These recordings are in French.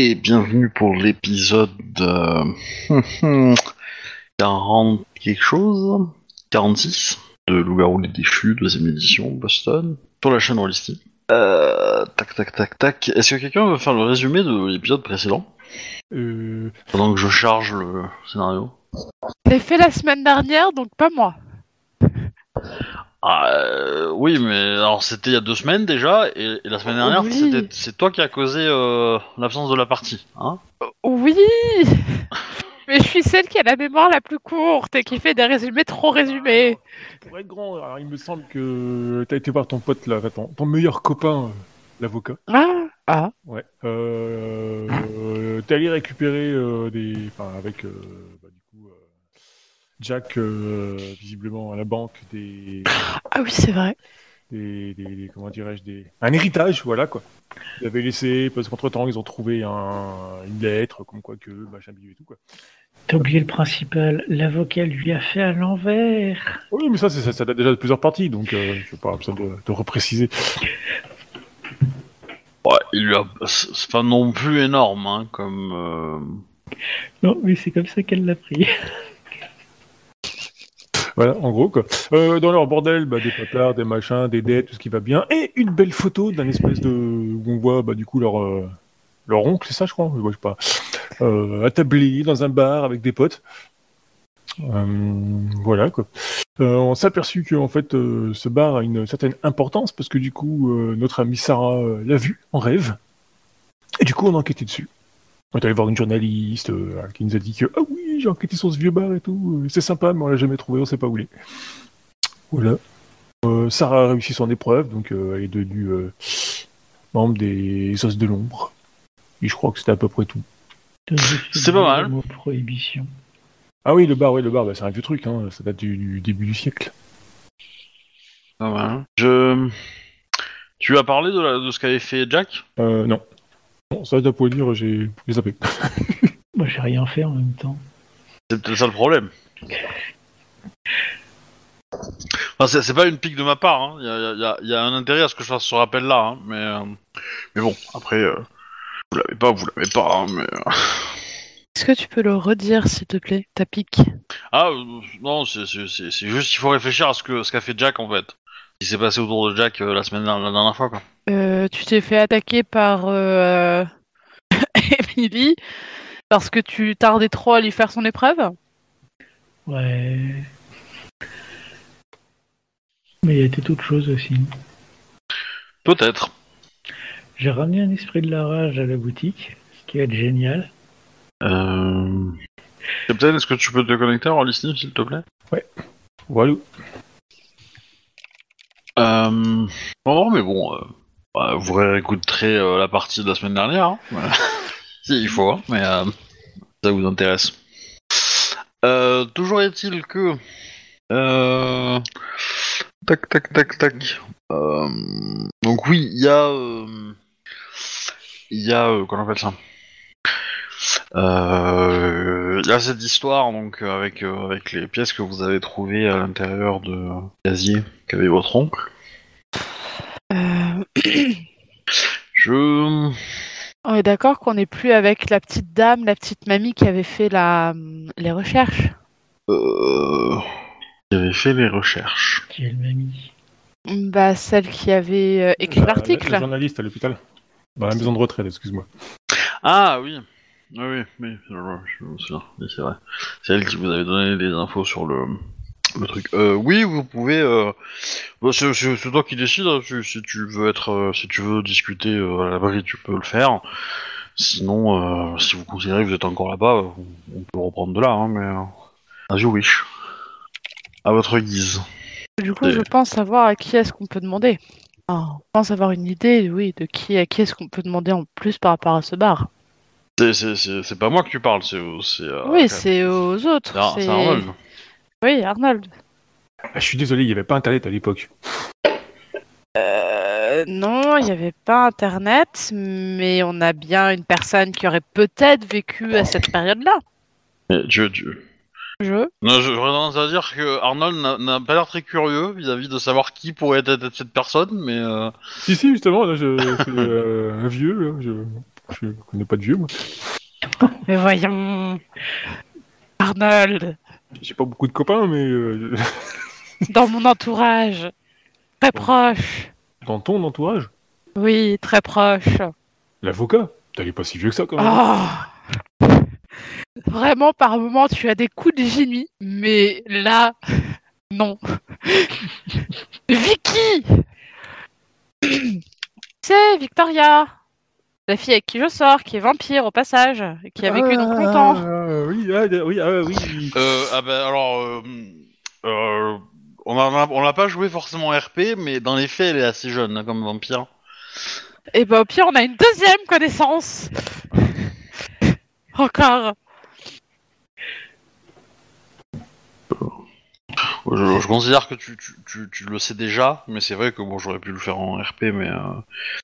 Et bienvenue pour l'épisode euh, 40 quelque chose 46 de Loup-garou les déchus, deuxième édition, Boston, sur la chaîne Rollisty. Euh, tac tac tac tac. Est-ce que quelqu'un veut faire le résumé de l'épisode précédent? Euh, Pendant que je charge le scénario. T'as fait la semaine dernière, donc pas moi. Ah, euh, oui, mais alors c'était il y a deux semaines déjà, et, et la semaine dernière, Oui. c'était- c'est toi qui as causé euh, l'absence de la partie, hein? Oui Mais je suis celle qui a la mémoire la plus courte et qui fait des résumés trop résumés. pour être grand, alors il me semble que t'as été voir ton pote là, ton, ton meilleur copain, euh, l'avocat. Ah Ah Ouais. Euh, euh, t'es allé récupérer euh, des, enfin avec euh, bah, du coup euh, Jack euh, visiblement à la banque des, Ah oui, c'est vrai. des, des- des- comment dirais-je des, un héritage, voilà quoi. Ils avaient laissé parce qu'entre temps ils ont trouvé un, une lettre comme quoi que machin bidule et tout quoi. T'as oublié le principal, l'avocat lui a fait à l'envers. Oui, mais ça, c'est- ça, ça date déjà de plusieurs parties, donc euh, je n'ai pas besoin de, de repréciser. Ouais, il lui a... C'est c'est pas non plus énorme, hein, comme... euh, Non, mais c'est comme ça qu'elle l'a pris. Voilà, en gros, quoi. Euh, dans leur bordel, bah, des potards, des machins, des dettes, tout ce qui va bien, et une belle photo d'un espèce de... où on voit, bah, du coup, leur, euh, leur oncle, c'est ça, je crois, je vois pas, euh, attablé dans un bar avec des potes. Euh, voilà, quoi. On s'est aperçu que, en fait, ce bar a une certaine importance, parce que, du coup, notre amie Sarah l'a vu, en rêve, et du coup, on a enquêté dessus. On est allé voir une journaliste qui nous a dit que ah oui j'ai enquêté sur ce vieux bar et tout, c'est sympa mais on l'a jamais trouvé, on sait pas où il est. Voilà. Euh, Sarah a réussi son épreuve donc euh, elle est devenue euh, membre des os de l'ombre. Et je crois que c'était à peu près tout. C'est pas mal. Prohibition. Ah oui le bar, oui le bar, bah, c'est un vieux truc, hein, ça date du, du début du siècle. mal. Je... Tu as parlé de, la- de ce qu'avait fait Jack? Euh, non. Bon, ça doit pas dire, j'ai j'ai zappé. Moi, j'ai rien fait en même temps. C'est peut-être ça le problème. Enfin, c'est pas une pique de ma part, hein. il y, a, il y a- il y a un intérêt à ce que je fasse ce rappel-là, hein, mais, euh, mais bon, après, euh, vous l'avez pas, vous l'avez pas, hein, mais... euh, Est-ce que tu peux le redire, s'il te plaît Ta pique? Ah, euh, non, c'est juste qu'il faut réfléchir à ce que ce qu'a fait Jack, en fait. Ce qui s'est passé autour de Jack la semaine la dernière fois, quoi. Tu t'es fait attaquer par. Emily parce que tu tardais trop à lui faire son épreuve? Ouais. Mais il y a été autre chose aussi. Peut-être. J'ai ramené un esprit de la rage à la boutique, ce qui va être génial. Euh... Captain, est-ce que tu peux te connecter en listening, s'il te plaît? Voilà. Euh... Non, non, mais bon, euh, bah, vous réécouterez euh, la partie de la semaine dernière. Hein. Voilà. si, il faut, hein, mais euh, ça vous intéresse. Euh, toujours est-il que... Euh... Tac, tac, tac, tac. Euh... Donc oui, il y a... Il y a... Euh, qu'on appelle ça? Il y a cette histoire donc avec avec les pièces que vous avez trouvées à l'intérieur de casier qu'avait votre oncle. Je On est d'accord qu'on n'est plus avec la petite dame, la petite mamie qui avait fait la... les recherches? Euh, j'avais fait les recherches. Qui est le mamie Bah, celle qui avait euh, écrit La- la- l'article. la journaliste à l'hôpital. Dans la maison de retraite, excuse-moi. Ah oui, oui, oui, oui, je, je me souviens, oui, c'est vrai. C'est elle qui vous avait donné des infos sur le, le truc. Euh, oui, vous pouvez. Euh, bah, c'est, c'est- c'est toi qui décides. hein, si, si tu veux être, euh, si tu veux discuter euh, à l'abri, tu peux le faire. Sinon, euh, si vous considérez que vous êtes encore là-bas, euh, on peut reprendre de là, hein, mais euh, as you wish. À votre guise. Du coup, je pense savoir à qui est-ce qu'on peut demander. Ah, je pense avoir une idée, oui, de qui à qui est-ce qu'on peut demander en plus par rapport à ce bar. C'est, c'est, c'est, c'est pas moi que tu parles, c'est, c'est. euh, oui, c'est aux autres. c'est, c'est Arnold. Oui, Arnold. Ah, je suis désolé, il n'y avait pas internet à l'époque. Euh, non, il n'y avait pas Internet, mais on a bien une personne qui aurait peut-être vécu à cette période-là. Tu- tu, Je. Non, je- j'aurais tendance à dire que Arnold n'a- pas l'air très curieux vis-à-vis de savoir qui pourrait être cette personne, mais euh, Si, si, justement, là, je, je suis euh, un vieux, là, je... Je connais pas de vieux, moi. Mais voyons. Arnold, J'ai pas beaucoup de copains, mais euh, dans mon entourage. Très proche. dans ton entourage, Oui, très proche. l'avocat, t'allais pas si vieux que ça quand même. Oh Vraiment, par moments, tu as des coups de génie, mais là, non. Vicky C'est Victoria, la fille avec qui je sors, qui est vampire au passage, et qui a vécu donc longtemps. Ah, oui, ah, oui, ah, oui. Euh, ah ben alors, euh, euh, on a, on l'a pas joué forcément RP, mais dans les faits, elle est assez jeune hein, comme vampire. Et bah au pire, on a une deuxième connaissance. Encore. Je, considère que tu, tu, tu, tu le sais déjà, mais c'est vrai que bon, j'aurais pu le faire en RP, mais euh,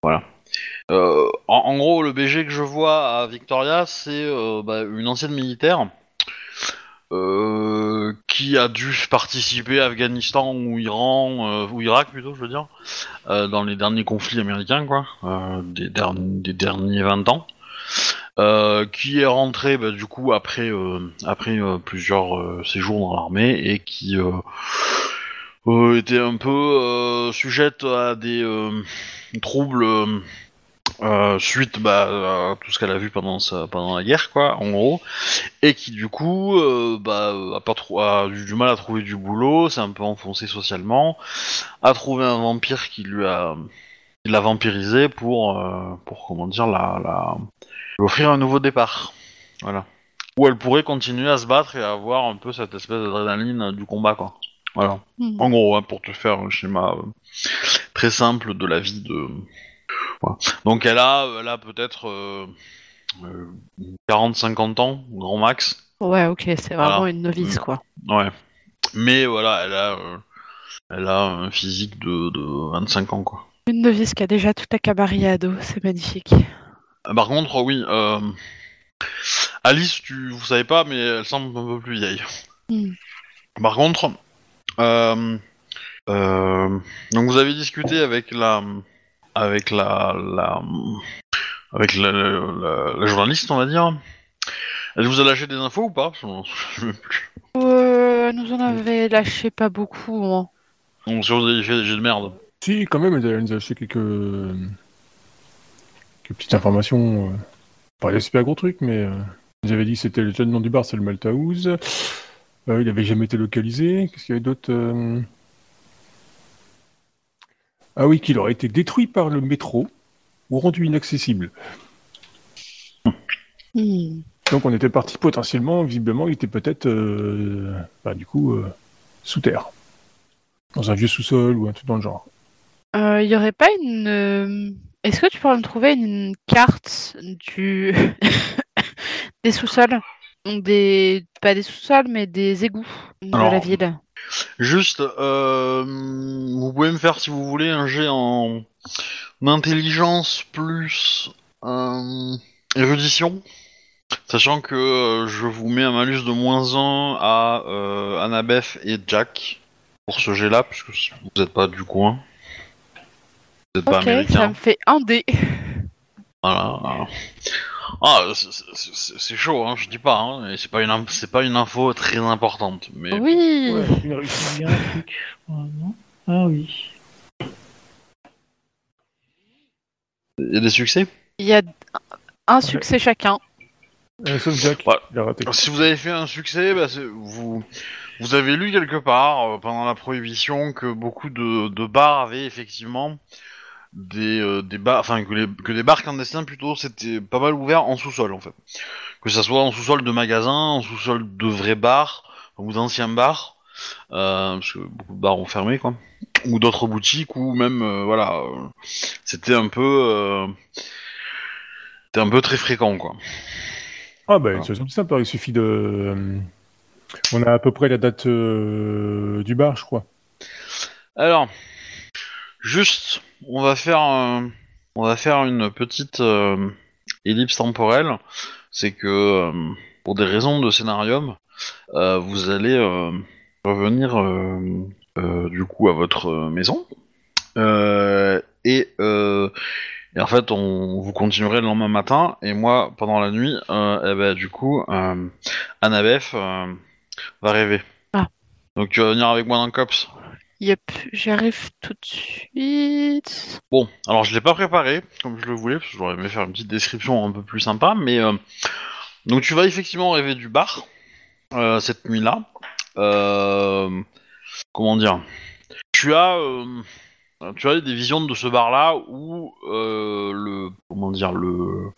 voilà. Euh, en, gros, le BG que je vois à Victoria, c'est euh, bah, une ancienne militaire qui a dû participer à Afghanistan ou Iran ou Irak plutôt, je veux dire, dans les derniers conflits américains, quoi, des, des derniers 20 ans. Euh, qui est rentré bah, du coup après euh, après euh, plusieurs euh, séjours dans l'armée et qui était un peu sujette à des troubles suite bah, à tout ce qu'elle a vu pendant sa, pendant la guerre quoi en gros. Et qui du coup bah, a pas trop a eu du mal à trouver du boulot s'est un peu enfoncé socialement a trouvé un vampire qui lui a qui l'a vampirisé pour euh, pour comment dire la, la lui offrir un nouveau départ voilà où elle pourrait continuer à se battre et à avoir un peu cette espèce d'adrénaline euh, du combat quoi voilà Hmm. en gros, hein, pour te faire un schéma euh, très simple de la vie de. Voilà. Donc elle a, elle a peut-être euh, euh, 40-50 ans, grand max. Ouais, ok, c'est vraiment Voilà. une novice, Mm. quoi. Ouais. Mais voilà, elle a, elle a un physique de, de 25 ans quoi. Une novice qui a déjà tout accabaré à dos, c'est magnifique. Euh, Par contre, oui, euh, Alice, tu, vous savez pas, mais elle semble un peu plus vieille. Hmm. Par contre, euh, euh, donc vous avez discuté avec la, avec la, la avec la, la- la journaliste, on va dire. Elle vous a lâché des infos ou pas? Je plus. Euh, nous en avait lâché pas beaucoup. hein. Donc si vous avez fait des jets de merde. Si, quand même, elle nous a acheté quelques... quelques petites informations. euh, Pas des super gros trucs, mais euh, ils avaient dit que c'était le jeune nom du bar, c'est le Malthouse. Euh, il avait jamais été localisé. Qu'est-ce qu'il y avait d'autre euh? Ah oui, qu'il aurait été détruit par le métro ou rendu inaccessible. Hmm. Donc on était parti potentiellement, visiblement, il était peut-être, euh, bah, du coup, euh, sous terre. Dans un vieux sous-sol ou un truc dans le genre. Euh, Il y aurait pas une. euh, Est-ce que tu pourrais me trouver une carte du des sous-sols? Donc des pas des sous-sols mais des égouts de Alors, la ville. Juste, euh, vous pouvez me faire si vous voulez un jet en intelligence plus euh, érudition, sachant que euh, je vous mets un malus de moins 1 à euh, Annabeth et Jack pour ce jet-là, puisque vous n'êtes pas du coin. Vous n'êtes pas Ok, ça me fait un dé. Voilà. voilà. Ah, c'est- c'est- c'est c'est chaud, hein, je dis pas, hein, et c'est pas une in- c'est pas une info très importante, mais Oui. Ouais. Il truc, non? Ah oui. il y a des succès? Il y a un succès chacun. Euh, sauf Jack, Ouais. il a raté. Si vous avez fait un succès, bah, c'est- vous, vous avez lu quelque part euh, pendant la prohibition que beaucoup de, de bars avaient effectivement des, euh, des bars, enfin que, les- que des bars clandestins plutôt, c'était pas mal ouvert en sous-sol en fait. Que ça soit en sous-sol de magasins, en sous-sol de vrais bars ou d'anciens bars, euh, parce que beaucoup de bars ont fermé quoi, ou d'autres boutiques ou même euh, voilà, c'était un peu, c'était un peu très fréquent quoi. Ah bah, c'est simple, simple, il suffit de... On a à peu près la date du bar, je crois. Alors, juste, on va faire, on va faire une petite euh, ellipse temporelle. C'est que euh, pour des raisons de scénarium, euh, vous allez revenir du coup à votre maison et Et en fait, on, vous continuerez le lendemain matin, et moi, pendant la nuit, eh ben, du coup, Annabeth va rêver. Ah. Donc tu vas venir avec moi dans le COPS. Yep, j'arrive tout de suite. Bon, alors je l'ai pas préparé comme je le voulais, parce que j'aurais aimé faire une petite description un peu plus sympa, mais euh, donc tu vas effectivement rêver du bar euh, cette nuit-là. Euh, comment dire? Tu as, tu as des visions de ce bar-là où le, comment dire le,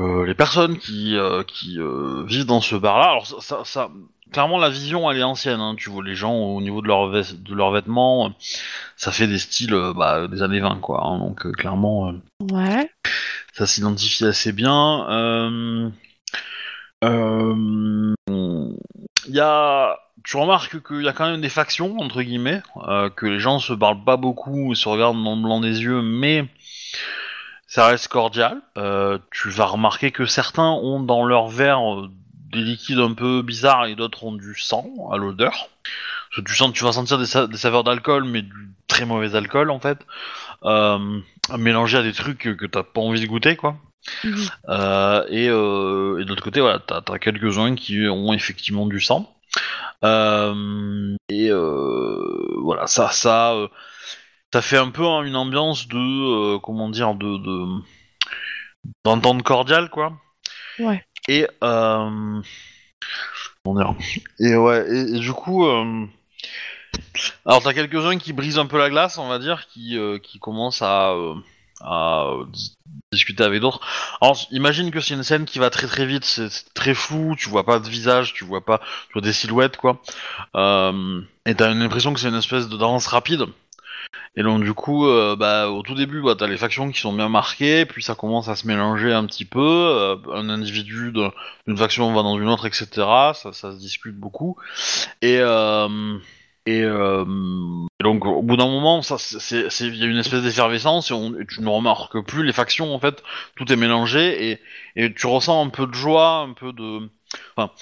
euh, les personnes qui euh, qui euh, vivent dans ce bar-là. Alors ça, ça, ça- clairement la vision elle est ancienne. Hein, tu vois les gens au niveau de leurs de leurs vêtements ça fait des styles bah, des années 20 quoi. hein, donc clairement Ouais. ça s'identifie assez bien. Il y a, tu remarques qu'il y a quand même des factions entre guillemets, euh, que les gens se parlent pas beaucoup, se regardent dans le blanc des yeux, mais ça reste cordial. Euh, tu vas remarquer que certains ont dans leur verre euh, des liquides un peu bizarres et d'autres ont du sang à l'odeur. Parce que tu sens, tu vas sentir des, sa- des saveurs d'alcool, mais du très mauvais alcool en fait, euh, mélangé à des trucs que, que t'as pas envie de goûter quoi. Mhm. Euh, et euh, et de l'autre côté, voilà, t'as as quelques-uns qui ont effectivement du sang. Euh, et euh, voilà, ça, ça, euh, ça fait un peu hein, une ambiance de, euh, comment dire, de, de d'entente cordiale, quoi. Ouais. Et euh, comment dire Et ouais, et, et du coup, euh, alors t'as quelques-uns qui brisent un peu la glace, on va dire, qui euh, qui commencent à à dis- discuter avec d'autres. Alors imagine que c'est une scène qui va très très vite, c'est c'est très flou, tu vois pas de visage, tu vois pas, tu vois des silhouettes quoi. Euh, et t'as une impression que c'est une espèce de danse rapide. Et donc du coup, euh, bah, au tout début, bah, t'as les factions qui sont bien marquées, puis ça commence à se mélanger un petit peu. euh, un individu d'une faction va dans une autre, etc. Ça, ça se discute beaucoup. Et euh, et, donc au bout d'un moment, il y a une espèce d'effervescence et, tu ne remarques plus les factions en fait. Tout est mélangé et, et tu ressens un peu de joie, un peu de, enfin,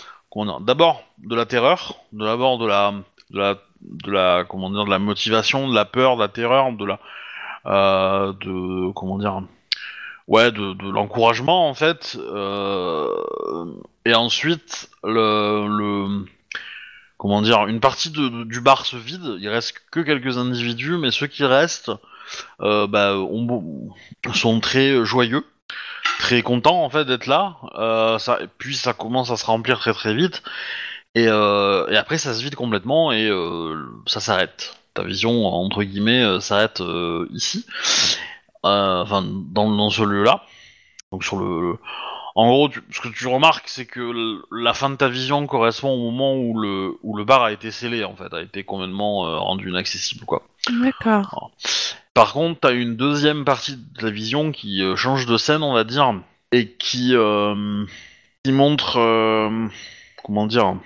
d'abord de la terreur, de d'abord de la, de la, de la, comment dire, de la motivation, de la peur, de la terreur, de la, euh, de, comment dire, ouais, de, l'encouragement en fait. euh, et ensuite le, comment dire, une partie du bar se vide, il reste que quelques individus, mais ceux qui restent euh, bah, sont très joyeux, très contents en fait d'être là. Puis ça commence à se remplir très très vite, et, euh, et après ça se vide complètement et euh, ça s'arrête. Ta vision entre guillemets euh, s'arrête ici, enfin dans, dans ce lieu-là. Donc sur le, le- en gros, tu- ce que tu remarques, c'est que la fin de ta vision correspond au moment où le, où le bar a été scellé, en fait, a été complètement euh, rendu inaccessible, quoi. D'accord. Par contre, t'as une deuxième partie de la vision qui euh, change de scène, on va dire, et qui, euh, qui montre, comment dire,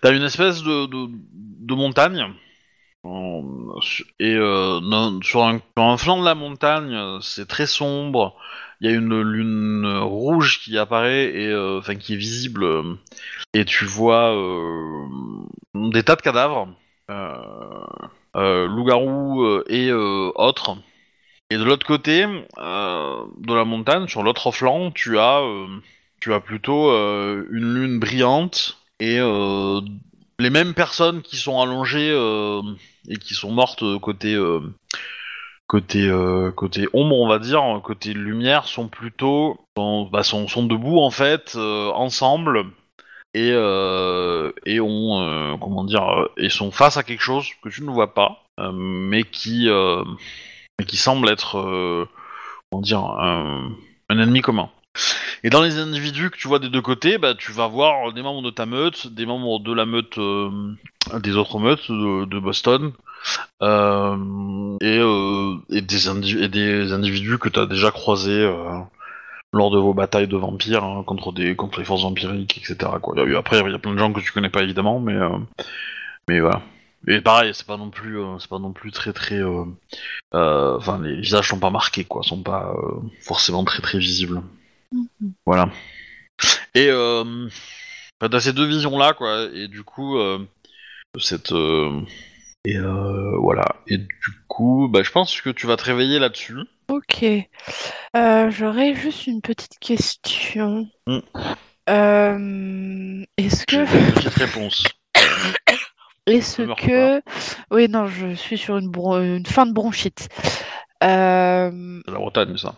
t'as une espèce de, de, montagne. Et euh, sur, un, flanc de la montagne, c'est très sombre. Il y a une lune rouge qui apparaît et euh, enfin qui est visible. et tu vois euh, des tas de cadavres, loups-garous et autres. Et de l'autre côté de la montagne, sur l'autre flanc, tu as tu as plutôt une lune brillante et euh, les mêmes personnes qui sont allongées euh, et qui sont mortes côté euh, côté côté ombre on va dire côté lumière sont plutôt sont, bah, sont, sont debout en fait ensemble. Et et ont comment dire et sont face à quelque chose que tu ne vois pas mais qui mais qui semble être comment dire un, un ennemi commun et dans les individus que tu vois des deux côtés, bah, tu vas voir des membres de ta meute, des membres de la meute euh, des autres meutes de, Boston, euh, et, euh, et, des et des individus que tu as déjà croisés lors de vos batailles de vampires hein, contre, des, contre les forces vampiriques, etc. Après, il y a plein de gens que tu connais pas évidemment, mais, mais voilà. Et pareil, c'est pas non plus, c'est pas non plus très très, enfin les visages sont pas marqués quoi, sont pas forcément très très visibles. Voilà. Et euh, bah, t'as ces deux visions là quoi, et du coup euh, cette euh, et euh, voilà. Et du coup, bah je pense que tu vas te réveiller là-dessus. Ok. Euh, J'aurais juste une petite question. Mm. Euh, Est-ce que, une petite réponse. est-ce que, oui, non, je suis sur une, bron- une fin de bronchite. Euh, la Bretagne, ça.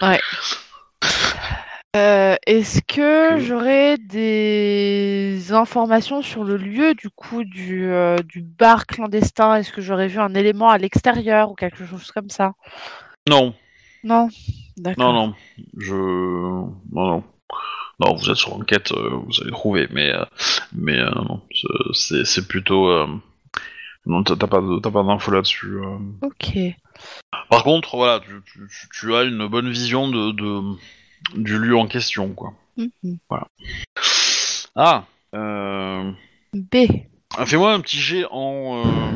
euh, Est-ce que j'aurais des informations sur le lieu du coup du, euh, du bar clandestin? Est-ce que j'aurais vu un élément à l'extérieur ou quelque chose comme ça? Non, Non? D'accord. non, non. Je. Non, non. Non, vous êtes sur enquête, euh, vous allez trouver, mais. mais non, c'est- plutôt. Non, t'as pas pas d'infos là-dessus. Ok. Par contre, voilà, tu, tu- tu- tu as une bonne vision de, de- du lieu en question, quoi. Mhm. Ah euh... B. ah, Fais-moi un petit jet en. euh,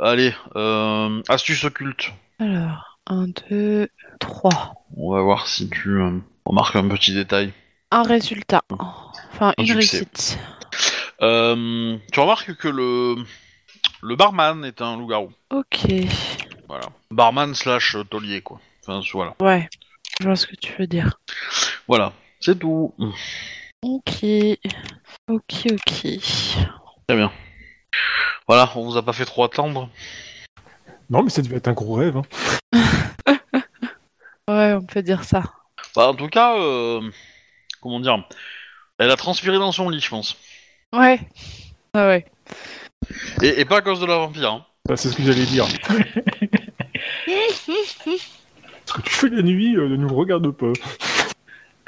Allez, euh, astuce occulte. Alors, 1, 2, 3. On va voir si tu remarques un petit détail. Un résultat. Enfin, Un une succès. réussite. Tu remarques que le, le barman est un loup-garou. Ok. Voilà. Barman slash taulier, quoi. Enfin, voilà. Ouais. Je vois ce que tu veux dire. Voilà, c'est tout. Ok. Ok, ok. Très bien. Voilà, on vous a pas fait trop attendre. Non, mais ça devait être un gros rêve. hein. Ouais, on peut dire ça. Bah, en tout cas, euh, comment dire Elle a transpiré dans son lit, je pense. Ouais. Ah ouais. Et, et pas à cause de la vampire. Hein. Bah, c'est ce que j'allais dire. Que tu fais la nuit euh, ne nous regarde pas.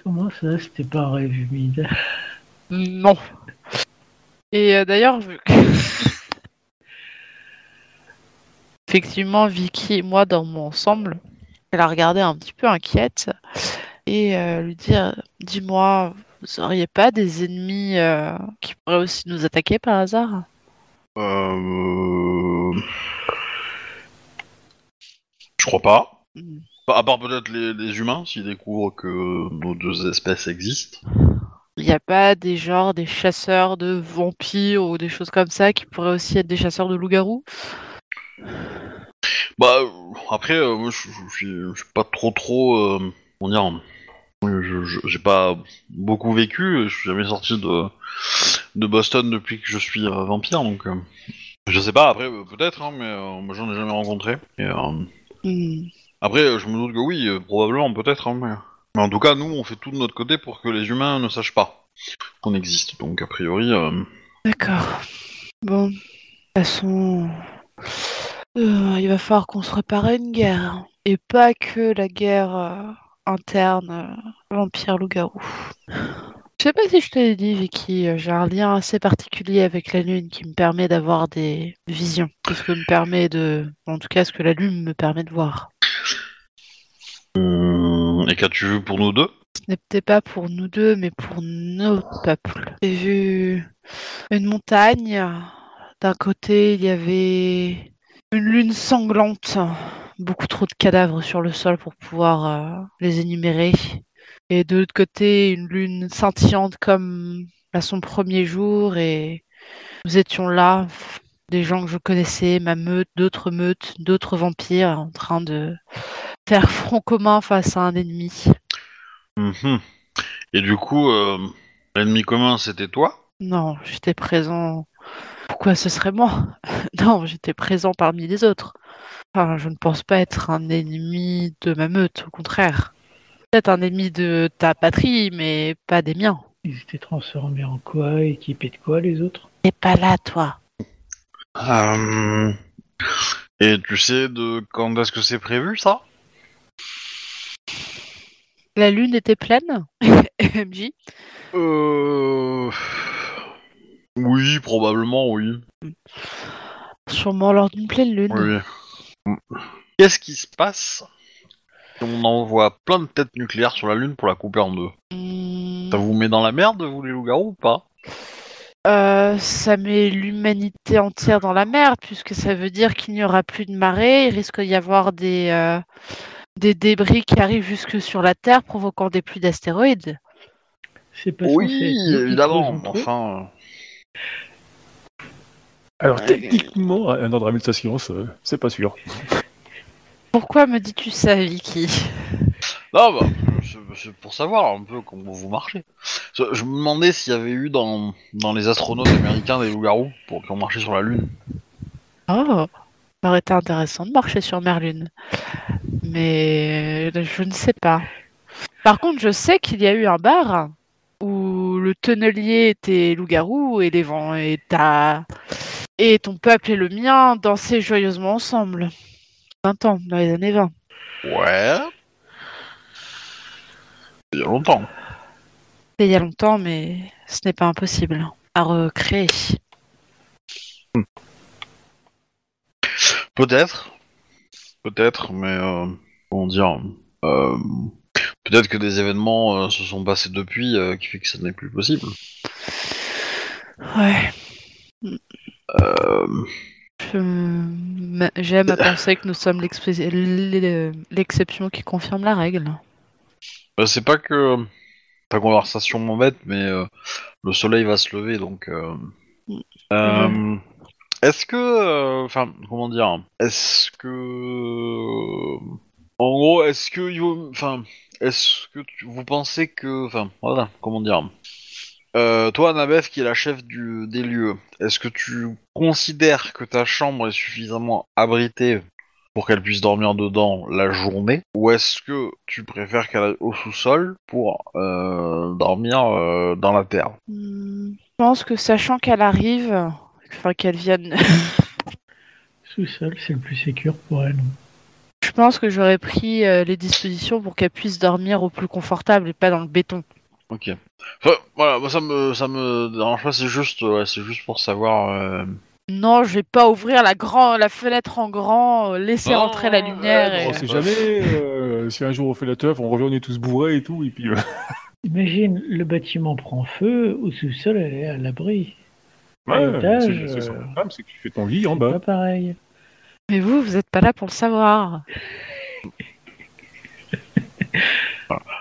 Comment ça, c'était pas un rêve humide Non. Et euh, d'ailleurs, vu que- effectivement, Vicky et moi dormons ensemble. Elle a regardé un petit peu inquiète et euh, lui dire Dis-moi, vous auriez pas des ennemis euh, qui pourraient aussi nous attaquer par hasard? Euh... Je crois pas. Hmm. À part peut-être les, les humains, s'ils découvrent que nos deux espèces existent. Il n'y a pas des genres des chasseurs de vampires ou des choses comme ça qui pourraient aussi être des chasseurs de loups-garous? Bah, après, euh, moi, je je suis je suis pas trop trop... euh, comment dire je- je- J'ai pas beaucoup vécu, je suis jamais sorti de, de Boston depuis que je suis euh, vampire, donc... euh, je sais pas, après, euh, peut-être, hein, mais euh, moi j'en ai jamais rencontré. Et, euh, Hmm. Après, je me doute que oui, euh, probablement, peut-être, hein, mais... en tout cas, nous, on fait tout de notre côté pour que les humains ne sachent pas qu'on existe, donc a priori... euh, D'accord. Bon, de toute façon, euh, il va falloir qu'on se prépare à une guerre. Et pas que la guerre interne euh, vampire-loup-garou. Je sais pas si je te l'ai dit, Vicky, j'ai un lien assez particulier avec la lune qui me permet d'avoir des visions. Ce que me permet de. En tout cas, ce que la lune me permet de voir. Qu'as-tu vu pour nous deux? Ce peut-être pas pour nous deux, mais pour nos peuples. J'ai vu une montagne. D'un côté, il y avait une lune sanglante. Beaucoup trop de cadavres sur le sol pour pouvoir euh, les énumérer. Et de l'autre côté, une lune scintillante comme à son premier jour. Et nous étions là, des gens que je connaissais, ma meute, d'autres meutes, d'autres vampires, en train de faire front commun face à un ennemi. Mhm. Et du coup, euh, l'ennemi commun, c'était toi? Non, j'étais présent. Pourquoi ce serait moi? Non, j'étais présent parmi les autres. Enfin, je ne pense pas être un ennemi de ma meute, au contraire. Peut-être un ennemi de ta patrie, mais pas des miens. Ils étaient transformés en quoi? Équipés de quoi les autres? T'es pas là, toi. Euh, Et tu sais de quand est-ce que c'est prévu, ça? La lune était pleine MJ Euh... Oui, probablement, oui. Sûrement lors d'une pleine lune. oui. Qu'est-ce qui se passe si on envoie plein de têtes nucléaires sur la Lune pour la couper en deux? Hmm, Ça vous met dans la merde, vous les loups-garous, ou pas? Euh, ça met l'humanité entière dans la merde, puisque ça veut dire qu'il n'y aura plus de marée. Il risque d'y avoir des, euh, des débris qui arrivent jusque sur la Terre, provoquant des pluies d'astéroïdes. C'est pas censé qui évidemment. Enfin... Alors, techniquement, un ordre de la science, euh, c'est pas sûr. Pourquoi me dis-tu ça, Vicky? Non, bah, c'est- c'est pour savoir un peu comment vous marchez. Je je me demandais s'il y avait eu dans, dans les astronautes américains des loups-garous pour qui ont marché sur la Lune. Oh, ça aurait été intéressant de marcher sur Merlune. Mais je ne sais pas. Par contre, je sais qu'il y a eu un bar où le tonnelier était loup-garou et les vents et ta... et ton peuple et le mien dansaient joyeusement ensemble. 20 ans, dans les années 20. Ouais. Il y a longtemps. C'était il y a longtemps, mais ce n'est pas impossible à recréer. Peut-être. Peut-être, mais euh, comment dire euh, Peut-être que des événements euh, se sont passés depuis euh, qui fait que ça n'est plus possible. Ouais. Je- J'aime à penser que nous sommes l'expé- l'e- l'exception qui confirme la règle. bah, c'est pas que ta conversation m'embête, mais euh, le soleil va se lever, donc. euh, euh, Est-ce que, euh, enfin, comment dire Est-ce que, en gros, est-ce que, enfin, est-ce que tu- vous pensez que, enfin, voilà, comment dire Euh, Toi, Annabeth, qui est la chef des lieux, est-ce que tu considères que ta chambre est suffisamment abritée pour qu'elle puisse dormir dedans la journée, ou est-ce que tu préfères qu'elle aille au sous-sol pour euh, dormir dans la terre? Hmm, Je pense que sachant qu'elle arrive, enfin qu'elle vienne, Sous-sol, c'est le plus sécur pour elle. je pense que j'aurais pris euh, les dispositions pour qu'elle puisse dormir au plus confortable et pas dans le béton. Ok. Enfin, voilà, moi ça me ça me dérange pas, c'est juste ouais, c'est juste pour savoir. euh, Non, je vais pas ouvrir la, grand, la fenêtre en grand, euh, laisser Non, rentrer la lumière. ouais, et... On sait jamais euh, si un jour on fait la teuf, on revient, on est tous bourrés et tout, et puis euh, Imagine, le bâtiment prend feu, au sous-sol, elle est à l'abri. Ouais, c'est son euh, femme, c'est que tu fais ton lit en Pas bas. pareil. Mais vous, vous êtes pas là pour le savoir.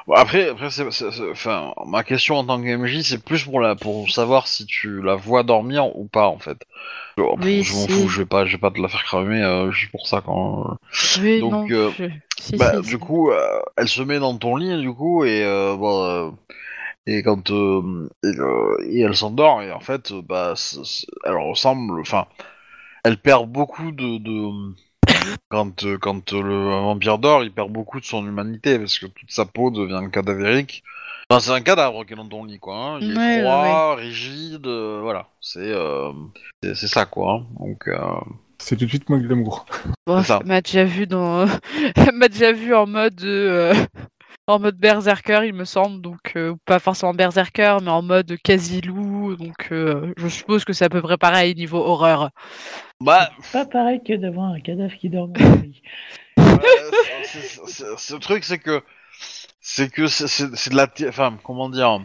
bon, après après c'est c'est- c'est- enfin ma question en tant que MJ c'est plus pour la pour savoir si tu la vois dormir ou pas en fait. Je, Oui, je m'en si. fous, je vais pas je vais pas te la faire cramer euh, juste pour ça quand. Oui, Donc, non. euh, je- si, Bah, si, du si. coup, euh, elle se met dans ton lit, du coup, et euh, bon, euh, et quand euh, et, euh, et elle s'endort, et en fait, euh, bah, c'est- elle ressemble, enfin, elle perd beaucoup de, de quand euh, quand euh, le vampire dort, il perd beaucoup de son humanité parce que toute sa peau devient cadavérique. Enfin, c'est un cadavre qui est dans ton lit, quoi. hein. Il est Ouais, ouais, froid, rigide, euh, voilà. C'est euh, c'est ça, quoi. hein. Donc, euh, C'est tout de suite moins que l'amour. Bon, m'a déjà vu dans, m'a déjà vu en mode, euh, en mode berserker, il me semble, donc euh, pas forcément berserker, mais en mode quasi loup, donc euh, je suppose que c'est à peu près pareil niveau horreur. bah, Pas pareil que d'avoir un cadavre qui dort dans le lit. Ouais, c'est- c'est- c'est- c'est- le truc, c'est que c'est que c'est- c'est c'est de la, enfin, comment dire,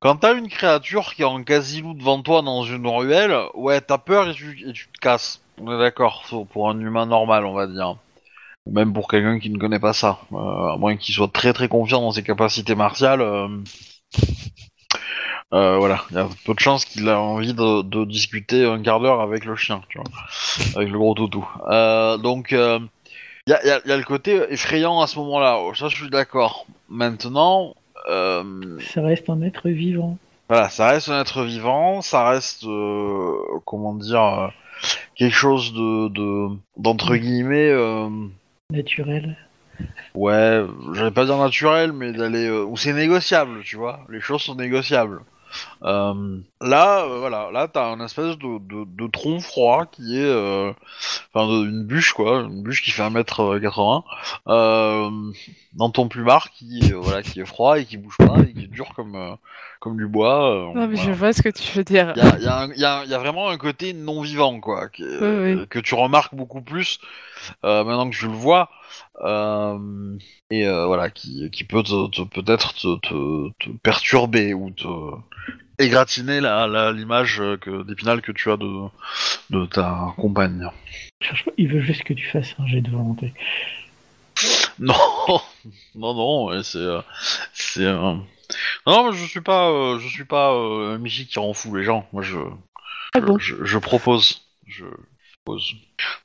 quand t'as une créature qui est en quasi-loup devant toi dans une ruelle, ouais, t'as peur et tu, et tu te casses. On est d'accord, pour- pour un humain normal, on va dire. Même pour quelqu'un qui ne connaît pas ça, Euh, à moins qu'il soit très très confiant dans ses capacités martiales. euh, euh, voilà, il y a peu de chances qu'il ait envie de, de discuter un quart d'heure avec le chien, tu vois, avec le gros toutou. Euh, donc, euh, il y a, y a- y a le côté effrayant à ce moment-là, oh, ça je suis d'accord. Maintenant, Ça reste un être vivant. voilà, ça reste un être vivant, ça reste, comment dire, quelque chose de, de d'entre guillemets, Naturel. ouais, j'allais pas dire naturel, mais d'aller, euh, où c'est négociable, tu vois, les choses sont négociables. Euh, là, euh, voilà, là t'as un espèce de, de, de tronc froid qui est, euh, enfin, de- une bûche quoi, une bûche qui fait 1m80, euh, dans ton plumard qui, voilà, qui est froid et qui bouge pas et qui est dur comme, comme du bois. Non, mais voilà. je vois ce que tu veux dire. Il y a, y y y vraiment un côté non vivant quoi, qui est- Oui, oui. que tu remarques beaucoup plus maintenant que tu le vois. Euh, et euh, voilà, qui, qui peut peut-être te, te, te perturber ou te égratigner la- la- l'image euh, que d'épinal que tu as de, de ta compagne. Il veut juste que tu fasses un jet de volonté. Non, non, non, c'est, c'est, non, mais je suis pas, euh, je suis pas euh, un Michi qui rend fou les gens. Moi, je, Ah je, bon? je, je propose, je,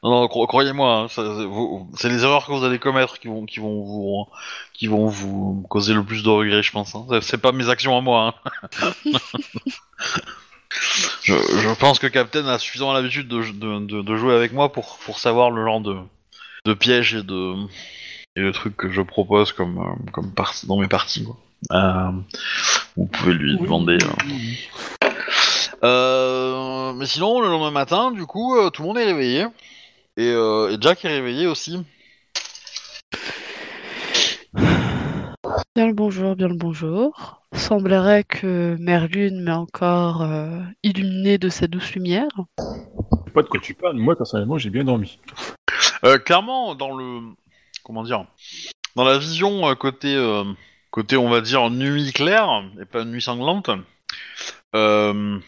Non, non, cro- croyez-moi, hein, ça- c'est vous- c'est les erreurs que vous allez commettre qui vont, qui vont vous, qui vont vous causer le plus de regrets, je pense. hein. C'est- C'est pas mes actions à moi. hein. je, je pense que Captain a suffisamment l'habitude de, de, de- de jouer avec moi pour, pour savoir le genre de, de pièges et de, et de trucs que je propose comme, euh, comme partie dans mes parties. Quoi. Euh, vous pouvez lui Oui, demander. oui, euh. Euh, mais sinon, le lendemain matin, du coup, euh, tout le monde est réveillé. Et, euh, et Jack est réveillé aussi. Bien le bonjour, bien le bonjour. Semblerait que Merlune m'ait encore euh, illuminé de sa douce lumière. Je sais pas de quoi tu parles. Moi, personnellement, j'ai bien dormi. Euh, clairement, dans le. Comment dire Dans la vision euh, côté, euh, côté, on va dire, nuit claire, et pas nuit sanglante, euh,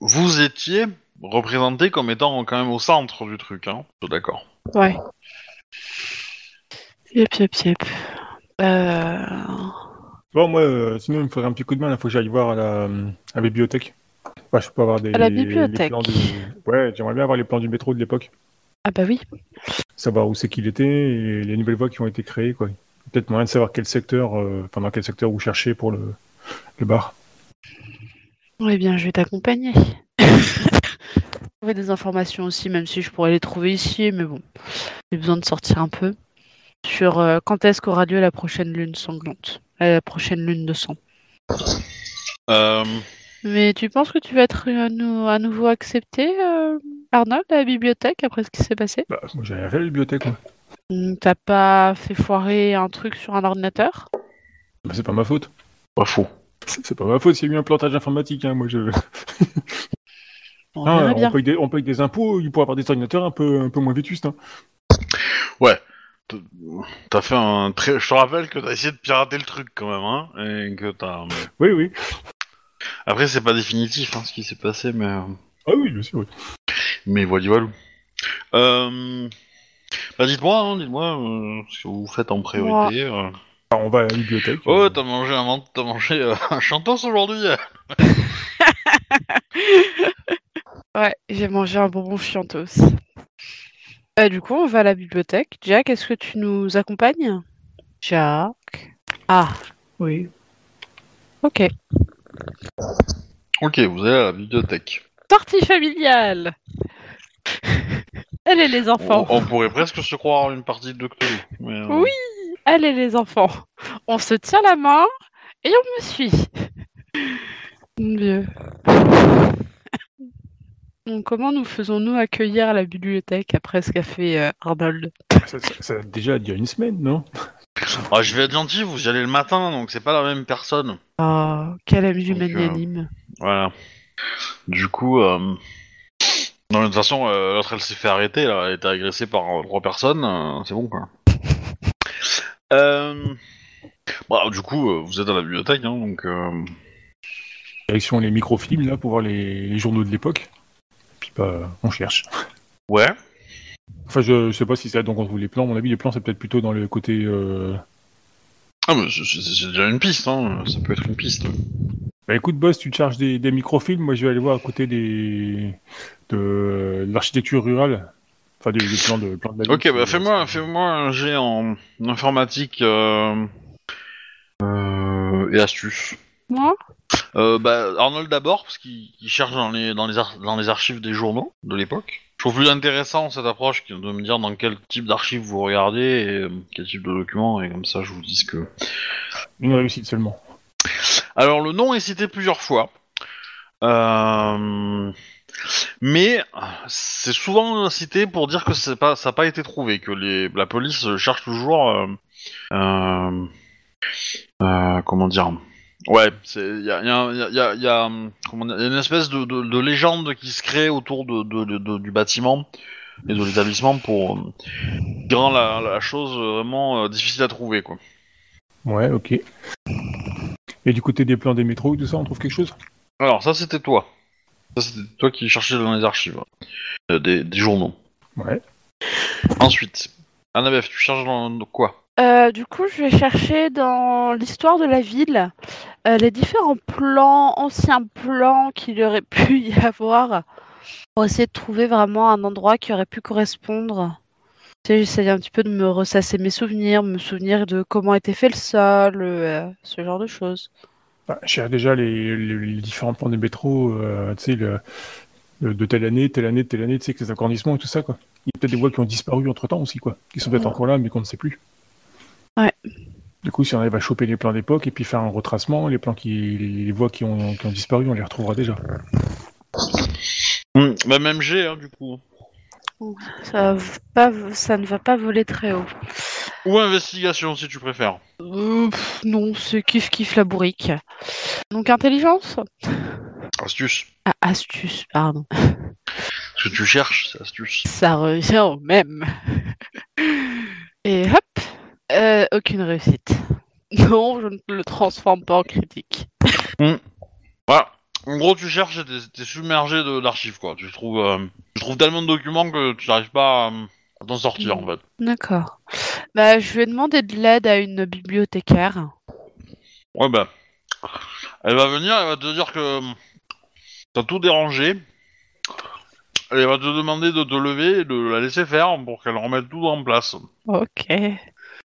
vous étiez représenté comme étant quand même au centre du truc, hein. Je suis D'accord. Ouais. Yep, yep, yep. Euh... Bon, moi, euh, sinon, il me faudrait un petit coup de main. Il faut que j'aille voir à la, à la bibliothèque. Enfin, je peux avoir des. À la les bibliothèque. plans du- Ouais, j'aimerais bien avoir les plans du métro de l'époque. Ah bah oui. Savoir où c'est qu'il était et les nouvelles voies qui ont été créées, quoi. Peut-être moyen de savoir quel secteur, euh, enfin, dans quel secteur vous cherchez pour le, le bar. Eh bien, je vais t'accompagner. Trouver des informations aussi, même si je pourrais les trouver ici, mais bon, j'ai besoin de sortir un peu. Sur euh, quand est-ce qu'aura lieu la prochaine lune sanglante, Euh, la prochaine lune de sang? Euh, Mais tu penses que tu vas être à, nou- à nouveau accepté, euh, Arnold, à la bibliothèque après ce qui s'est passé? Bah, moi, j'ai rien fait à la bibliothèque, moi. Hmm, T'as pas fait foirer un truc sur un ordinateur? Bah, c'est pas ma faute. pas faux. C'est pas ma faute s'il y a eu un plantage informatique, hein. Moi, je. On Ah, on, paye des, on paye des impôts, il pourrait avoir des ordinateurs un peu, un peu moins vétustes. Hein. Ouais. T'as fait un très. Je te rappelle que t'as essayé de pirater le truc quand même, hein, et que t'as. Oui, oui. Après, c'est pas définitif hein, ce qui s'est passé, mais. euh, Ah oui, bien sûr. oui. Mais voilà, voilà. Euh... Bah dites-moi, hein, dites-moi euh, ce que vous faites en priorité. euh. Alors, on va à la bibliothèque. Oh, euh, t'as mangé un t'as mangé euh, un chantos aujourd'hui Ouais, j'ai mangé un bonbon chiantos. Euh, du coup, on va à la bibliothèque. Jack, est-ce que tu nous accompagnes? Jack. Ah, Oui. ok. Ok, vous allez à la bibliothèque. Sortie familiale Allez les On, enfants on pourrait presque se croire une partie de Cthulhu. mais, euh, Oui. Allez les enfants On se tient la main et on me suit Mon Dieu. Donc, comment nous faisons-nous accueillir à la bibliothèque après ce qu'a fait euh, Arnold? Ça, ça- ça a déjà il y a une semaine, non? Ah, je vais être gentil, vous y allez le matin, donc c'est pas la même personne. Oh, quel ami Donc, euh, magnanime Voilà. Du coup, euh... non, de toute façon, euh, l'autre elle s'est fait arrêter, là. elle a été agressée par euh, trois personnes, euh, c'est bon quoi. Euh... Bah, du coup, euh, vous êtes à la bibliothèque, hein, donc. Euh... Direction les microfilms, là, pour voir les, les journaux de l'époque. Puis, bah, on cherche. Ouais. Enfin, je, je sais pas si c'est là donc on trouve les plans. À mon avis, les plans, c'est peut-être plutôt dans le côté. euh, Ah, mais c'est- déjà une piste, hein. ça peut être une piste. Bah écoute, boss, tu te charges des, des microfilms. Moi, je vais aller voir à côté des de l'architecture rurale. Enfin, des, des plans de plans de la ville. Ok, bah C'est- fais-moi fais un jet en informatique euh... euh, et astuce. Moi? Euh, bah, Arnold d'abord, parce qu'il il cherche dans les, dans, les ar- dans les archives des journaux de l'époque. Je trouve plus intéressant cette approche que de me dire dans quel type d'archives vous regardez et euh, quel type de documents, et comme ça je vous dis ce que. Une réussite seulement. Alors le nom est cité plusieurs fois. Euh, Mais c'est souvent cité pour dire que c'est pas, ça n'a pas été trouvé, que les, la police cherche toujours. euh, euh, euh, comment dire? Ouais, il y a, y a- y a- y a- une espèce de, de- de légende qui se crée autour de, du bâtiment et de l'établissement pour qui rend la, la chose vraiment difficile à trouver, quoi. Ouais, ok. Et du côté des plans des métros et tout ça, on trouve quelque chose? Alors ça c'était toi. Ça c'était toi qui cherchais dans les archives euh, des, des journaux. Ouais. Ensuite, Annabeth, tu cherches dans, dans quoi? Euh, du coup, je vais chercher dans l'histoire de la ville euh, les différents plans, anciens plans qu'il aurait pu y avoir pour essayer de trouver vraiment un endroit qui aurait pu correspondre. Tu sais, un petit peu de me ressasser mes souvenirs, me souvenir de comment était fait le sol, euh, ce genre de choses. Bah, je cherche déjà les, les- les différents plans des métros, euh, tu sais, le- le- de telle année, telle année, telle année, tu sais, avec les accordissements et tout ça, quoi. Il y a peut-être des voies qui ont disparu entre temps aussi, quoi. Qui sont peut-être Ouais. encore là, mais qu'on ne sait plus. Ouais. Du coup, si on arrive à choper les plans d'époque et puis faire un retracement, les plans qui, les, les voies qui ont, qui ont disparu, on les retrouvera déjà. Hmm, Bah, même G, hein, du coup. Ça, va pas, ça ne va pas voler très haut. Ou investigation, si tu préfères. Euh, pff, non, c'est kiff kiff la bourrique. Donc intelligence? Astuce. Ah, astuce, pardon. Ce que tu cherches, c'est astuce. Ça revient au même. Et hop, euh, aucune réussite. Non, je ne le transforme pas en critique. Voilà. En gros, tu cherches et t'es t'es submergé de l'archive, quoi. Tu trouves, euh, tu trouves tellement de documents que tu n'arrives pas à, à t'en sortir, en fait. D'accord. Bah, je vais demander de l'aide à une bibliothécaire. Ouais, bah. Elle va venir, elle va te dire que euh, t'as tout dérangé. Elle va te demander de te lever et de la laisser faire pour qu'elle remette tout en place. Ok.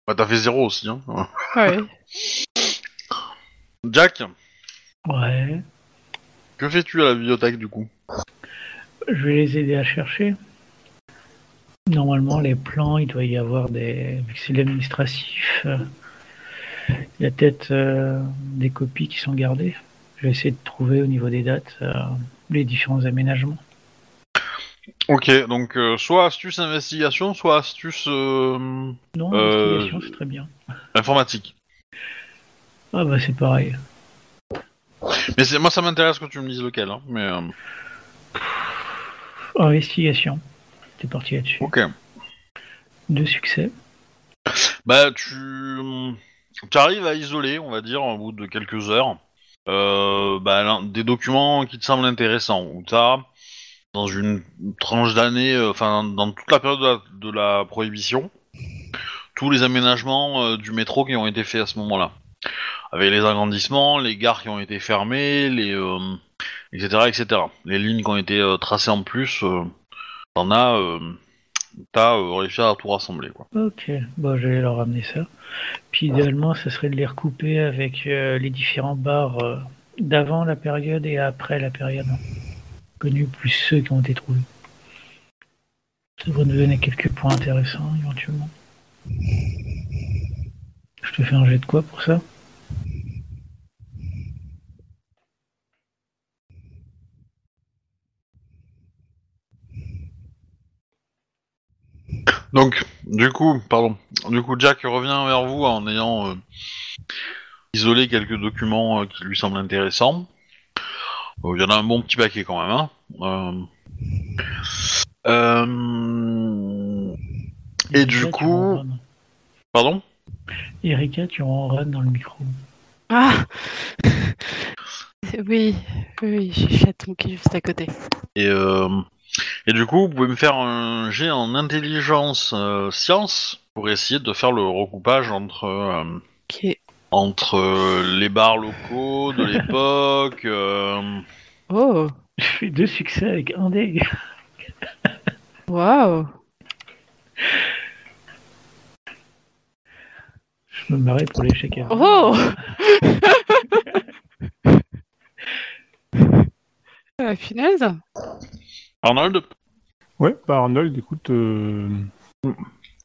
Bah, t'as fait zéro aussi, hein. Ouais. Jack, Ouais. que fais-tu à la bibliothèque, du coup? Je vais les aider à chercher. Normalement, les plans, il doit y avoir des. c'est l'administratif, euh, il y a peut-être euh, des copies qui sont gardées. Je vais essayer de trouver au niveau des dates euh, les différents aménagements. Ok, donc euh, soit astuce investigation, soit astuce euh, Non, Euh, investigation, c'est très bien. informatique. Ah bah c'est pareil. Mais c'est moi, ça m'intéresse que tu me dises lequel, hein. Mais euh, Investigation. T'es parti là-dessus. ok. Deux succès. Bah, tu, tu arrives à isoler, on va dire, au bout de quelques heures, euh, bah, des documents qui te semblent intéressants. Où t'as, dans une tranche d'année, euh, enfin, dans toute la période de la, de la prohibition, tous les aménagements euh, du métro qui ont été faits à ce moment-là. Avec les agrandissements, les gares qui ont été fermées, les, etc., etc. Les lignes qui ont été tracées en plus, t'en as, euh, t'as euh, réussi à tout rassembler, quoi. Ok, bon, je vais leur ramener ça. Puis idéalement, ça serait de les recouper avec euh, les différents bars euh, d'avant la période et après la période. Connus plus ceux qui ont été trouvés. Ça devrait nous donner quelques points intéressants éventuellement. Je te fais un jet de quoi pour ça? Donc, du coup, pardon. Du coup, Jack revient vers vous en ayant euh, isolé quelques documents euh, qui lui semblent intéressants. Bon, Il y en a un bon petit paquet quand même. Hein. Euh, euh, Et du Erika, coup-. Pardon? Erika, tu en run dans le micro. Ah Oui, oui, j'ai chaton qui est juste à côté. Et, euh, et du coup, vous pouvez me faire un jet en intelligence euh, science pour essayer de faire le recoupage entre euh, entre euh, les bars locaux de l'époque. euh, Oh, Je fais deux succès avec un dé. waouh. Je me marrais pour l'échec. à- Oh Ah, finesse Arnold Ouais, bah Arnold, écoute, euh,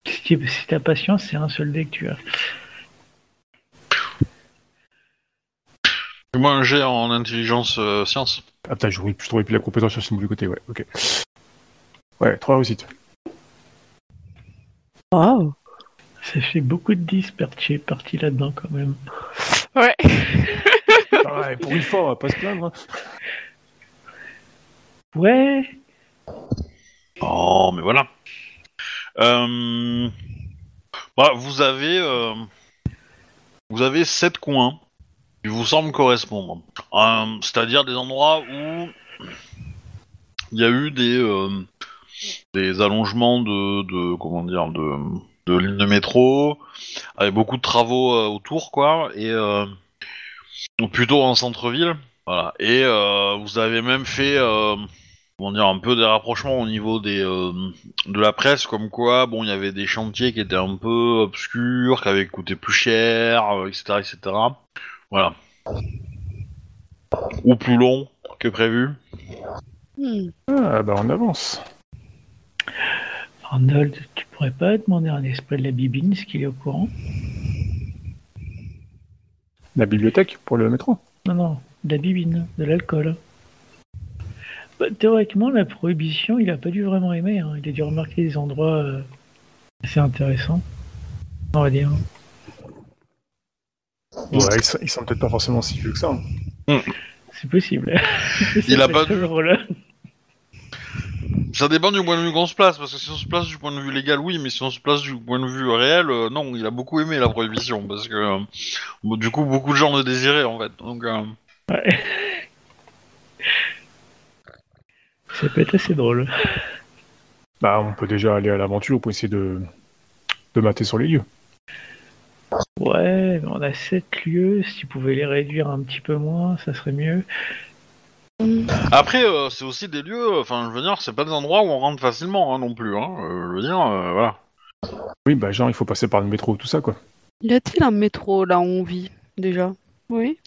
Si t'as patience, c'est un seul dé que tu as. Fais-moi un jet en intelligence euh, science. Attends, je je trouvais plus la compétence sur ce mauvais côté, ouais, ok. Ouais, trois réussites. Waouh Ça fait beaucoup de 10 perché parti là-dedans quand même. Ouais. Ah ouais, pour une fois, on va pas se plaindre. hein. Ouais, Oh, mais voilà. Euh... bah, vous avez euh, vous avez sept coins qui vous semblent correspondre. Euh, C'est-à-dire des endroits où il y a eu des allongements de, comment dire de lignes de métro avec beaucoup de travaux autour quoi et plutôt en centre-ville et vous avez même fait comment dire, un peu des rapprochements au niveau des euh, de la presse, comme quoi, bon, il y avait des chantiers qui étaient un peu obscurs, qui avaient coûté plus cher, euh, etc., etc. Voilà. Ou plus long que prévu. Hmm. Ah, bah on avance. Arnold, tu pourrais pas demander à un esprit de la bibine ce qu'il est au courant? La bibliothèque pour le métro. Non, non, de la bibine, de l'alcool. Bah, théoriquement, la prohibition, il a pas dû vraiment aimer. hein. Il a dû remarquer des endroits euh, assez intéressants. On va dire. Ouais, ils, sont- ils sont peut-être pas forcément si vieux que ça. hein. C'est possible. Il a pas. Ça dépend du point de vue qu'on se place, parce que si on se place du point de vue légal, oui, mais si on se place du point de vue réel, euh, non, il a beaucoup aimé la prohibition, parce que euh, du coup, beaucoup de gens le désiraient en fait. Donc, euh, Ouais. Ça peut être assez drôle. Bah, on peut déjà aller à l'aventure pour essayer de, de mater sur les lieux. Ouais, mais on a 7 lieux. Si tu pouvais les réduire un petit peu moins, ça serait mieux. Après, euh, c'est aussi des lieux, enfin, je veux dire, c'est pas des endroits où on rentre facilement hein, non plus. Hein, euh, je veux dire, euh, voilà. Oui, bah, genre, il faut passer par le métro, tout ça, quoi. Y a-t-il un métro là où on vit déjà? Oui?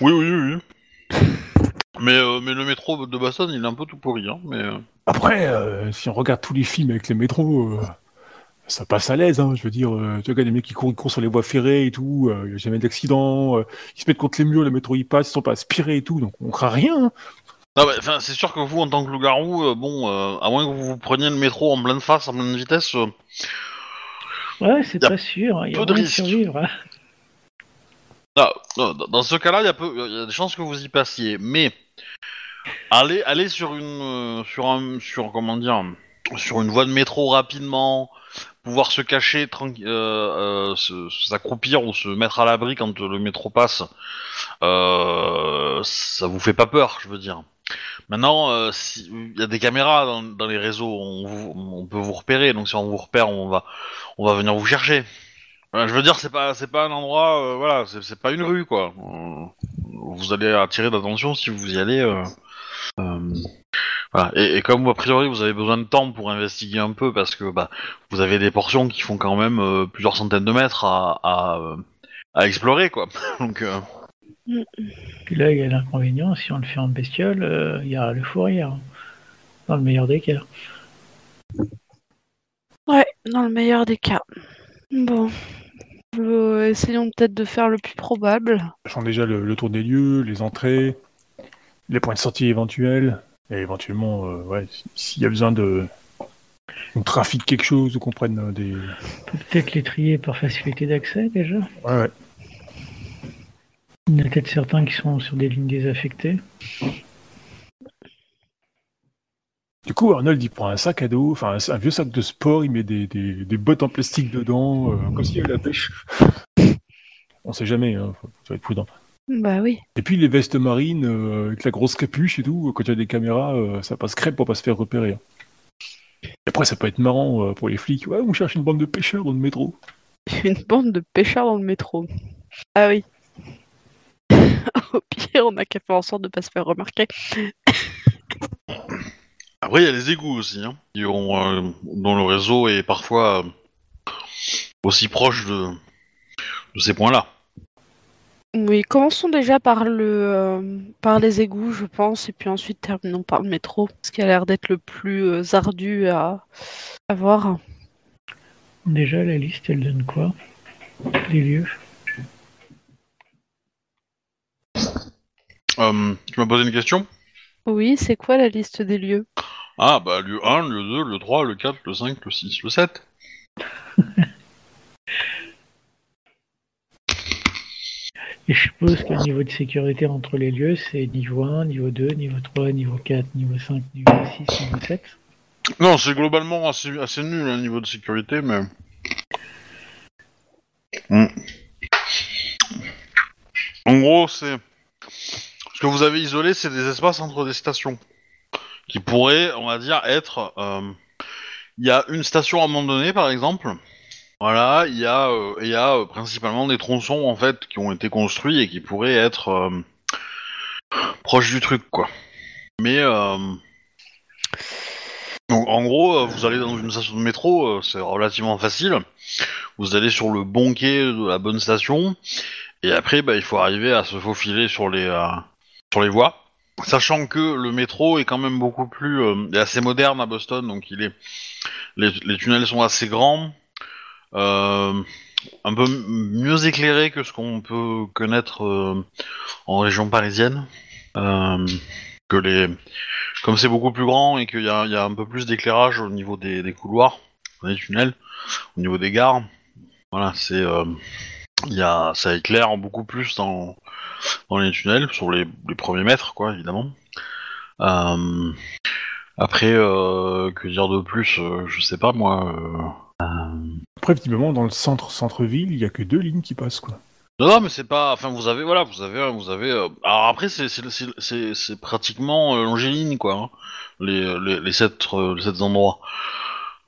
Oui, oui, oui. oui. Mais, euh, mais le métro de Boston, il est un peu tout pourri, hein, mais... euh, Après, euh, si on regarde tous les films avec les métros, euh, ça passe à l'aise, hein, je veux dire. euh, tu regardes des mecs qui courent, ils courent sur les voies ferrées et tout, il n'y a jamais d'accident, euh, ils se mettent contre les murs, le métro il passe, ils sont pas aspirés et tout, donc on craint rien. hein. Non, bah, enfin, c'est sûr que vous, en tant que loup-garou, euh, bon, euh, à moins que vous vous preniez le métro en pleine face, en pleine vitesse, euh, Ouais, c'est Y pas sûr. hein. Il y a peu de risques. survivre. Dans ce cas-là, il y, a des chances que vous y passiez. Mais aller, aller sur une, euh, sur un, sur comment dire, sur une voie de métro rapidement, pouvoir se cacher, euh, euh, se- s'accroupir ou se mettre à l'abri quand le métro passe, euh, ça vous fait pas peur, je veux dire. Maintenant, euh, si- il y a des caméras dans, dans les réseaux, on, vous- on peut vous repérer. Donc si on vous repère, on va, on va venir vous chercher. Je veux dire, c'est pas, c'est pas un endroit, euh, voilà, c'est c'est pas une rue, quoi. Vous allez attirer d'attention si vous y allez. euh, euh, voilà. Et, et comme a priori vous avez besoin de temps pour investiguer un peu, parce que bah, vous avez des portions qui font quand même euh, plusieurs centaines de mètres à, à, euh, à explorer, quoi. Donc, euh, Puis là, il y a l'inconvénient, si on le fait en bestiole, euh, il y a le fourrière. Dans le meilleur des cas. Ouais, dans le meilleur des cas. Bon. Euh, essayons peut-être de faire le plus probable. Sachant déjà le, le tour des lieux, les entrées, les points de sortie éventuels, et éventuellement, euh, ouais, si- s'il y a besoin de. On trafique quelque chose ou qu'on prenne euh, des. Peut peut-être les trier par facilité d'accès déjà. Ouais, ouais. Il y en a peut-être certains qui sont sur des lignes désaffectées. Du coup, Arnold, il prend un sac à dos, enfin un, un vieux sac de sport, il met des, des, des bottes en plastique dedans, euh, comme s'il y avait la pêche. On sait jamais, hein, faut, faut être prudent. Bah oui. Et puis les vestes marines euh, avec la grosse capuche et tout, quand il y a des caméras, euh, ça passe crêpe pour pas se faire repérer. hein. Et après, ça peut être marrant pour les flics. Ouais, on cherche une bande de pêcheurs dans le métro. Une bande de pêcheurs dans le métro. Ah oui. Au pire, on a qu'à faire en sorte de pas se faire remarquer. Après, il y a les égouts aussi, hein, qui ont, euh, dont le réseau est parfois euh, aussi proche de, de ces points-là. Oui, commençons déjà par le euh, par les égouts, je pense, et puis ensuite terminons par le métro, ce qui a l'air d'être le plus euh, ardu à, à voir. Déjà, la liste, elle donne quoi? Les lieux? Euh, tu m'as posé une question? Oui, c'est quoi la liste des lieux? Ah, bah, lieu 1, lieu 2, le 3, le 4, le 5, le 6, le 7. Et je suppose que le niveau de sécurité entre les lieux, c'est niveau 1, niveau 2, niveau 3, niveau 4, niveau 5, niveau 6, niveau 7. Non, c'est globalement assez, assez nul, au niveau de sécurité, mais... Hmm. En gros, c'est... Ce que vous avez isolé, c'est des espaces entre des stations. Qui pourraient, on va dire, être... euh, Il y a une station donné, par exemple. Voilà, il y a, euh, il y a euh, principalement des tronçons, en fait, qui ont été construits et qui pourraient être... proches du truc, quoi. Mais... euh, en gros, vous allez dans une station de métro, c'est relativement facile. Vous allez sur le bon quai de la bonne station, et après, bah, il faut arriver à se faufiler sur les sur les voies. Sachant que le métro est quand même beaucoup plus euh, assez moderne à Boston, donc il est les, tunnels sont assez grands, euh, un peu mieux éclairés que ce qu'on peut connaître euh, en région parisienne. Que les comme c'est beaucoup plus grand et qu'il y a, un peu plus d'éclairage au niveau des, couloirs, des tunnels, au niveau des gares. Voilà, c'est y a ça éclaire beaucoup plus dans dans les tunnels sur les, les premiers mètres quoi évidemment. Euh, après euh, que dire de plus, euh, je sais pas moi. Après, visiblement, dans le centre centre-ville, il y a que deux lignes qui passent, quoi. Non, non, mais c'est pas. Enfin, vous avez, voilà, vous avez, vous avez. euh, Alors après, c'est c'est c'est- pratiquement euh, longiligne, quoi. hein, les les les sept euh, les sept endroits.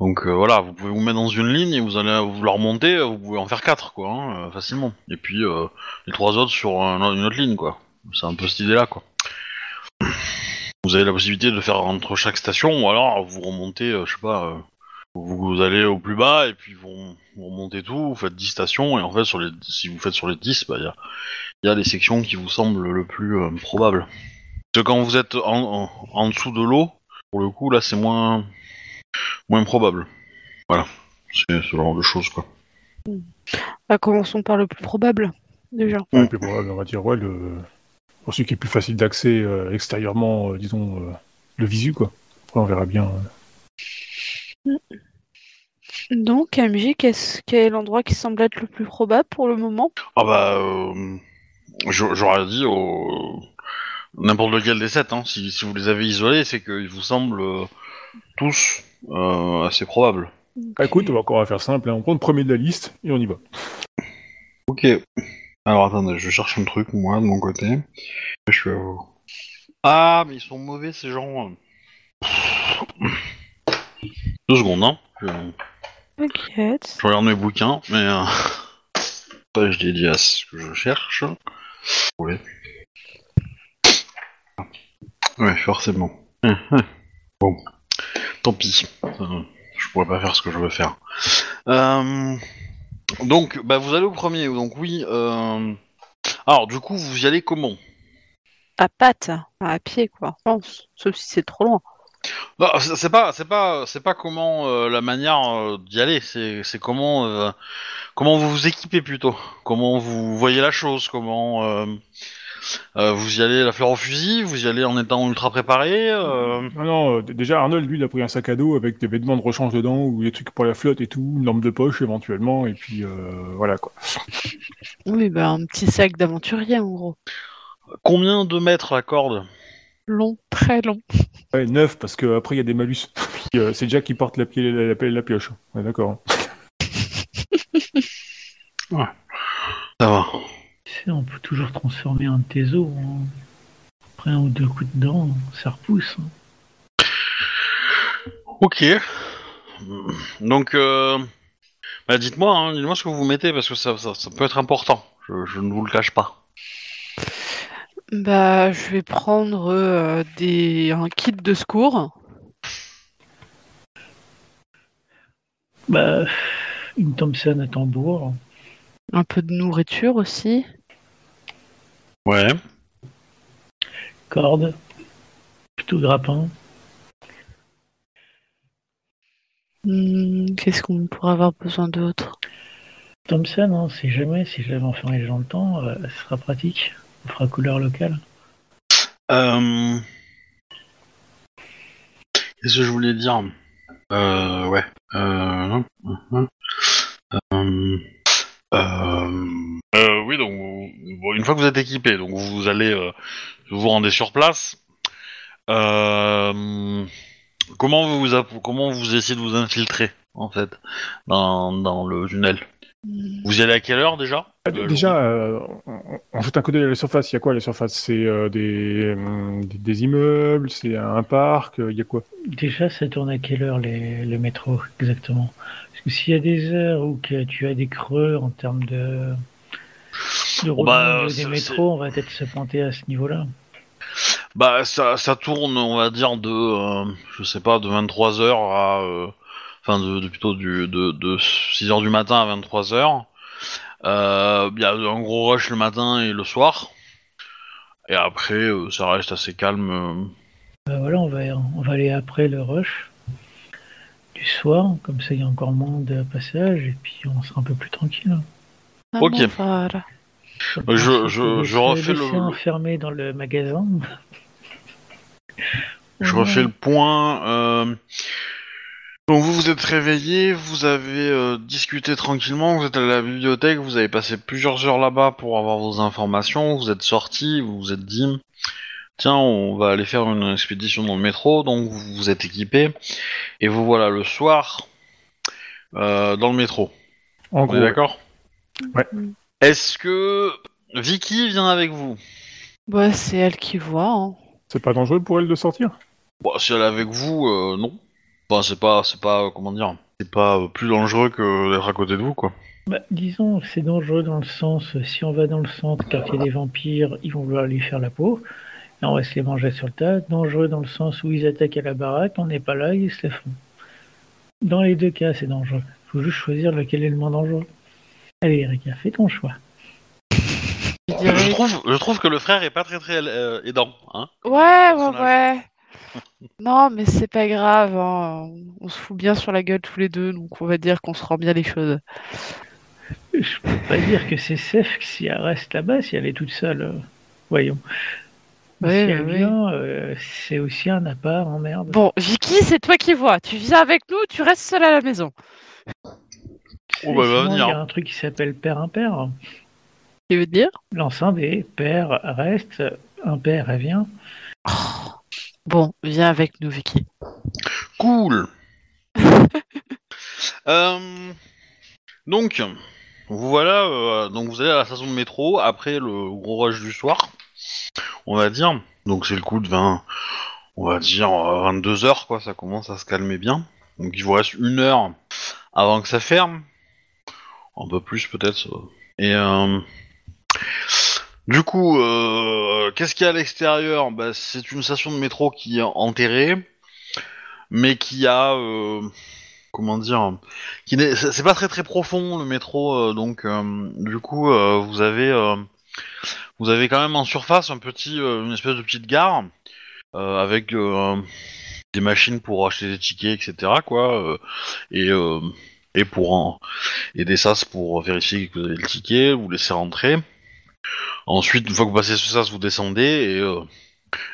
Donc euh, voilà, vous pouvez vous mettre dans une ligne et vous allez vous la remonter, euh, vous pouvez en faire quatre, quoi, hein, euh, facilement. Et puis euh, les trois autres sur un- une autre ligne, quoi. C'est un peu cette idée-là, quoi. Vous avez la possibilité de faire entre chaque station, ou alors vous remontez, je sais pas. vous, allez au plus bas et puis vous, remontez tout, vous faites 10 stations et en fait sur les si vous faites sur les 10, bah il y a, y les sections qui vous semblent le plus probable. Parce que quand vous êtes en, en dessous de l'eau, pour le coup là c'est moins moins probable. Voilà, c'est ce genre de choses quoi. Bah, commençons par le plus probable, déjà. Ouais, puis bon, on va dire, ouais, le... pour celui qui est plus facile d'accès euh, extérieurement, euh, disons, euh, le visu, quoi. Après, on verra bien. Donc, MJ, qu'est-ce quel est l'endroit qui semble être le plus probable pour le moment? Ah bah euh, j'a- j'aurais dit au n'importe lequel des sept, hein. si, si vous les avez isolés, c'est qu'ils vous semblent euh, tous assez probables. Ah, écoute, on va encore faire simple, hein. on prend le premier de la liste et on y va. Ok. Alors attendez, je cherche un truc moi de mon côté. Je suis à vous? Ah, mais ils sont mauvais ces gens. Deux secondes, hein. Je, T'inquiète. je regarde mes bouquins, mais euh... page dédiée à ce que je cherche. Oui. Ouais, forcément. Hum, hum. Bon, tant pis. Euh, je pourrais pas faire ce que je veux faire. Euh... Donc, bah, vous allez au premier. Donc oui. Euh... Alors, du coup, vous y allez comment? À patte, à pied, quoi. Pense. Sauf si c'est trop loin. Non, c'est c'est pas, c'est pas, c'est pas comment euh, la manière euh, d'y aller. C'est, c'est comment, euh, comment vous vous équipez plutôt. Comment vous voyez la chose. Comment euh, vous y allez la fleur au fusil. Vous y allez en étant ultra préparé. euh, Non, non, euh, déjà, Arnold, lui, il a pris un sac à dos avec des vêtements de rechange dedans, ou des trucs pour la flotte et tout, une lampe de poche éventuellement, et puis euh, voilà, quoi. Oui, bah, un petit sac d'aventurier, en gros. Combien de mètres la corde? Long, très long. Ouais, neuf, parce qu'après, il y a des malus. Euh, c'est Jack qui porte la, pi- la, la- la pioche. Ouais, d'accord. Va. Tu sais, on peut toujours transformer un de tes os en... Après un ou deux coups de dent, ça repousse. hein. Ok. Donc, euh, bah, dites-moi, hein, dites-moi ce que vous mettez parce que ça, ça, ça peut être important. Je, je ne vous le cache pas. Bah, je vais prendre euh, des... un kit de secours. Bah, une Thompson à tambour. Un peu de nourriture aussi. Ouais. corde, plutôt grappin. Hmm, Qu'est-ce qu'on pourrait avoir besoin d'autre? Thompson, hein, si jamais, si je l'avais enfermé les gens le temps, euh, ce sera pratique. On fera couleur locale. Euh... Qu'est-ce que je voulais dire? Euh, ouais. Euh... hum, euh, euh, euh, oui, donc vous- une fois que vous êtes équipé, donc vous allez euh, vous vous rendez sur place. Euh, comment vous vous app- comment vous essayez de vous infiltrer en fait dans, dans le tunnel? Vous y allez à quelle heure déjà? Ah, Déjà, euh, on, on jette un coup d'œil à la surface. Il y a quoi à la surface? C'est euh, des, hum, des, des immeubles, c'est un parc, euh, il y a quoi? Déjà, ça tourne à quelle heure les, le métro exactement? Parce que s'il y a des heures où que tu as des creux en termes de, de roulement bah, c'est- des métros, on va peut-être se pointer à ce niveau-là. Bah, ça, ça tourne, on va dire, de, euh, je sais pas, de 23h à... euh, Enfin, de, de- plutôt du, de, de 6h du matin à 23h. Il y a un gros rush le matin et le soir. Et après, euh, ça reste assez calme. euh. Bah voilà, on va, on va aller après le rush du soir, comme ça il y a encore moins de passages et puis on sera un peu plus tranquille. Ah Ok. bon, voilà. Je- je- je se refais le- enfermé dans le magasin. Je Ouais. refais le point. euh, Donc vous vous êtes réveillé, vous avez euh, discuté tranquillement, vous êtes allé à la bibliothèque, vous avez passé plusieurs heures là-bas pour avoir vos informations, vous êtes sorti, vous vous êtes dit, tiens, on va aller faire une expédition dans le métro, donc vous vous êtes équipé, et vous voilà le soir euh, dans le métro. En On gros, d'accord? Ouais. Est-ce que Vicky vient avec vous? Bah, c'est elle qui voit. Hein. c'est pas dangereux pour elle de sortir? Bon, si elle est avec vous, euh, non. Enfin, c'est pas, c'est pas, euh, comment dire, c'est pas euh, plus dangereux que d'être à côté de vous, quoi. Bah, disons, c'est dangereux dans le sens, euh, si on va dans le centre, quartier des vampires, ils vont vouloir lui faire la peau. Et on va se les manger sur le tas. Dangereux dans le sens où ils attaquent à la baraque, on n'est pas là, ils se les font. Dans les deux cas, c'est dangereux. faut juste choisir lequel est le moins dangereux. Allez, Erika, fais ton choix. Je trouve, je trouve que le frère est pas très très euh, aidant, hein. Ouais, ouais, ouais. Non, mais c'est pas grave. hein. On se fout bien sur la gueule tous les deux, donc on va dire qu'on se rend bien les choses. Je peux pas dire que c'est safe si elle reste là-bas, si elle est toute seule. euh, Voyons. Ouais, si elle ouais. vient, euh, c'est aussi un appart en merde. Bon, Vicky, c'est toi qui vois. Tu viens avec nous, tu restes seule à la maison. Oh, bah, elle va sinon, venir. Il y a un truc qui s'appelle père impair. Tu veux dire? L'enceinte est père reste, impair elle vient. Bon, viens avec nous, Vicky. Cool. Euh, donc, vous voilà, euh, donc vous allez à la station de métro après le gros rush du soir, on va dire. Donc c'est le coup de 20, on va dire 22 heures quoi, ça commence à se calmer bien. Donc il vous reste une heure avant que ça ferme, un peu plus peut-être. Et euh, du coup, euh, qu'est-ce qu'il y a à l'extérieur? Bah, C'est une station de métro qui est enterrée mais qui a euh, comment dire qui n'est c'est pas très très profond le métro donc du coup vous avez quand même en surface une espèce de petite gare avec des machines pour acheter des tickets etc quoi et et pour en- et des sas pour vérifier que vous avez le ticket vous laissez rentrer. Ensuite une fois que vous passez ce sas vous descendez et euh,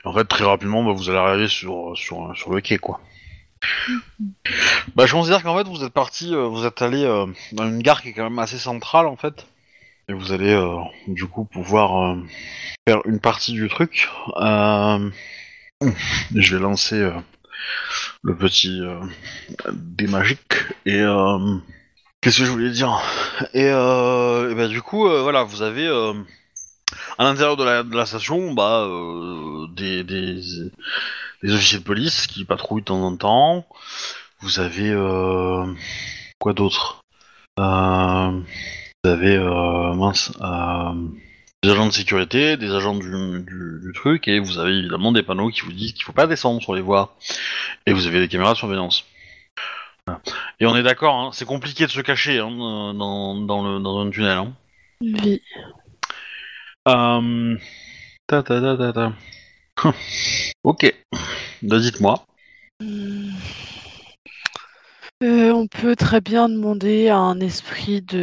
en fait très rapidement bah, vous allez arriver sur sur sur le quai quoi. Bah, je considère qu'en fait, vous êtes parti, euh, vous êtes allé euh, dans une gare qui est quand même assez centrale en fait, et vous allez du coup pouvoir faire une partie du truc. Je vais lancer le petit euh, dé magique et euh, qu'est-ce que je voulais dire? Et, euh, et bah, du coup, voilà, vous avez à l'intérieur de la, station, bah, des, des des officiers de police qui patrouillent de temps en temps. Vous avez quoi d'autre? Vous avez mince, des agents de sécurité, des agents du, du, du truc, et vous avez évidemment des panneaux qui vous disent qu'il faut pas descendre sur les voies. Et vous avez des caméras de surveillance. Voilà. Et on est d'accord, hein, c'est compliqué de se cacher hein, dans, dans, le, dans un tunnel. Hein. Oui. Euh... Ta ta ta ta ta. ok. Bah, dites-moi. Hmm. Euh, on peut très bien demander à un esprit de.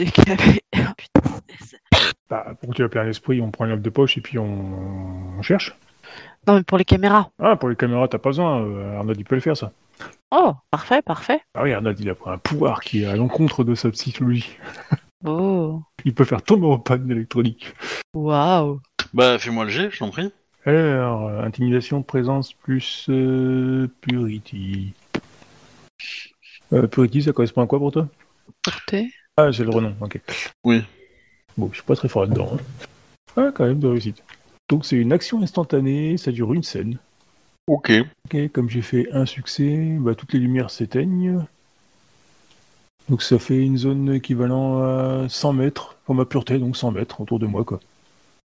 euh, caler- Ah, putain, c'est- Bah, pour que tu appelles un esprit, on prend une lampe de poche et puis on, on cherche. Non, mais pour les caméras. Ah, pour les caméras, t'as pas besoin. euh, Arnaud, il peut le faire, ça. Oh, parfait, parfait. Ah oui, Arnaud, il a pris un pouvoir qui est à l'encontre de sa psychologie. Oh, Il peut faire tomber en panne électronique. waouh. Bah, fais-moi le jet, je t'en prie. Alors, euh, intimidation, présence plus euh, purity. Euh, purity, ça correspond à quoi pour toi? Portée. Ah, c'est le renom, ok. Oui. Bon, je suis pas très fort là-dedans. hein. Ah, quand même, de réussite. Donc, c'est une action instantanée, ça dure une scène. Ok. Ok, comme j'ai fait un succès, bah, toutes les lumières s'éteignent. Donc ça fait une zone équivalent à 100 mètres, pour ma pureté, donc 100 mètres autour de moi, quoi.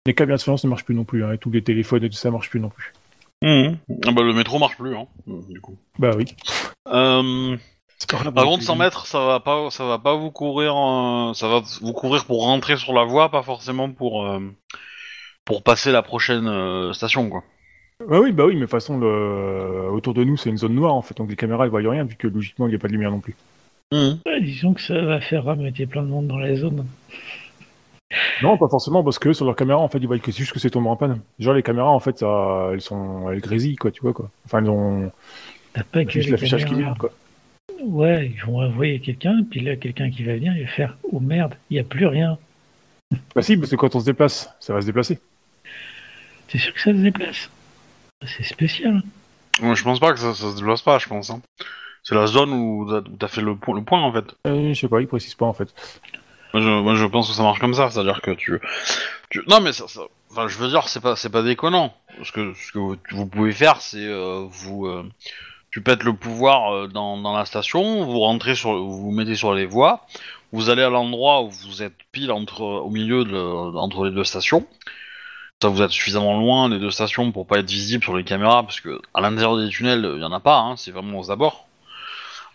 Les de surveillance ne marchent plus non plus, hein, et tous les téléphones et tout ça marchent plus non plus. Mhm. Ah bah, le métro marche plus, hein, du coup. Bah oui. Euh, par on contre, peut- 100 mètres, ça va pas, ça va pas vous courir, euh, ça va vous couvrir pour rentrer sur la voie, pas forcément pour euh, pour passer la prochaine euh, station, quoi. Bah oui, bah oui, mais de toute façon, le... autour de nous, c'est une zone noire en fait, donc les caméras elles voient rien, vu que logiquement il n'y a pas de lumière non plus. Ouais, disons que ça va faire rameuter plein de monde dans la zone. Non, pas forcément, parce que sur leurs caméras, en fait, ils voient que c'est juste que c'est tombé en panne. Genre, les caméras, en fait, ça... elles sont. Elles grésillent, quoi, tu vois, quoi. Enfin, elles ont T'as pas que l'affichage qui merde, quoi. Ouais, ils vont envoyer quelqu'un, puis là, quelqu'un qui va venir, il va faire Oh merde, il n'y a plus rien. Bah si, parce que quand on se déplace, ça va se déplacer. T'es sûr que ça se déplace C'est spécial. Ouais, je pense pas que ça, ça se déplace pas, je pense. hein. C'est la zone où t'as- fait le, point- le point, en fait. Euh, je sais pas, ils précisent pas, en fait. Moi je, moi, je pense que ça marche comme ça, c'est-à-dire que tu, tu- non mais ça, ça- enfin je veux dire c'est pas c'est pas déconnant. Ce que ce que vous, vous pouvez faire c'est euh, vous euh, tu pètes le pouvoir euh, dans, dans la station, vous rentrez sur vous vous mettez sur les voies, vous allez à l'endroit où vous êtes pile entre au milieu de, entre les deux stations. Ça vous êtes suffisamment loin des deux stations pour pas être visible sur les caméras parce que à l'intérieur des tunnels il y en a pas, hein, c'est vraiment aux abords.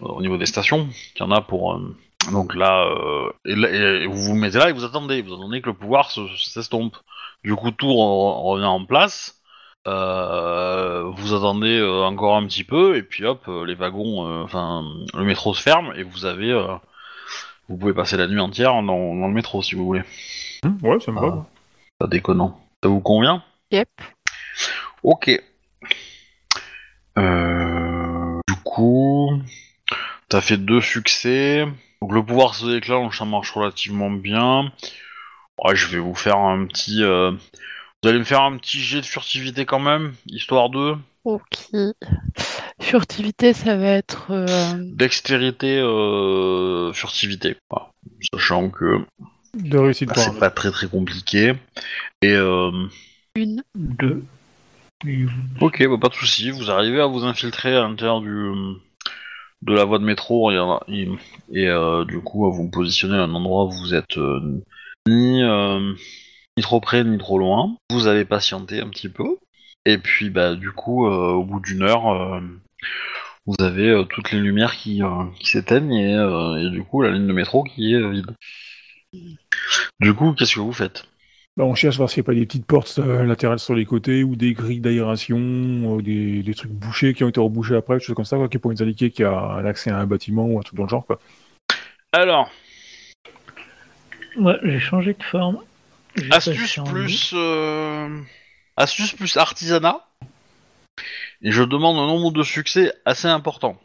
Euh, au niveau des stations, il y en a pour euh, donc là, euh, et là- et vous vous mettez là et vous attendez, vous attendez que le pouvoir se- s'estompe. Du coup, tout re- revient en place. Euh, vous attendez euh, encore un petit peu et puis hop, euh, les wagons, euh, enfin, le métro se ferme et vous avez, euh, vous pouvez passer la nuit entière dans, dans le métro si vous voulez. Hum, ouais, ça me va. Ah. Pas déconnant. Ça vous convient? Yep. Ok. Euh, du coup, t'as fait deux succès. Donc le pouvoir se déclenche, ça marche relativement bien. Ouais, je vais vous faire un petit. Vous allez me faire un petit jet de furtivité quand même, histoire de Ok. Furtivité, ça va être. euh, dextérité, euh, furtivité. Voilà. Sachant que De réussite bah, pour c'est un. pas très très compliqué. Et euh, une. Deux. Et Ok, bah, pas de souci. Vous arrivez à vous infiltrer à l'intérieur du de la voie de métro et, euh, du coup à vous positionner à un endroit où vous êtes euh, ni euh, ni trop près ni trop loin. Vous allez patienter un petit peu et puis bah du coup euh, au bout d'une heure euh, vous avez euh, toutes les lumières qui, euh, qui s'éteignent et, euh, et du coup la ligne de métro qui est euh, vide. Du coup, qu'est-ce que vous faites? Bah, on cherche voir s'il n'y a pas des petites portes euh, latérales sur les côtés ou des grilles d'aération, ou des, des trucs bouchés qui ont été rebouchés après, des choses comme ça, quoi, qui pourraient nous indiquer qu'il y a un accès à un bâtiment ou un truc dans le genre, quoi. Alors, Ouais, j'ai changé de forme. Astuce plus euh, astuce plus artisanat. Et je demande un nombre de succès assez important.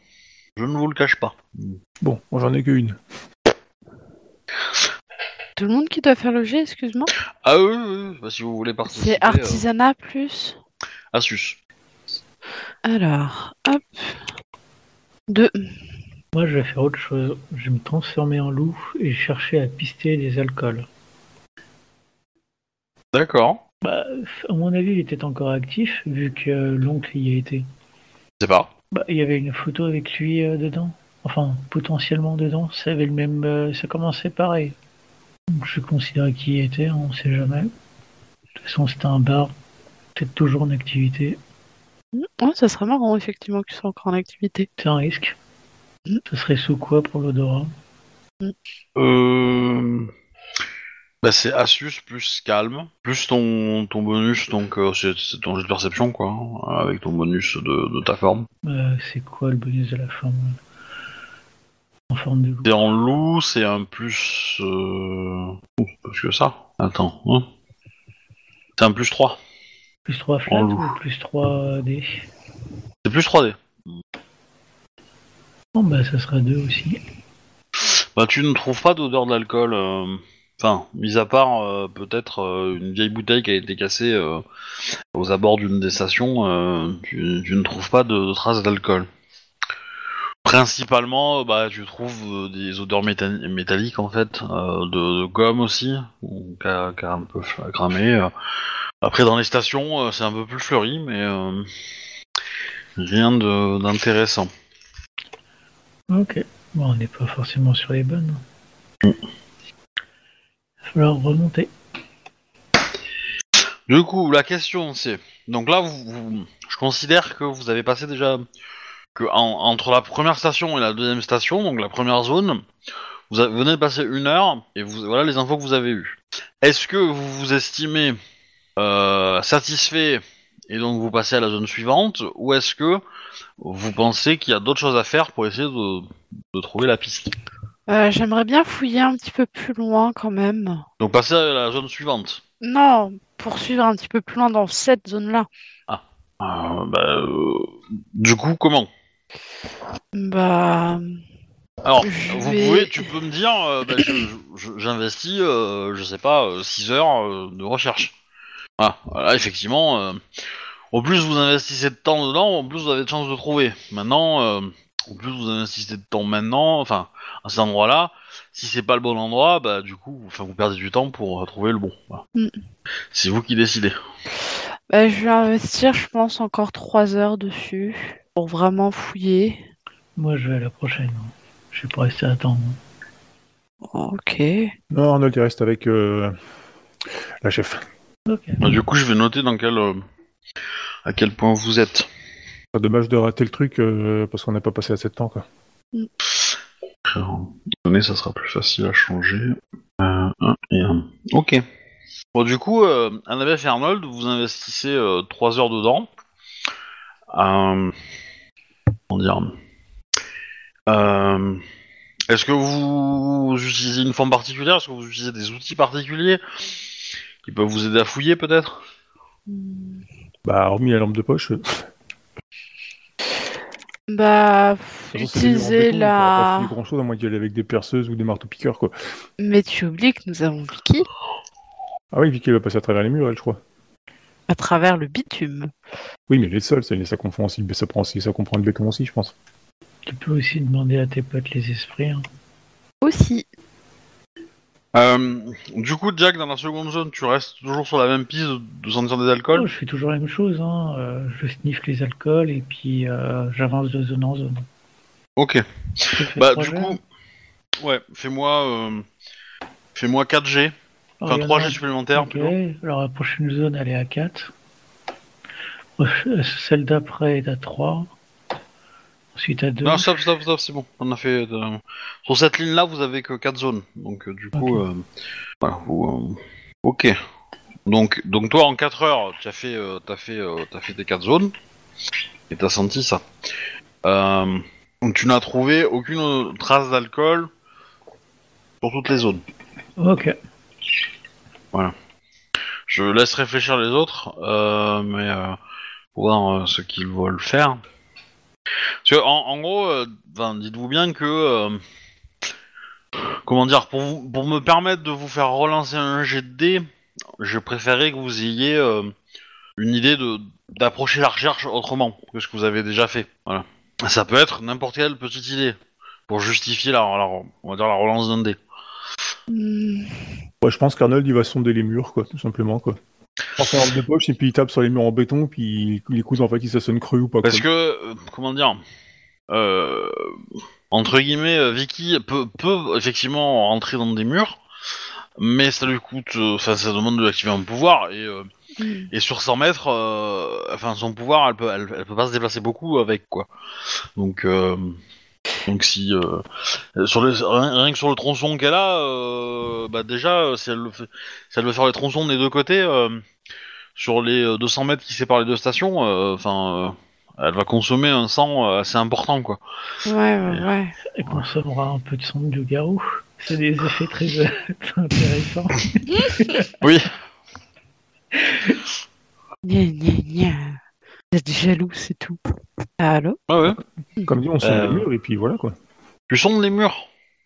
Je ne vous le cache pas. Bon, moi j'en ai qu'une. Tout le monde qui doit faire le jet, excuse-moi. Ah oui, oui, oui. Bah, si vous voulez participer. C'est artisanat plus. euh, astuce. Alors, hop. Deux. Moi, je vais faire autre chose. Je vais me transformer en loup et chercher à pister des alcools. D'accord. Bah, à mon avis, il était encore actif, vu que l'oncle y a été. Je sais pas. Bah, il y avait une photo avec lui euh, dedans. Enfin, potentiellement dedans. Ça avait le même. euh, ça commençait pareil. Donc, Je considère qu'il y était, on sait jamais. De toute façon, c'était un bar. Peut-être toujours en activité. Ouais, ça serait marrant, effectivement, qu'ils soient encore en activité. C'est un risque. Ce serait sous quoi pour l'odorat? Euh... Bah, c'est astuce plus calme. Plus ton, ton bonus, donc euh, c'est c'est ton jeu de perception, quoi. hein, avec ton bonus de, de ta forme. Euh, C'est quoi le bonus de la forme En forme de loup? C'est en loup, c'est un plus. Euh... ouh, Parce que ça. Attends. Hein c'est un plus 3. Plus 3 flat En loup. ou plus 3 dés? C'est plus 3D. Bon, bah, ça sera 2 aussi. Bah, tu ne trouves pas d'odeur d'alcool. euh, Enfin, mis à part euh, peut-être euh, une vieille bouteille qui a été cassée euh, aux abords d'une des stations, tu, tu ne trouves pas de, de traces d'alcool. Principalement, bah, tu trouves des odeurs méta- métalliques en fait, de, de gomme aussi, qui a, un peu cramé. Après, dans les stations, c'est un peu plus fleuri, mais rien d'intéressant. Ok. Bon, on n'est pas forcément sur les bonnes. Il va falloir remonter. Du coup, la question c'est, donc là, je considère que vous avez passé déjà que en- entre la première station et la deuxième station, donc la première zone, vous venez de passer une heure et vous, voilà les infos que vous avez eues. Est-ce que vous vous estimez euh, satisfait et donc vous passez à la zone suivante, ou est-ce que vous pensez qu'il y a d'autres choses à faire pour essayer de trouver la piste? Euh, J'aimerais bien fouiller un petit peu plus loin quand même. Donc passer à la zone suivante. Non, poursuivre un petit peu plus loin dans cette zone-là. Euh, bah, euh, du coup, comment? Bah, Alors, Je vous vais- pouvez, tu peux me dire, euh, bah, je- je- j'investis, je sais pas, 6 heures de recherche. Ah, voilà, effectivement, au plus vous investissez de temps dedans, au plus vous avez de chances de trouver. Maintenant, au plus vous investissez de temps maintenant, enfin, à cet endroit-là, si c'est pas le bon endroit, bah du coup, enfin, vous perdez du temps pour euh, trouver le bon. Voilà. Mm. C'est vous qui décidez. bah, je vais investir, je pense, encore trois heures dessus pour vraiment fouiller. Moi, je vais à la prochaine. Je vais pas rester à attendre. Ok. Non, Arnold, il reste avec euh, la chef. Ok. Bah, du coup, je vais noter dans quel, euh, à quel point vous êtes. Dommage de rater le truc euh, parce qu'on n'a pas passé assez de temps, quoi. donné, ça sera plus facile à changer. Euh, un et un. Ok. Bon, du coup, euh, Annabeth et Arnold, vous investissez 3 heures dedans. Euh, comment dire Euh, Est-ce que vous utilisez une forme particulière? Est-ce que vous utilisez des outils particuliers qui peuvent vous aider à fouiller, peut-être? Bah, hormis la lampe de poche. Bah, utiliser on pas la... fouiller grand chose à moins d'y aller avec des perceuses ou des marteaux piqueurs, quoi. Mais tu oublies que nous avons Vicky Ah oui, Vicky va passer à travers les murs, elle, je crois. à travers le bitume. Oui, mais elle est seule, ça, ça comprend aussi, ça, prend aussi, ça comprend le béton aussi, je pense. Tu peux aussi demander à tes potes les esprits. hein. Aussi. Euh, Du coup, Jack, dans la seconde zone, tu restes toujours sur la même piste de, sentir des alcools Oh, je fais toujours la même chose. Hein. euh, je sniffe les alcools et puis euh, j'avance de zone en zone. Ok. Bah, du coup, ouais, fais-moi fais-moi 4G, enfin Alors, il y en 3G a- supplémentaires Ok, plutôt. alors la prochaine zone elle est à 4. Celle d'après est à 3. Ensuite à 2. Non, stop, stop, stop, c'est bon. On a fait. euh, Sur cette ligne-là, vous avez que 4 zones. Donc, euh, du coup, Ok. euh, voilà. vous, euh, Ok. Donc, donc, toi, en 4 heures, tu as fait, euh, t'as fait, euh, t'as fait tes 4 zones. Et t'as senti ça. Euh, donc, tu n'as trouvé aucune trace d'alcool sur toutes les zones. Ok. Je laisse réfléchir les autres, euh, mais euh, pour voir euh, ce qu'ils veulent faire. Parce que, en, en gros, euh, dites-vous bien que, euh, comment dire, pour, vous- pour me permettre de vous faire relancer un jet de dés, je préférais que vous ayez euh, une idée de d'approcher la recherche autrement que ce que vous avez déjà fait. Voilà. Ça peut être n'importe quelle petite idée pour justifier la, la- on va dire la relance d'un dé. Hmm. Ouais, je pense qu'Arnold, il va sonder les murs, quoi, tout simplement, quoi. Sa lampe de poche et puis il tape sur les murs en béton, puis il écoute en fait si ça sonne cru ou pas. Parce quoi. que, euh, comment dire, euh, entre guillemets, euh, Vicky peut, peut effectivement rentrer dans des murs, mais ça lui coûte, euh, enfin, ça demande de l'activer un pouvoir, et, euh, Hmm. et sur 100 mètres, euh, enfin, son pouvoir, elle peut, elle, elle peut pas se déplacer beaucoup avec, quoi. Donc, euh, donc si, euh, sur le, rien, rien que sur le tronçon qu'elle a, euh, bah déjà, euh, si elle, le fait, si elle veut faire les tronçons des deux côtés, euh, sur les euh, 200 mètres qui séparent les deux stations, euh, enfin, euh, elle va consommer un sang euh, assez important, quoi. Ouais, ouais, ouais. Elle consommera un peu de sang de garou. C'est des effets très euh, intéressants. Oui. Gna, gna, gna. Vous êtes jaloux, c'est tout. Allô Ouais, ouais. Comme dit, on sonde Euh, les murs et puis voilà, quoi. Tu sondes les murs.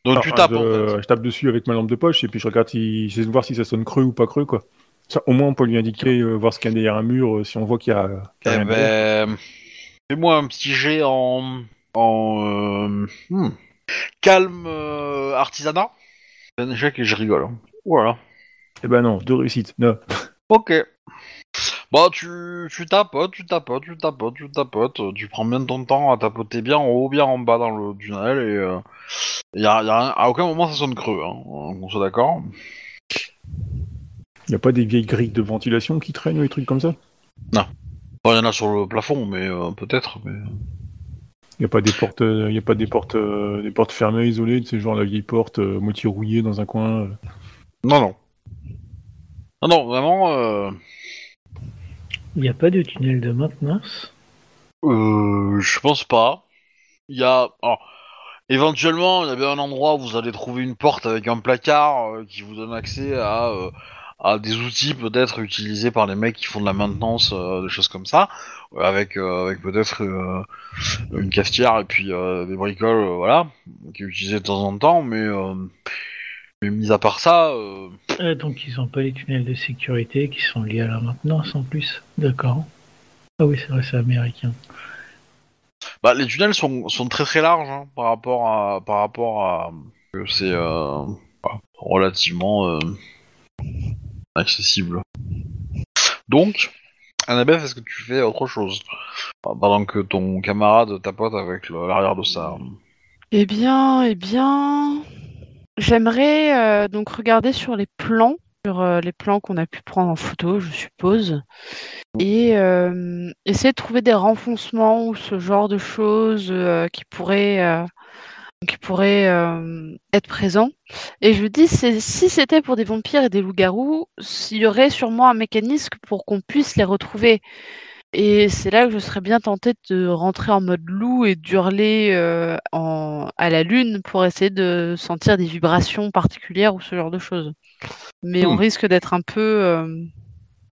Donc tu Enfin, tapes, je, en fait. je tape dessus avec ma lampe de poche et puis je regarde si, j'essaie de voir si ça sonne creux ou pas creux, quoi. Ça, au moins, on peut lui indiquer, euh, voir ce qu'il y a derrière un mur, euh, si on voit qu'il y a, y a Eh ben, fais-moi un petit jet en, en euh, hmm, calme euh, artisanat. C'est un échec et je rigole. hein. Voilà. Eh ben non, deux réussites. Non. Ok. Bah tu, tu tapotes, tu tapotes, tu tapotes, tu tapotes, euh, tu prends bien ton temps à tapoter bien en haut, bien en bas dans le tunnel et euh, y a, y a à aucun moment ça sonne creux, hein, on soit d'accord. Il a pas des vieilles grilles de ventilation qui traînent ou des trucs comme ça? Bon, il y en a sur le plafond, mais euh, peut-être. Mais... Il n'y a pas des portes, euh, il y a pas des portes, euh, des portes fermées, isolées, de ces genre la vieille porte euh, moitié rouillée dans un coin. euh. Non, non. Non, non, vraiment. Il n'y a pas de tunnel de maintenance? Euh, je pense pas. Il y a. éventuellement, il y a bien un endroit où vous allez trouver une porte avec un placard euh, qui vous donne accès à, euh, à des outils peut-être utilisés par les mecs qui font de la maintenance, des choses comme ça, avec, avec peut-être une cafetière et puis des bricoles, voilà, qui est utilisé de temps en temps, mais, mais mis à part ça. euh, Ah, donc ils n'ont pas les tunnels de sécurité qui sont liés à la maintenance en plus. D'accord. Ah oui, c'est vrai, c'est américain. Bah, les tunnels sont, sont très très larges hein, par rapport à par rapport à que c'est euh, relativement euh, accessible. Donc, Annabeth, est-ce que tu fais autre chose? Pendant que ton camarade tapote avec l'arrière de sa Eh bien, eh bien, j'aimerais euh, donc regarder sur les plans, sur euh, les plans qu'on a pu prendre en photo, je suppose, et euh, essayer de trouver des renfoncements ou ce genre de choses euh, qui pourraient, euh, qui pourraient euh, être présents. Et je me dis, si c'était pour des vampires et des loups-garous, il y aurait sûrement un mécanisme pour qu'on puisse les retrouver. Et c'est là que je serais bien tentée de rentrer en mode loup et d'hurler euh, en- à la lune pour essayer de sentir des vibrations particulières ou ce genre de choses. Mais on Hmm. risque d'être un peu... euh,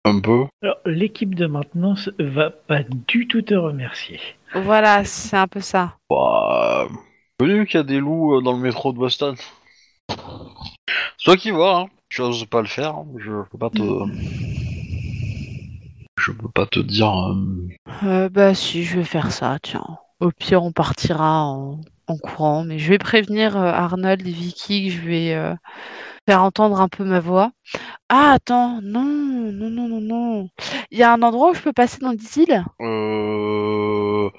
un peu Alors, l'équipe de maintenance va pas du tout te remercier. Voilà, c'est un peu ça. bah, connu qu'il y a des loups euh, dans le métro de Boston. C'est toi qui vois, hein. Tu oses pas le faire, hein. je peux pas te je peux pas te dire. euh, Euh, bah si, je vais faire ça, tiens. Au pire, on partira en, en courant, mais je vais prévenir euh, Arnold et Vicky que je vais faire entendre un peu ma voix. Ah, attends, non, non, non, non, non. Il y a un endroit où je peux passer dans les îles? Euh,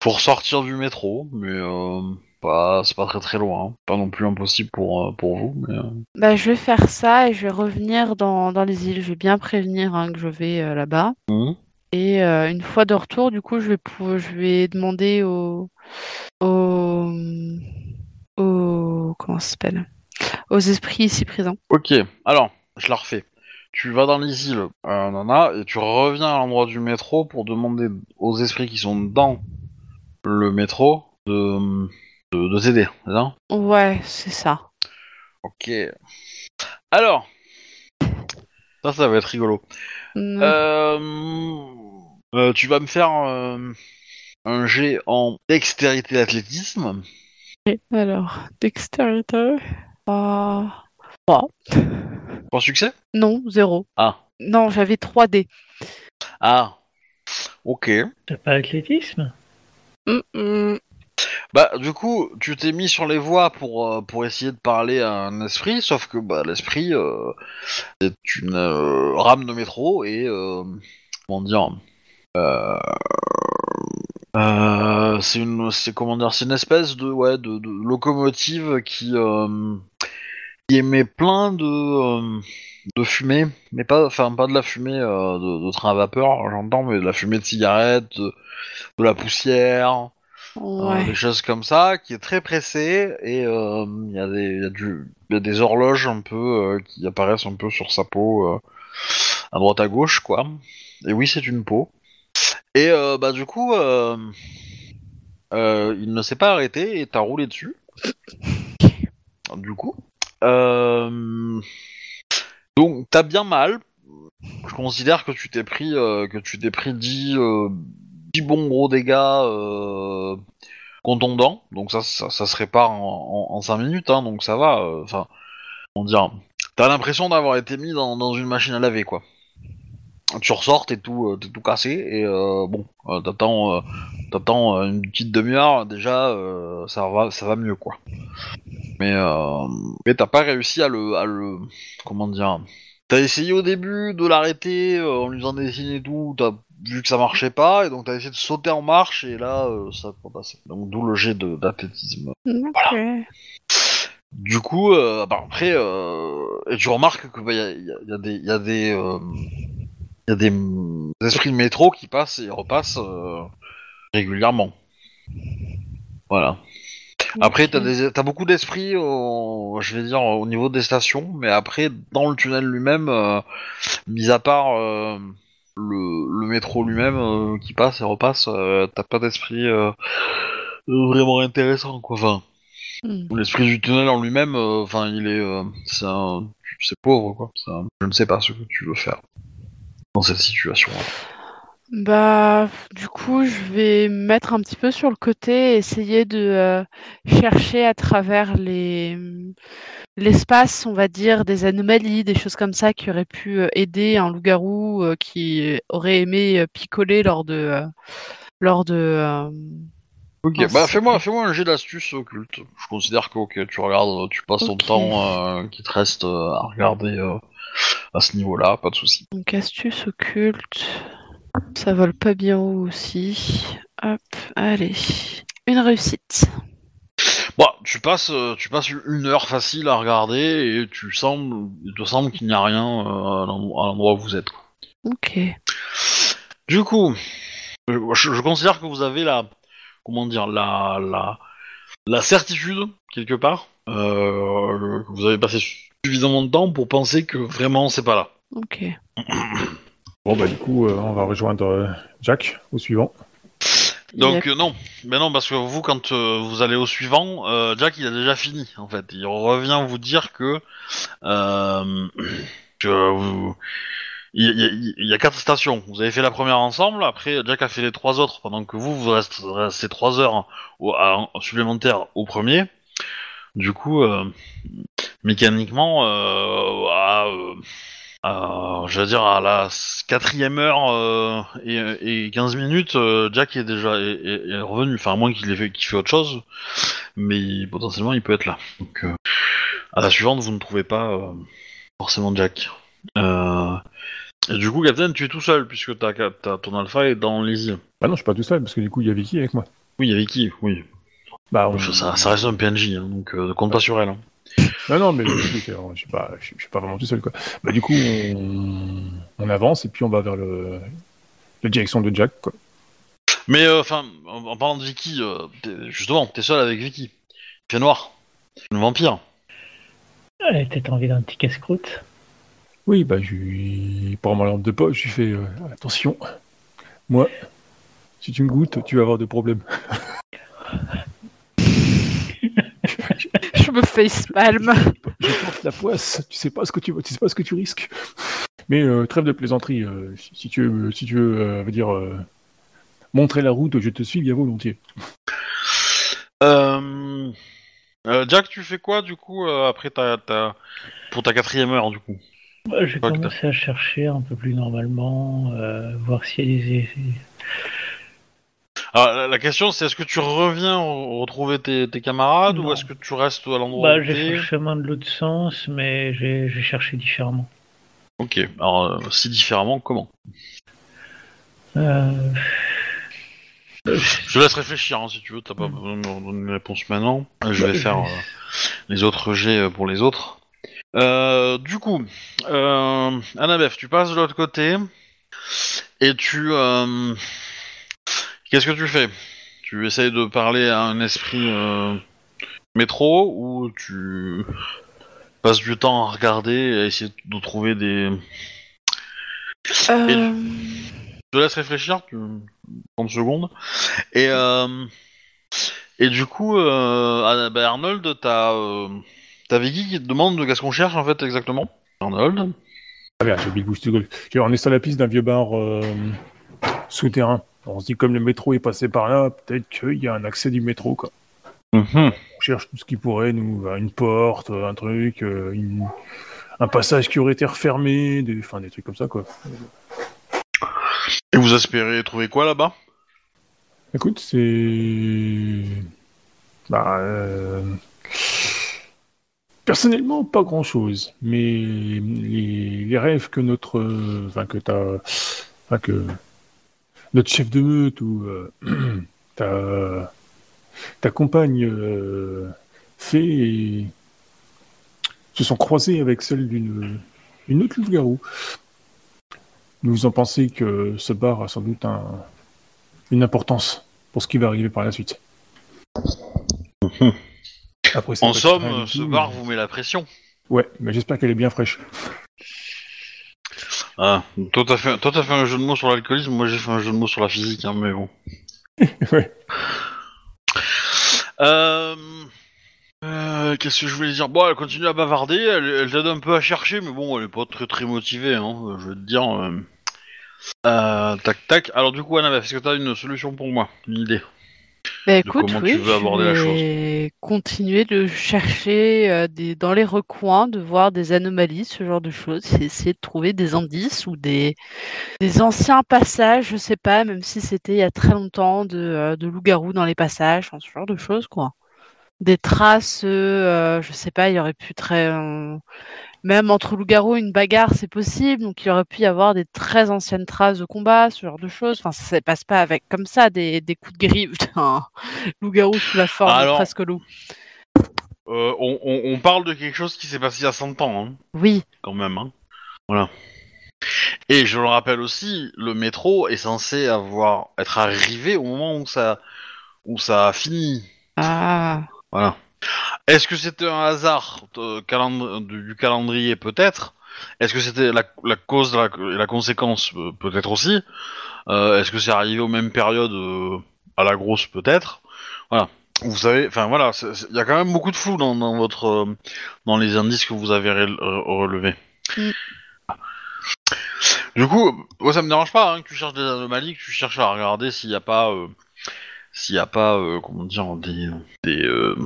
pour sortir du métro, mais euh, pas, c'est pas très très loin. hein. Pas non plus impossible pour, euh, pour vous, mais. euh, Bah, je vais faire ça et je vais revenir dans, dans les îles. Je vais bien prévenir hein, que je vais euh, là-bas. mhm. Et euh, une fois de retour, du coup, je vais, pou- je vais demander au, au, au- comment ça s'appelle? Aux esprits ici présents. Ok, alors, je la refais. Tu vas dans les îles, euh, Nana, et tu reviens à l'endroit du métro pour demander aux esprits qui sont dans le métro de, de, de t'aider, c'est ça? Ouais, c'est ça. Ok. Alors, ça, ça va être rigolo. Mm. Euh, euh, tu vas me faire euh, un jet en dextérité d'athlétisme. Alors, dextérité. Ah, Pour succès? Non, zéro. Ah. Non, j'avais 3 dés. Ah. Ok. T'as pas athlétisme Mm, mm. Bah, du coup, tu t'es mis sur les voies pour, euh, pour essayer de parler à un esprit, sauf que bah, l'esprit euh, est une euh, rame de métro et. euh, comment dire c'est une c'est comment dire c'est une espèce de ouais de, locomotive qui qui émet plein de de fumée mais pas enfin pas de la fumée de, de train à vapeur j'entends mais de la fumée de cigarette de la poussière euh, des choses comme ça, qui est très pressé et euh, il y, il y, il y a des horloges un peu euh, qui apparaissent un peu sur sa peau euh, à droite à gauche quoi. Et oui, c'est une peau. Et euh, bah du coup, euh, euh, il ne s'est pas arrêté et t'as roulé dessus. Du coup, euh, donc t'as bien mal. Je considère que tu t'es pris euh, que tu t'es pris 10, 10 bons gros dégâts euh, contondants. Donc ça, ça, se répare en, 5 minutes, hein, donc ça va. euh, Enfin, on dire, t'as l'impression d'avoir été mis dans, une machine à laver, quoi. Tu ressors, t'es tout, euh, t'es tout cassé et bon, t'attends, une petite demi-heure déjà, ça va, ça va mieux, quoi. Mais, mais t'as pas réussi à le, à le, comment dire. T'as essayé au début de l'arrêter en lui faisant des signes et tout, t'as vu que ça marchait pas, et donc t'as essayé de sauter en marche, et là, euh, ça a pas passé. Donc d'où le jet d'athlétisme. Ok. Du coup, euh, bah, après, euh, et tu remarques que bah, y, a, y a- y a des, y a des, y a des, esprits de métro qui passent et repassent régulièrement. Voilà. Après, t'as des, t'as beaucoup d'esprits, au- je vais dire, au niveau des stations, mais après, dans le tunnel lui-même, euh, mis à part euh, le, le métro lui-même euh, qui passe et repasse, euh, t'as pas d'esprit euh, vraiment intéressant, quoi. Enfin, Hmm. l'esprit du tunnel en lui-même, enfin, il est, c'est un, c'est pauvre, quoi. Un- je ne sais pas ce que tu veux faire dans cette situation. Bah, du coup, je vais me mettre un petit peu sur le côté, essayer de euh, chercher à travers les l'espace, on va dire, des anomalies, des choses comme ça qui auraient pu euh, aider un loup-garou euh, qui aurait aimé picoler lors de euh, lors de Ok, Ah, bah fais-moi, fais-moi un jet d'astuce occulte. Je considère que ok, tu regardes, tu passes ton temps qui te reste à regarder à ce niveau-là, pas de souci. donc astuce occulte. Ça vole pas bien haut aussi. Hop, allez, une réussite. Bon, tu passes, euh, tu passes une heure facile à regarder et tu sembles, il te semble qu'il n'y a rien euh, à l'endroit où vous êtes. Ok. Du coup, je, je considère que vous avez la, comment dire, la, la, la certitude quelque part euh, que vous avez passé suffisamment de temps pour penser que vraiment c'est pas là. Ok. Bon, bah, du coup, euh, on va rejoindre euh, Jack au suivant. Donc euh, non, mais non parce que vous quand euh, vous allez au suivant, euh, Jack il a déjà fini en fait. Il revient vous dire que euh, que vous il y, a- il y a quatre stations. Vous avez fait la première ensemble, après Jack a fait les trois autres pendant que vous vous restez, restez trois heures au, à- supplémentaires au premier. Du coup, euh, mécaniquement, euh, à, euh, à- je veux dire à la quatrième heure euh, et, et 15 minutes, euh, Jack est déjà est, revenu. Enfin, à moins qu'il ait fait, qu'il fait autre chose, mais potentiellement il peut être là. Donc, euh, à la suivante, vous ne trouvez pas forcément Jack. Et du coup, Captain, tu es tout seul puisque ta, ta- ton alpha est dans les îles. Bah, non, je suis pas tout seul parce que du coup, il y a Vicky avec moi. Oui, il y avait qui Oui. Bah, on- Ça, ça reste un PNJ, hein, donc euh, compte pas sur elle. hein. Non, non, mais je suis je suis pas, je suis- pas vraiment tout seul, quoi. Bah, du coup, on, on avance et puis on va vers le, la direction de Jack, quoi. Mais euh, enfin, en, en parlant de Vicky, euh, t'es- justement, t'es seul avec Vicky. Fait noir. Une vampire. Elle a peut-être envie d'un petit casse-croûte. Oui, bah, je lui prends ma lampe de poche, je lui fais euh, attention. Moi, si tu me goûtes, tu vas avoir des problèmes. Je me facepalm. Je porte la poisse, tu sais pas ce que tu, tu sais pas ce que tu risques. Mais euh, trêve de plaisanterie, euh, si, si tu veux, si tu veux, euh, veut dire, euh, montrer la route, je te suis bien volontiers. Euh... euh, Jack, tu fais quoi du coup euh, après ta, ta... pour ta quatrième heure du coup? Bah, je que commencer à chercher un peu plus normalement, euh, voir s'il y a des... Alors, la, question c'est est-ce que tu reviens re- retrouver tes, tes camarades Non. ou est-ce que tu restes à l'endroit Bah, j'ai fait le chemin de l'autre sens, mais j'ai cherché différemment. Ok, alors euh, si différemment, comment? Euh, Je te laisse réfléchir hein, si tu veux, t'as pas besoin de me donner une réponse maintenant. Je vais bah, faire euh, les autres jets pour les autres. Euh, du coup, euh, Annabeth, tu passes de l'autre côté et tu... euh, Qu'est-ce que tu fais? Tu essayes de parler à un esprit euh, métro ou tu passes du temps à regarder et à essayer de trouver des... Euh, Je te laisse réfléchir, tu... 30 secondes. Et, euh, et du coup, euh, bah, Arnold, t'as euh, t'as Vicky qui te demande de qu'est-ce qu'on cherche en fait exactement. Arnold Ah bien, j'ai oublié tout seul. On est sur la piste d'un vieux bar euh, souterrain. On se dit comme le métro est passé par là, peut-être qu'il y a un accès du métro, quoi. Mhm. On cherche tout ce qui pourrait nous, euh, une porte, un truc, euh, une- un passage qui aurait été refermé, des, enfin des trucs comme ça, quoi. Et vous espérez trouver quoi là-bas? Écoute, c'est. Bah. euh, Personnellement, pas grand chose. Mais les, les rêves que notre. euh, Enfin, que ta. Enfin, que. Notre chef de meute ou. euh, ta. Ta compagne euh, fait. se sont croisées avec celles d'une une autre loup-garou. Nous en pensez que ce bar a sans doute un, une importance pour ce qui va arriver par la suite. Après, En somme, ce bar vous met la pression. Ouais, mais j'espère qu'elle est bien fraîche. Ah, toi t'as fait, toi, t'as fait un jeu de mots sur l'alcoolisme, moi j'ai fait un jeu de mots sur la physique, hein, mais bon. ouais. Euh... euh, Qu'est-ce que je voulais dire? Bon, elle continue à bavarder, elle, elle t'aide un peu à chercher, mais bon, elle est pas très très motivée, hein, je veux te dire. euh. Tac tac. Alors du coup, Annabeth, est-ce que t'as une solution pour moi? Une idée? Bah écoute, comment oui, tu veux aborder la je chose. vais continuer de chercher euh, des, dans les recoins, de voir des anomalies, ce genre de choses, essayer de trouver des indices ou des, des anciens passages, je sais pas, même si c'était il y a très longtemps, de, euh, de loups-garous dans les passages, enfin, ce genre de choses, quoi. Des traces, euh, je sais pas, il y aurait pu très... même entre loups-garous, une bagarre, c'est possible, donc il aurait pu y avoir des très anciennes traces de combat, ce genre de choses. Enfin, ça se passe pas avec comme ça des, des coups de griffe d'un loup-garou sous la forme Alors- de presque loup. euh, on, on- on parle de quelque chose qui s'est passé il y a 100 ans, hein, Oui, quand même. Hein. Voilà. Et je le rappelle aussi, le métro est censé avoir être arrivé au moment où ça, où ça a fini. ah, Voilà. Est-ce que c'était un hasard euh, calend- du, calendrier Peut-être? Est-ce que c'était la, la cause la, et la conséquence Euh, Peut-être aussi? Euh, Est-ce que c'est arrivé aux mêmes périodes euh, à la grosse Peut-être? Voilà. Vous savez, enfin voilà, il y a quand même beaucoup de flou dans, dans votre, euh, dans les indices que vous avez rel- re- relevés. Mm. Du coup, moi ça me dérange pas hein, que tu cherches des anomalies, que tu cherches à regarder s'il n'y a pas, s'il y a pas, euh, comment dire, des, des, euh,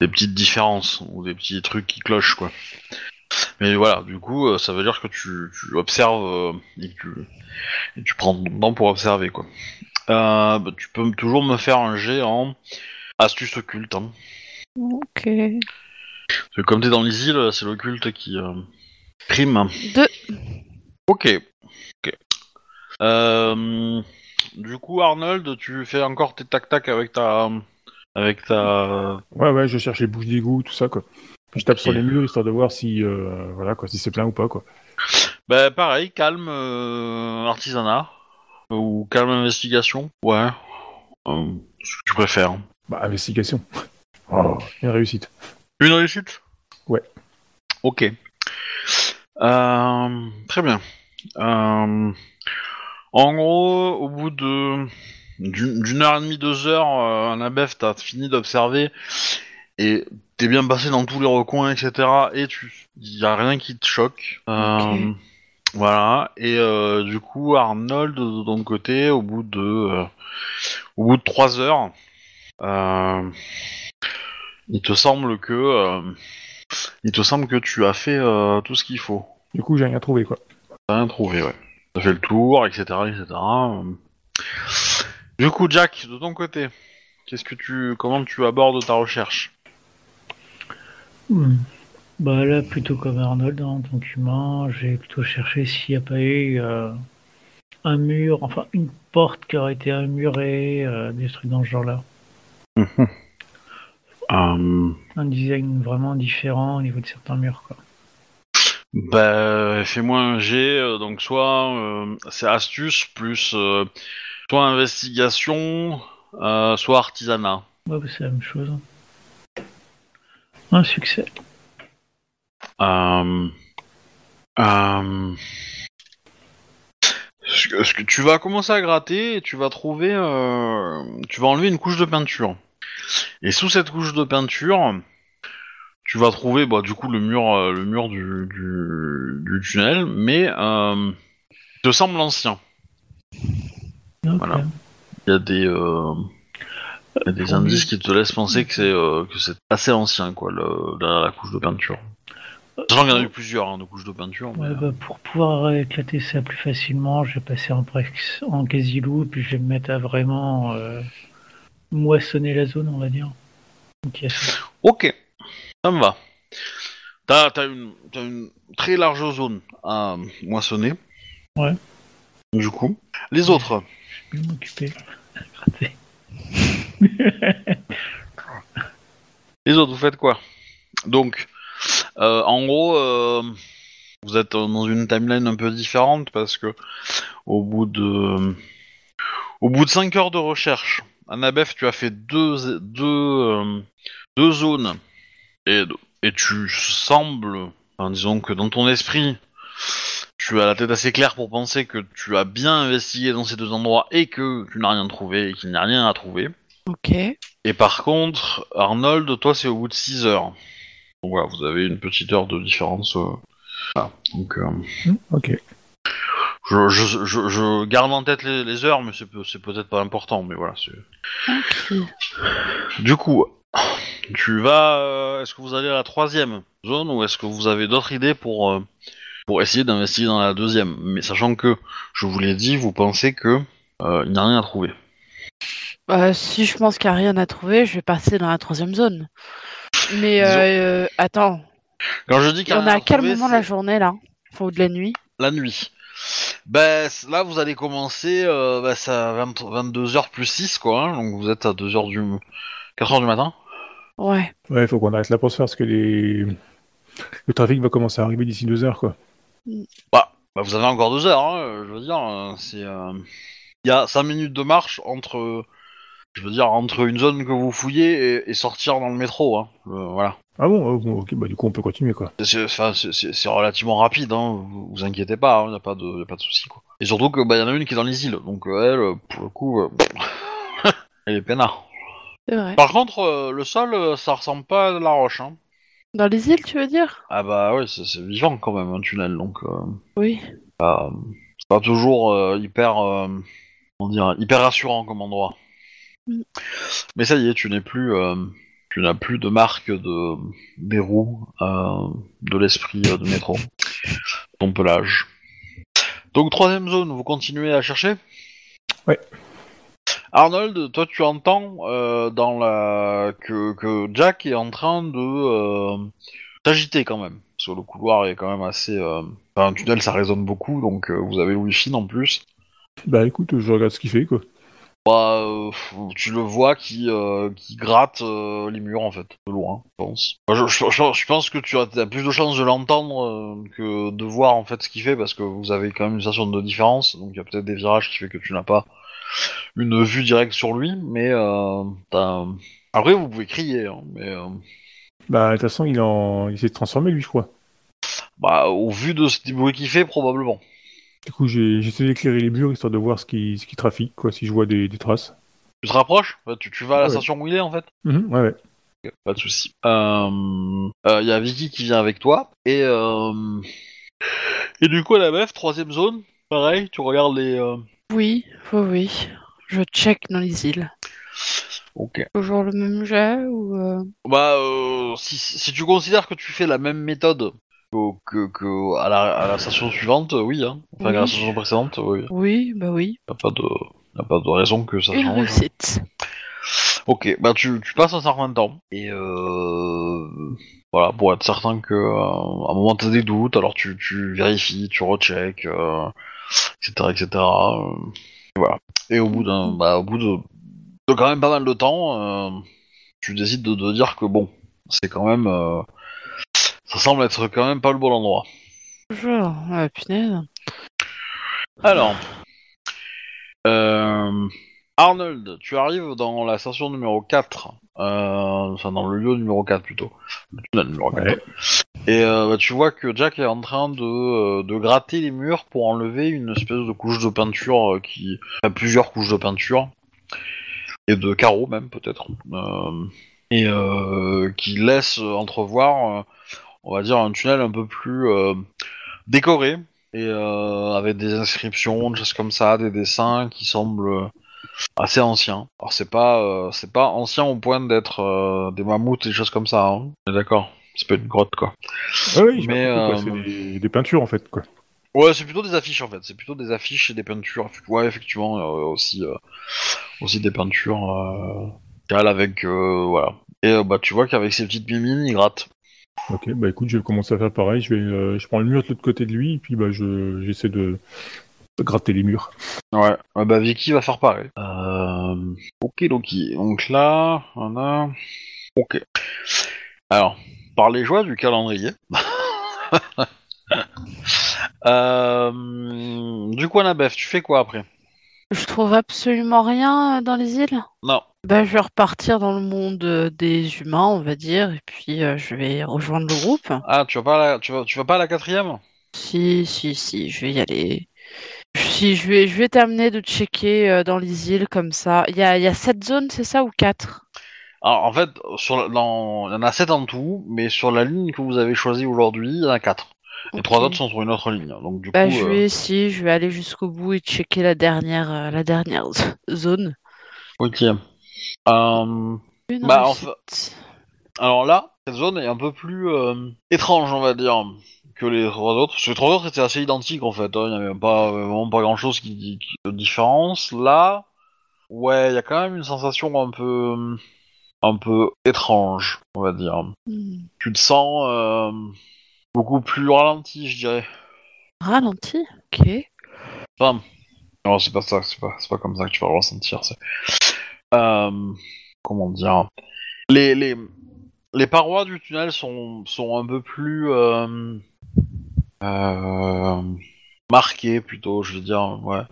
des petites différences ou des petits trucs qui clochent quoi. Mais voilà, du coup, euh, ça veut dire que tu, tu observes et, que tu, et tu prends ton temps pour observer quoi. Bah, tu peux toujours me faire un jet en astuce occulte. Hein. ok. Parce que comme t'es dans les îles, c'est l'occulte qui prime. Deux. Ok. Ok. Euh, du coup, Arnold, tu fais encore tes tac-tac avec ta, avec ta. Ouais, ouais, je cherche les bouches d'égout, tout ça, quoi. Je tape sur les murs histoire de voir si, euh, voilà, quoi, si c'est plein ou pas, quoi. Bah pareil, calme euh, artisanat ou calme investigation. Ouais. Euh, ce que tu préfères. Bah, investigation. Oh, une réussite. Une réussite? Ouais. Ok. Euh, très bien. En gros, au bout de d'une d'une heure et demie, deux heures, euh, Annabeth, t'as fini d'observer et t'es bien passé dans tous les recoins, etc. Et tu, y a rien qui te choque. Euh, Voilà. Et euh, du coup, Arnold, de ton côté, au bout de euh, au bout de trois heures, euh, il te semble que euh, il te semble que tu as fait euh, tout ce qu'il faut. Du coup, j'ai rien trouvé, quoi. T'as rien trouvé, ouais. T'as fait le tour, etc., etc. Du coup, Jack, de ton côté, qu'est-ce que tu, comment tu abordes ta recherche? Hmm. Bah là, plutôt comme Arnold dans le document, j'ai plutôt cherché s'il n'y a pas eu euh, un mur, enfin une porte qui aurait été euh, des trucs dans ce genre-là. euh, Un design vraiment différent au niveau de certains murs, quoi. Bah, fais-moi un G, euh, donc soit euh, c'est astuce plus euh, soit investigation, euh, soit artisanat. Ouais, bah, c'est la même chose. Un succès. Ce que, tu vas commencer à gratter et tu vas trouver, tu vas enlever une couche de peinture. Et sous cette couche de peinture, tu vas trouver, bah, du coup, le mur, euh, le mur du, du, du tunnel, mais euh, il te semble ancien. Ok. Voilà. Il y a des, euh, il y a des indices qui te laissent penser que c'est que c'est assez ancien, quoi, le, derrière la couche de peinture. Sachant qu'il y en a eu plusieurs hein, de couches de peinture. mais, Ouais, bah, pour pouvoir éclater ça plus facilement, je vais passer en, prex- en quasi-loup, puis je vais me mettre à vraiment moissonner la zone, on va dire. A ça. Me va. T'as t'as une, t'as une très large zone à moissonner. Ouais. Du coup, les autres. Je vais m'occuper. Gratter. Les autres, vous faites quoi? Donc, Euh, en gros, euh, vous êtes dans une timeline un peu différente parce que au bout de au bout de 5 heures de recherche, Annabeth, tu as fait deux deux euh, deux zones et et tu sembles, enfin, disons que dans ton esprit, tu as la tête assez claire pour penser que tu as bien investigué dans ces deux endroits et que tu n'as rien trouvé et qu'il n'y a rien à trouver. Ok. Et par contre, Arnold, toi, c'est au bout de 6 heures. Donc voilà, vous avez une petite heure de différence. euh. Voilà. Donc, euh, Hmm, Ok. je, je, je, je garde en tête les, les heures, mais c'est peut-être pas important, mais voilà. c'est- Ok. Du coup, tu vas. euh, est-ce que vous allez à la troisième zone ou est-ce que vous avez d'autres idées pour, euh, pour essayer d'investiguer dans la deuxième? Mais sachant que, je vous l'ai dit, vous pensez que euh, il n'y a rien à trouver. Bah, si je pense qu'il n'y a rien à trouver, je vais passer dans la troisième zone. Mais Disons- euh, attends, Quand je dis qu'il y a on rien est à quel trouver, moment de la c'est- journée là Enfin, ou de la nuit la nuit. Ben c- là vous allez commencer, euh, ben, c'est à 20 22h plus 6 quoi, hein, donc vous êtes à 2h du... 4h du matin. Ouais. Ouais, faut qu'on arrête là pour se faire parce que les... le trafic va commencer à arriver d'ici deux heures, quoi. Bah, bah, vous avez encore 2 heures, hein, euh, je veux dire, euh, c'est... euh, Il y a 5 minutes de marche entre... euh, Je veux dire, entre une zone que vous fouillez et, et sortir dans le métro, hein. euh, voilà. Ah bon, oh, bon, ok, bah du coup on peut continuer, quoi. C'est relativement rapide, hein, vous, vous inquiétez pas, il n'y a pas de, y a pas de souci quoi. Et surtout que bah y en a une qui est dans les îles, donc euh, elle, euh, pour le coup, euh, elle est peinard. C'est vrai. Par contre, euh, le sol, euh, ça ressemble pas à de la roche. Hein. Dans les îles, tu veux dire? Ah bah ouais, c'est c'est vivant quand même un tunnel, donc euh, Oui. c'est pas toujours euh, hyper, euh, comment dire, hyper rassurant comme endroit. Mm. Mais ça y est, tu n'es plus, euh, tu n'as plus de marque de des roues euh, de l'esprit euh, de métro, ton pelage. Donc troisième zone, vous continuez à chercher? Ouais. Arnold, toi tu entends euh, dans la que, que Jack est en train de euh, s'agiter quand même. Parce que le couloir est quand même assez. euh, Enfin, un tunnel ça résonne beaucoup, donc euh, vous avez le wifi en plus. Bah écoute, je regarde ce qu'il fait, quoi. Bah, euh, tu le vois qui, euh, qui gratte euh, les murs en fait, de loin, je pense. Je, je- je- je pense que tu as, plus de chances de l'entendre euh, que de voir en fait ce qu'il fait parce que vous avez quand même une station de différence, donc il y a peut-être des virages qui fait que tu n'as pas une vue directe sur lui, mais euh, t'as- après vous pouvez crier, hein, mais euh, Bah de toute façon, il, en... il s'est transformé, lui, je crois. bah, au vu de ce bruit qu'il fait, probablement. Du coup, j'ai j'essaie d'éclairer les murs histoire de voir ce qui, ce qui trafique, quoi, si je vois des, des traces. Tu te rapproches? Bah, tu, tu vas à la Ouais. station où il est en fait? Mhm, ouais, ouais. Pas de souci. Il y a Vicky qui vient avec toi et euh, et du coup la meuf troisième zone, pareil, tu regardes les. Oui, oui, oui. Je check dans les îles. Ok. Toujours le même jet ou euh, Bah euh, si, si tu considères que tu fais la même méthode que, que, que à, la, à la station suivante, euh, oui. Hein. Enfin à la Oui. station précédente, oui. Oui, bah oui. Y a pas de y a pas de raison que ça Une change. réussite. Ok, bah tu, tu passes un certain temps et euh, voilà pour être certain que euh, à un moment t'as des doutes, alors tu, tu vérifies, tu recheck, euh, etc etc. euh, et voilà. Et au bout d'un bah au bout de, de quand même pas mal de temps, euh, tu décides de, de dire que bon c'est quand même euh, ça semble être quand même pas le bon endroit. Bonjour. Ah, punaise. Alors, euh, Arnold, tu arrives dans la station numéro 4, euh, enfin dans le lieu numéro 4 plutôt, le tunnel numéro 4. Ouais. Et euh, bah, tu vois que Jack est en train de, euh, de gratter les murs pour enlever une espèce de couche de peinture euh, qui... Enfin, plusieurs couches de peinture, et de carreaux même peut-être, et qui laisse entrevoir, on va dire, un tunnel un peu plus décoré, et avec des inscriptions, des choses comme ça, des dessins qui semblent assez anciens. Alors c'est pas c'est pas ancien au point d'être des mammouths et des choses comme ça, hein. On d'accord. C'est pas une grotte quoi. J'ai Mais, euh, c'est des, des peintures, en fait, quoi. Ouais, c'est plutôt des affiches en fait. C'est plutôt des affiches et des peintures. Ouais, effectivement, euh, aussi euh, aussi des peintures cales avec voilà. Et bah tu vois qu'avec ces petites mimines, il gratte. Ok, bah écoute, je vais commencer à faire pareil. Je vais, je prends le mur de l'autre côté de lui, et puis bah je, j'essaie de, de gratter les murs. Ouais, bah Vicky va faire pareil. Ok, donc, donc là, on a. Ok. Alors, par les joies du calendrier. Euh, du coup, Annabeth, tu fais quoi après? Je trouve absolument rien dans les îles. Non. Bah, je vais repartir dans le monde euh, des humains, on va dire, et puis euh, je vais rejoindre le groupe. Ah, tu vas pas à la, tu vas, tu vas pas à la quatrième? Si, si, si, je vais y aller. Si, je vais, je vais terminer de checker euh, dans les îles comme ça. Il y a, il y a sept zones, c'est ça, ou quatre? Alors, en fait, sur dans, il y en a 7 en tout, mais sur la ligne que vous avez choisie aujourd'hui, il y en a 4. Les trois autres sont sur une autre ligne. Donc, du Bah, coup, je euh, vais, si, je vais aller jusqu'au bout et checker la dernière, euh, la dernière zone. ok. Euh, Bah, en alors là, cette zone est un peu plus euh, étrange, on va dire, que les trois autres. Parce que les trois autres étaient assez identiques, en fait. hein. Il n'y avait pas, vraiment pas grand-chose qui, qui- de différence. Là, ouais, il y a quand même une sensation un peu, un peu étrange, on va dire. Hmm. Tu te sens euh, beaucoup plus ralenti, je dirais. Ralenti, ok. Enfin, non, c'est pas ça, c'est pas, c'est pas comme ça que tu vas le ressentir. Euh, comment dire, les, les, les parois du tunnel sont, sont un peu plus euh, euh, marquées plutôt, je veux dire, ouais.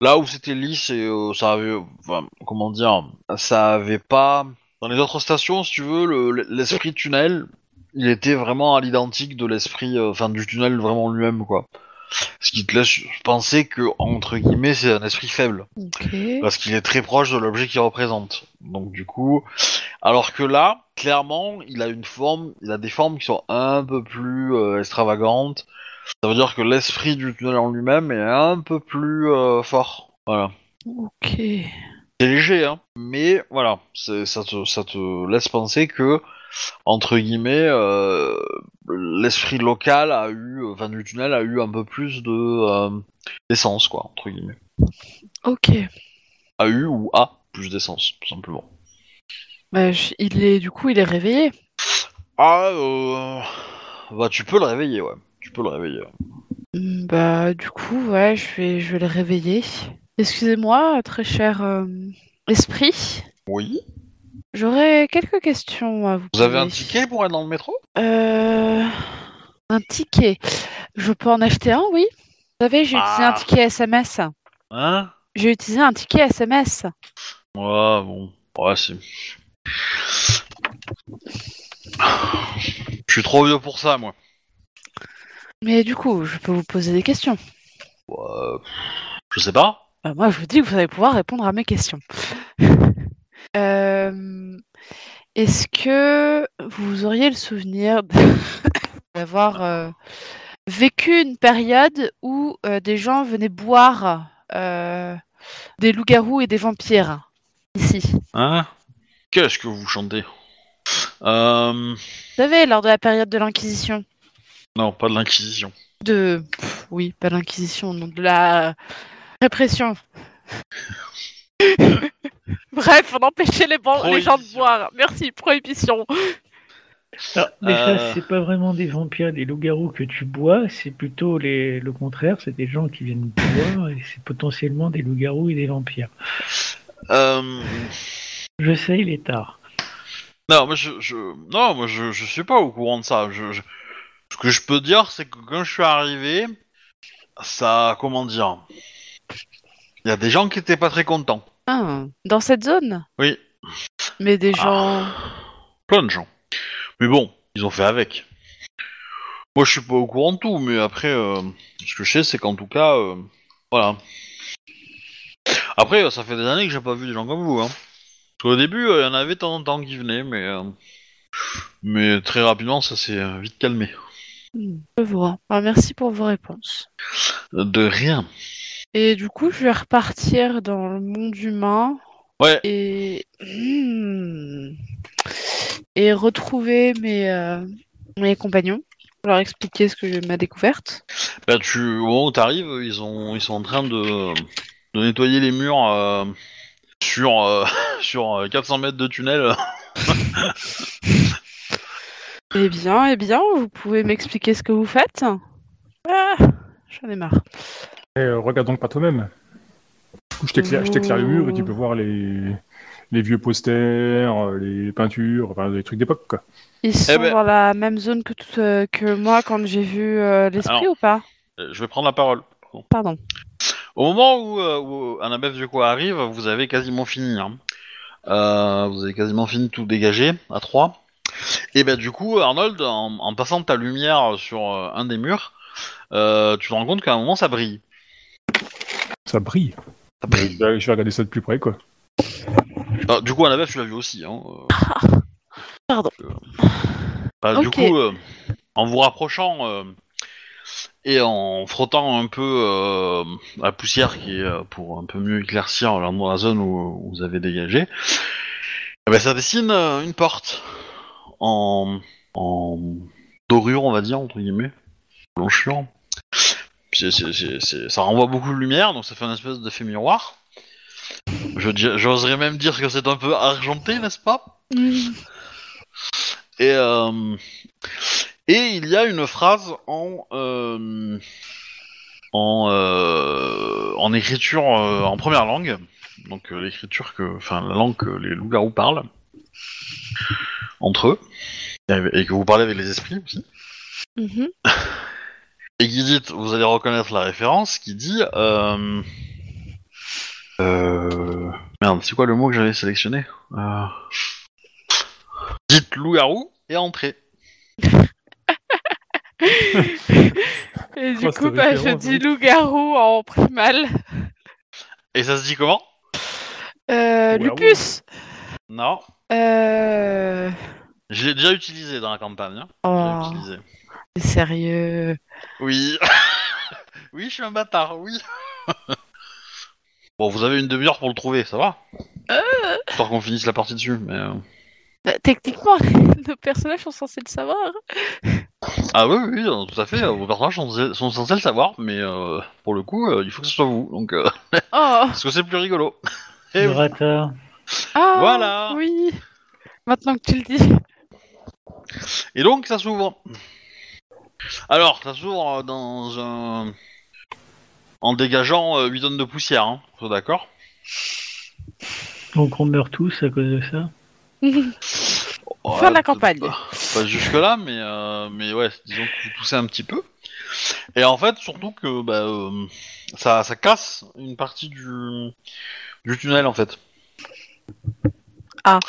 Là où c'était lisse et ça avait, enfin, comment dire, ça avait pas. Dans les autres stations, si tu veux, le- l'esprit tunnel, il était vraiment à l'identique de l'esprit, euh, enfin, du tunnel vraiment lui-même, quoi. Ce qui te laisse penser que, entre guillemets, c'est un esprit faible. Parce qu'il est très proche de l'objet qu'il représente. Donc du coup, alors que là, clairement, il a une forme, il a des formes qui sont un peu plus euh, extravagantes. Ça veut dire que l'esprit du tunnel en lui-même est un peu plus euh, fort. Voilà. Ok. C'est léger, hein. Mais voilà, ça te, ça te laisse penser que, entre guillemets, euh, l'esprit local a eu, enfin du tunnel a eu un peu plus de euh, d'essence, quoi, entre guillemets. Ok. A eu ou a plus d'essence, tout simplement. Bah, je- il est, du coup, il est réveillé. Ah, euh... bah tu peux le réveiller, ouais. Tu peux le réveiller. Bah, du coup, ouais, je vais, je vais le réveiller. Excusez-moi, très cher euh, esprit. Oui. J'aurais quelques questions à vous Vous avez un poser. ticket pour être dans le métro? Euh, un ticket. Je peux en acheter un, oui. Vous savez, j'ai utilisé un Ah. ticket SMS. Hein? J'ai utilisé un ticket SMS. Ouais, bon. Ouais, c'est. Je suis trop vieux pour ça, moi. Mais du coup, je peux vous poser des questions. Ouais, je sais pas. Bah, moi, je vous dis que vous allez pouvoir répondre à mes questions. Euh, Est-ce que vous auriez le souvenir de- d'avoir euh, vécu une période où euh, des gens venaient boire des loups-garous et des vampires? Ici Hein? Qu'est-ce que vous chantez? Vous savez, lors de la période de l'Inquisition. Non, pas de l'Inquisition. De. pff, oui, pas l'Inquisition, non, de la répression. Bref, on empêchait les, gens de boire. Merci, prohibition. Alors, déjà, Euh. c'est pas vraiment des vampires, des loups-garous que tu bois, c'est plutôt les... le contraire, c'est des gens qui viennent boire et c'est potentiellement des loups-garous et des vampires. Euh. Je sais, il est tard. Non, moi je, je... non, moi je, je suis pas au courant de ça. Je, je- Ce que je peux dire, c'est que quand je suis arrivé, ça, comment dire, il y a des gens qui étaient pas très contents. Ah, dans cette zone Oui, Mais des gens. plein de gens. Mais bon, ils ont fait avec. Moi, je suis pas au courant de tout, mais après, euh, ce que je sais, c'est qu'en tout cas, euh, voilà. Après, ça fait des années que j'ai pas vu des gens comme vous. Hein. Parce qu'au début, euh, il y en avait de temps en temps qui venaient, mais mais très rapidement, ça s'est vite calmé. Hmm, Je vois. Ah, merci pour vos réponses. De rien. Et du coup, je vais repartir dans le monde humain Ouais. et. Hmm. Et retrouver mes, euh, mes compagnons. Leur expliquer ce que ma découverte. Bah, tu, au moment où t'arrives, ils ont, ils sont en train de, de nettoyer les murs euh, sur, euh, sur euh, 400 mètres de tunnel. Eh bien, eh bien, vous pouvez m'expliquer ce que vous faites Ah, j'en ai marre. Et, euh, regarde donc pas toi-même. Du coup, je t'éclaire je t'éclaire le mur et tu peux voir les, les vieux posters, euh, les peintures, enfin des trucs d'époque quoi. Ils sont ben- dans la même zone que, tout, euh, que moi quand j'ai vu euh, l'esprit Alors. ou pas? Euh, Je vais prendre la parole. Pardon. Au moment où, euh, où Annabeth du coup arrive, vous avez quasiment fini. hein. Euh, vous avez quasiment fini de tout dégager à 3. Et ben du coup, Arnold, en, en passant ta lumière sur euh, un des murs, euh, tu te rends compte qu'à un moment ça brille. Ça brille. Ça brille. Je vais, je vais regarder ça de plus près quoi. Ah, du coup, Annabeth, tu l'as vu aussi. Hein, euh. Pardon. Bah, Du coup, euh, en vous rapprochant euh, et en frottant un peu euh, la poussière qui est euh, pour un peu mieux éclaircir la, la zone où, où vous avez dégagé, eh ben, ça dessine euh, une porte en, en dorure, on va dire, entre guillemets, blanchure. C'est- c'est- c'est- ça renvoie beaucoup de lumière, donc ça fait une espèce d'effet miroir. Je J'oserais même dire que c'est un peu argenté, n'est-ce pas? Mm. et, euh, et il y a une phrase en euh, en, euh, en écriture en première langue, donc l'écriture que, enfin la langue que les loups-garous parlent entre eux et, que vous parlez avec les esprits aussi. Mhm. Et qui dit, vous allez reconnaître la référence, qui dit euh, euh, merde, c'est quoi le mot que j'avais sélectionné? Euh, Dites loup-garou et entrez. Et du coup, bah, je dis loup-garou en primal. Et ça se dit comment? Euh. Lupus Non, Euh... je l'ai déjà utilisé dans la campagne. Hein. Je Oh, l'ai utilisé. Sérieux Oui. oui, je suis un bâtard, oui. bon, vous avez une demi-heure pour le trouver, ça va Histoire qu'on finisse la partie dessus, mais... euh, Bah, Techniquement, nos personnages sont censés le savoir. Ah oui, oui, euh, tout à fait, euh, vos personnages sont, sont censés le savoir, mais euh, pour le coup, euh, il faut que ce soit vous, donc... euh, Oh parce que c'est plus rigolo. Et oui. Ah, Voilà. Oui Maintenant que tu le dis. Et donc, ça s'ouvre. Alors, ça s'ouvre euh, dans un... En dégageant euh, 8 tonnes de poussière, hein, d'accord Donc on meurt tous à cause de ça. Fin de la campagne. Pas, pas jusque-là, mais, euh, mais ouais, disons que vous toussez un petit peu. Et en fait, surtout que bah, euh, ça, ça casse une partie du, du tunnel, en fait. Ah.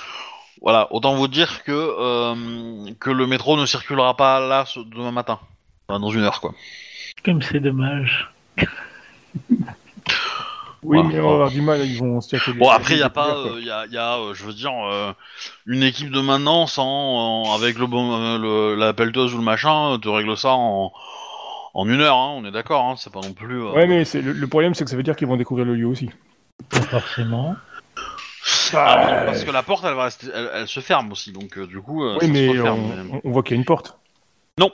Voilà, autant vous dire que, euh, que le métro ne circulera pas là ce- demain matin. Enfin, dans une heure, quoi. Comme c'est dommage. Oui, mais on va avoir du mal, ils vont se Bon, après, il n'y a pas, il y a, y a, euh, je veux dire, euh, une équipe de maintenance en, en- avec le, bon, euh, le- la pelleteuse ou le machin, euh, te règle ça en, en une heure, hein, on est d'accord, hein, c'est pas non plus... euh, Ouais, mais c'est- le, le problème, c'est que ça veut dire qu'ils vont découvrir le lieu aussi. Pas forcément. Ah, non, parce que la porte, elle va rester, elle, elle se ferme aussi, donc euh, du coup, euh, ça oui, se mais referme, on, mais- on- on voit qu'il y a une porte. Non.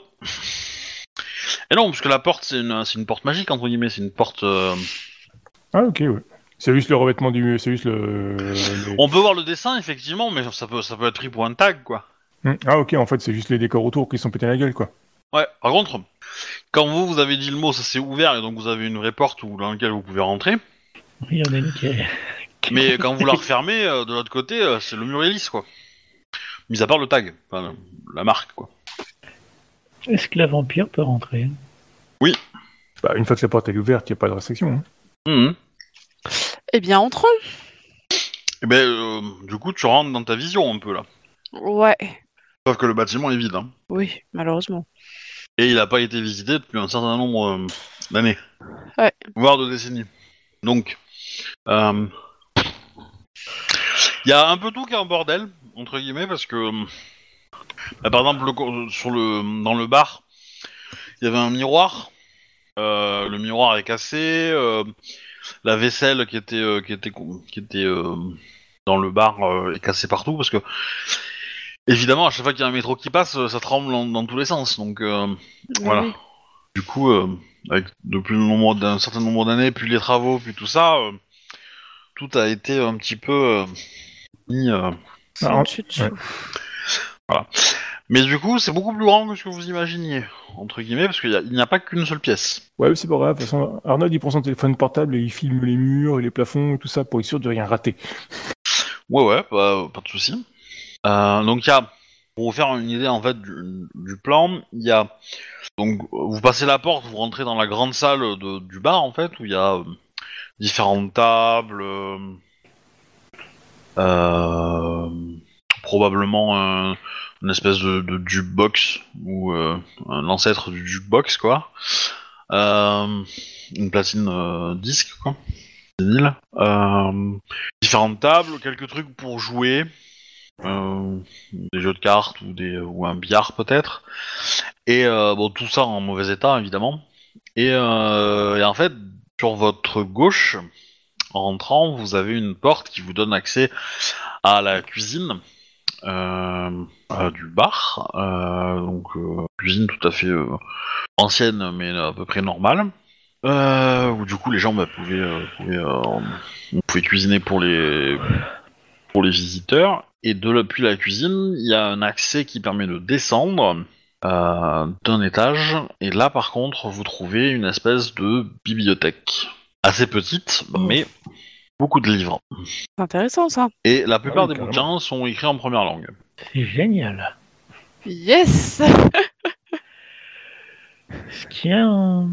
Et non, parce que la porte, c'est une, c'est une porte magique entre guillemets, c'est une porte. euh, Ah, ok, ouais. C'est juste le revêtement du. C'est juste le. On peut voir le dessin effectivement, mais ça peut, ça peut être pris pour un tag, quoi. Hmm. Ah, ok, en fait, c'est juste les décors autour qui sont pétés la gueule, quoi. Ouais. Par contre, quand vous vous avez dit le mot, ça s'est ouvert et donc vous avez une vraie porte où, dans laquelle vous pouvez rentrer. Il y Mais quand vous la refermez, euh, de l'autre côté, euh, c'est le mur lisse, quoi. Mis à part le tag, enfin, la marque, quoi. Est-ce que la vampire peut rentrer? Bah, une fois que la porte est ouverte, il n'y a pas de restriction. hein. Mhm. Eh bien, entrons. Et ben, euh, du coup, tu rentres dans ta vision un peu là. Ouais. Sauf que le bâtiment est vide, hein. Oui, malheureusement. Et il n'a pas été visité depuis un certain nombre euh, d'années. Ouais. Voire de décennies. Donc, euh, il y a un peu tout qui est en bordel, entre guillemets, parce que, euh, bah, par exemple, le sur le, dans le bar, il y avait un miroir. Euh, le miroir est cassé. euh, la vaisselle qui était, euh, qui était, qui était dans le bar est cassée partout, parce que, évidemment, à chaque fois qu'il y a un métro qui passe, ça tremble dans, dans tous les sens. Donc, voilà. Du coup, avec nombre d'un certain nombre d'années, puis les travaux, puis tout ça, tout a été un petit peu euh, mis. euh, Ah, dessous. ouais. Mais du coup, c'est beaucoup plus grand que ce que vous imaginiez, entre guillemets, parce qu'il a- n'y a, pas qu'une seule pièce. Ouais, mais c'est pas grave. De toute façon, Arnold, il prend son téléphone portable et il filme les murs et les plafonds et tout ça pour être sûr de rien rater. Ouais, ouais, bah, pas de souci. Euh, donc il y a, pour vous faire une idée en fait du, du plan, il y a donc vous passez la porte, vous rentrez dans la grande salle de- du bar en fait où il y a euh, différentes tables, euh, euh, probablement un- une espèce de, de jukebox ou euh, un ancêtre du jukebox quoi, Euh, une platine disque quoi, vinyle. Différentes tables, quelques trucs pour jouer, des jeux de cartes ou des ou un billard peut-être. Et bon, tout ça en mauvais état évidemment. Et en fait, sur votre gauche, en rentrant, vous avez une porte qui vous donne accès à la cuisine euh, euh, du bar. Euh, donc euh, cuisine tout à fait ancienne mais à peu près normale. Où du coup les gens bah, pouvaient, cuisiner pour les pour les visiteurs et de depuis la cuisine il y a un accès qui permet de descendre euh, d'un étage et là par contre vous trouvez une espèce de bibliothèque assez petite mais beaucoup de livres C'est intéressant ça. et la plupart Ah oui, des carrément. bouquins sont écrits en première langue. C'est génial. Yes Est-ce qu'il y a un...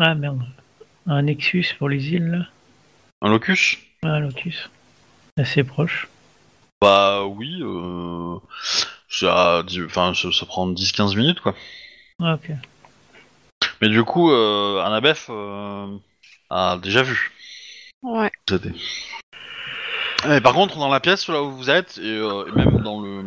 Ah merde. Un Nexus pour les îles, là? Un locus? Ah, Lotus. Assez proche. Bah oui, euh, ça, enfin, ça, ça prend 10-15 minutes quoi. Ah, ok. Mais du coup, euh, Annabeth euh, a déjà vu. Ouais. Mais par contre, dans la pièce là où vous êtes, et, euh, et même dans le.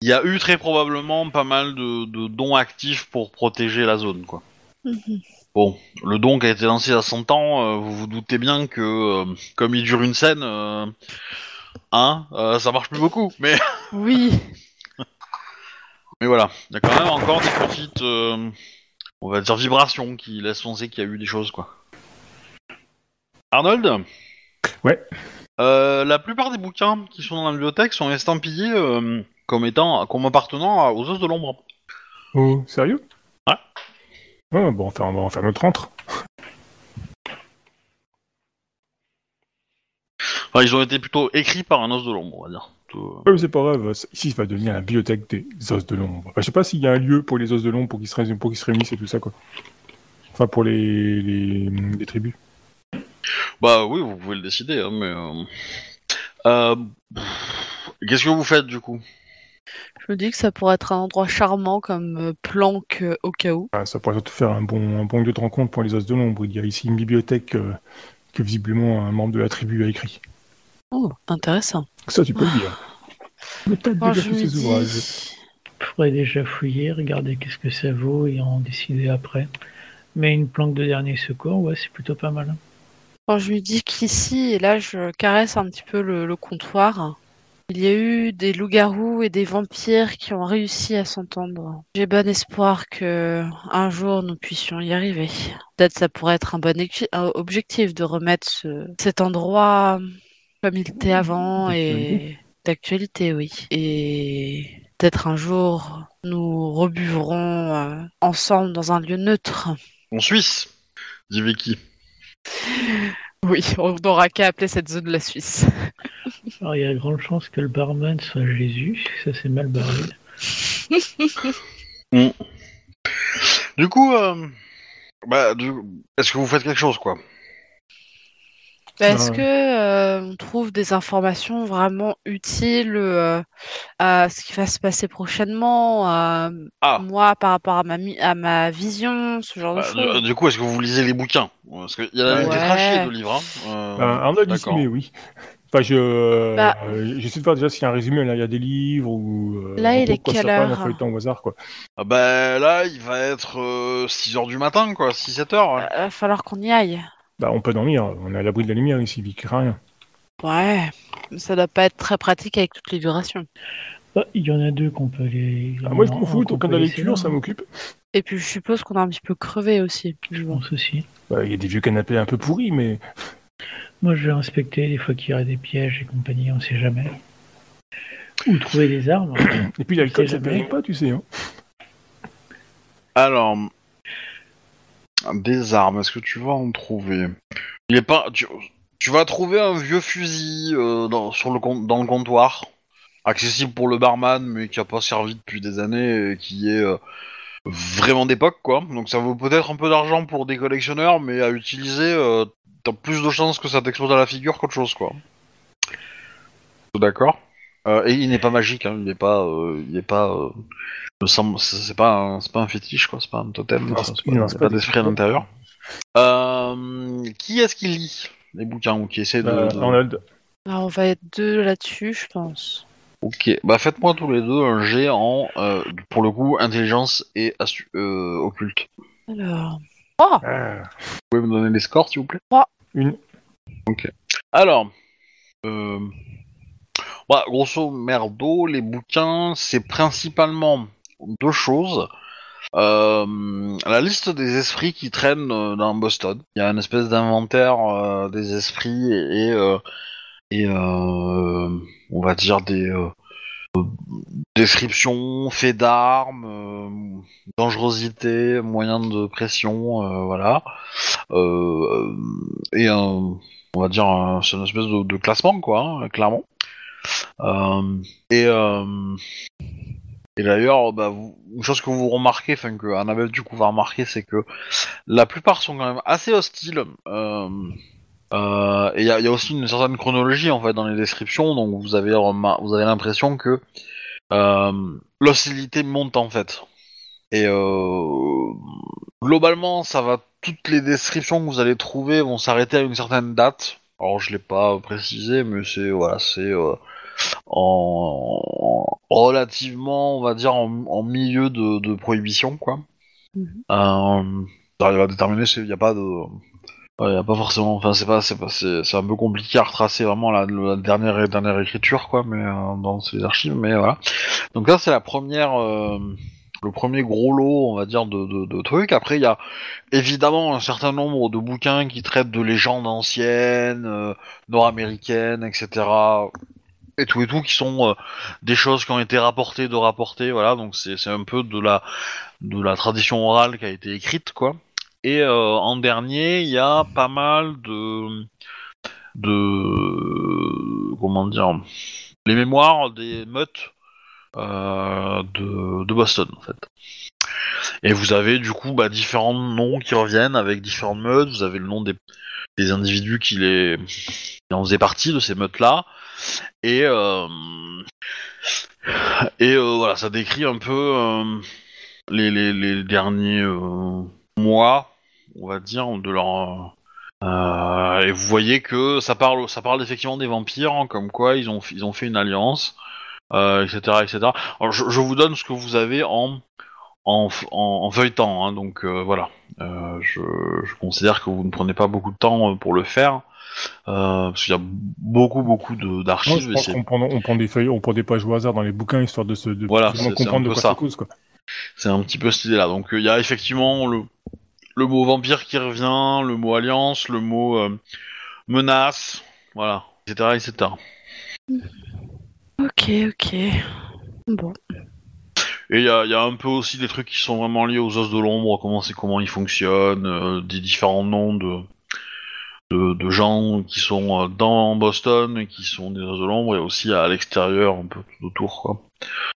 Il y a eu très probablement pas mal de, de dons actifs pour protéger la zone, quoi. Mhm. Bon, le don qui a été lancé à 100 ans, euh, vous vous doutez bien que, euh, comme il dure une scène, euh, hein, euh, ça marche plus beaucoup, mais, Oui. mais voilà. Il y a quand même encore des petites, euh, on va dire, vibrations qui laissent penser qu'il y a eu des choses, quoi. Arnold? Ouais. Euh, la plupart des bouquins qui sont dans la bibliothèque sont estampillés euh, comme étant, comme appartenant aux os de l'ombre. Oh, sérieux? Ouais. Ouais, bon, on va faire, on va en faire notre entre. Enfin, ils ont été plutôt écrits par un os de l'ombre, on va dire. Plutôt, euh, Ouais, mais c'est pas grave. Ici, ça va devenir la bibliothèque des os de l'ombre. Enfin, je sais pas s'il y a un lieu pour les os de l'ombre pour qu'ils se, ré- pour qu'ils se réunissent et tout ça, quoi. Enfin, pour les, les, les tribus. Bah oui, vous pouvez le décider, hein, mais. euh, euh, Qu'est-ce que vous faites du coup? Je me dis que ça pourrait être un endroit charmant comme euh, planque euh, au cas où. Enfin, ça pourrait surtout faire un bon, un bon lieu de rencontre pour les os de l'ombre. Il y a ici une bibliothèque euh, que visiblement un membre de la tribu a écrit. Oh, intéressant. Ça, tu peux le dire. Peut-être Quand déjà je tous me ces ouvrages. dis... Faudrait déjà fouiller, regarder qu'est-ce que ça vaut et en décider après. Mais une planque de dernier secours, ouais, c'est plutôt pas mal. Quand je lui dis qu'ici, et là je caresse un petit peu le, le comptoir, il y a eu des loups-garous et des vampires qui ont réussi à s'entendre. J'ai bon espoir que un jour nous puissions y arriver. Peut-être ça pourrait être un bon objectif de remettre ce- cet endroit comme il était avant et d'actualité, oui. Et peut-être un jour nous rebuverons euh, ensemble dans un lieu neutre. En Suisse dit Vicky. Oui, on n'aura qu'à appeler cette zone la Suisse. Alors il y a de grandes chances que le barman soit Jésus, ça c'est mal barré. Du coup, euh, bah, du... est-ce que vous faites quelque chose quoi? Est-ce Ouais. que euh, on trouve des informations vraiment utiles euh, à ce qui va se passer prochainement, à Ah. moi par rapport à ma, mi- à ma vision, ce genre de Bah, choses? du, coup, est-ce que vous lisez les bouquins? Parce qu'il y en a Ouais. des trachiers de livres. Hein. Euh, Ben, d'accord. mais oui. Enfin, je, Bah. euh, j'essaie de voir déjà s'il y a un résumé. Là, il y a des livres ou. Là, il est quelle heure? un feuilleton au hasard, quoi. Ah bah là, il va être 6h du matin, quoi, 6-7 heures. ouais. Il va falloir qu'on y aille. Bah, on peut dormir. On est à l'abri de la lumière ici, il craint rien. Ouais, mais ça doit pas être très pratique avec toutes les vibrations. Ah, il y en a deux qu'on peut les. Ah, moi, je m'en qu'on fous. Tant la laisser lecture, ça hein. m'occupe. Et puis je suppose qu'on a un petit peu crevé aussi. Je pense aussi. Bah, Il y a des vieux canapés un peu pourris, mais. Moi je vais inspecter des fois qu'il y aurait des pièges et compagnie, on sait jamais. Ou trouver des armes. Et puis l'alcool, ça ne jamais. pas, tu sais. Hein. Alors, des armes, est-ce que tu vas en trouver? Il est pas. Tu, vas trouver un vieux fusil euh, dans le comptoir, accessible pour le barman, mais qui a pas servi depuis des années, et qui est euh, vraiment d'époque, quoi. Donc ça vaut peut-être un peu d'argent pour des collectionneurs, mais à utiliser, euh, t'as plus de chances que ça t'explose à la figure qu'autre chose, quoi. D'accord? Euh, Et il n'est pas magique, hein, il n'est pas... euh, il n'est pas... euh, me semble- c'est pas, un- c'est pas un fétiche, quoi, c'est pas un totem, Non, c'est c'est- pas, d'esprit à l'intérieur. Euh, qui est-ce qui lit les bouquins ou qui essaie de... Euh, de- Arnold, Alors, on va être deux là-dessus, je pense. Ok, bah faites-moi tous les deux un jet en, euh, pour le coup, intelligence et astu- euh, occulte. Alors. ah, Vous pouvez me donner les scores, s'il vous plaît? Une. Alors, euh, bah, grosso merdo, les bouquins, c'est principalement deux choses. Euh, la liste des esprits qui traînent euh, dans Boston. Il y a une espèce d'inventaire euh, des esprits et, et, on va dire des descriptions, faits d'armes, dangerosité, moyens de pression, voilà. Et on va dire, c'est une espèce de, de classement, quoi, hein, clairement. Euh, et euh, et d'ailleurs, bah, une chose que vous remarquez, enfin que Annabelle du coup va remarquer, c'est que la plupart sont quand même assez hostiles. Euh, et il y, a- aussi une certaine chronologie en fait dans les descriptions, donc vous avez vous avez l'impression que l'hostilité monte en fait. Et globalement, ça va. Toutes les descriptions que vous allez trouver vont s'arrêter à une certaine date. Alors je l'ai pas précisé, mais c'est voilà, c'est en relativement, on va dire, en, en milieu de, de prohibition, quoi. Euh, ça arrive à déterminer, il n'y a pas de, il y a pas forcément, enfin c'est pas, c'est pas, c'est un peu compliqué à retracer vraiment la, la dernière dernière écriture, quoi, mais euh, dans ces archives, mais voilà. Donc là c'est la première. euh, le premier gros lot, on va dire, de, de, de trucs. Après, il y a évidemment un certain nombre de bouquins qui traitent de légendes anciennes, euh, nord-américaines, etc. Et tout et tout, qui sont euh, des choses qui ont été rapportées, de rapportées, voilà. Donc c'est un peu de la de la tradition orale qui a été écrite, quoi. Et euh, en dernier, il y a pas mal de de comment dire les mémoires des meutes euh, de, de Boston en fait. Et vous avez du coup bah, différents noms qui reviennent avec différentes meutes. Vous avez le nom des, des individus qui les qui en faisaient partie de ces meutes là. Et euh, et euh, voilà, ça décrit un peu euh, les, les, derniers mois, on va dire, de leur et vous voyez que ça parle, effectivement des vampires, hein, comme quoi ils ont, fait une alliance, etc., etc. Je, vous donne ce que vous avez en, en, feuilletant, hein, donc voilà. Je, considère que vous ne prenez pas beaucoup de temps pour le faire, euh, parce qu'il y a beaucoup, beaucoup d'archives. je et pense c'est- qu'on prend, on prend des feuilles, on prend des pages au hasard dans les bouquins histoire de se de Voilà, comprendre de quoi ça. ça cause quoi. C'est un petit peu cette idée-là. Donc il y a effectivement le, le mot vampire qui revient, le mot alliance, le mot euh, menace, voilà, etc., etc. Ok, ok. Bon. Et il y a, il y a un peu aussi des trucs qui sont vraiment liés aux os de l'ombre, comment c'est comment ils fonctionnent, euh, des différents noms de, de, de gens qui sont euh, dans Boston et qui sont des os de l'ombre et aussi à l'extérieur, un peu tout autour, quoi.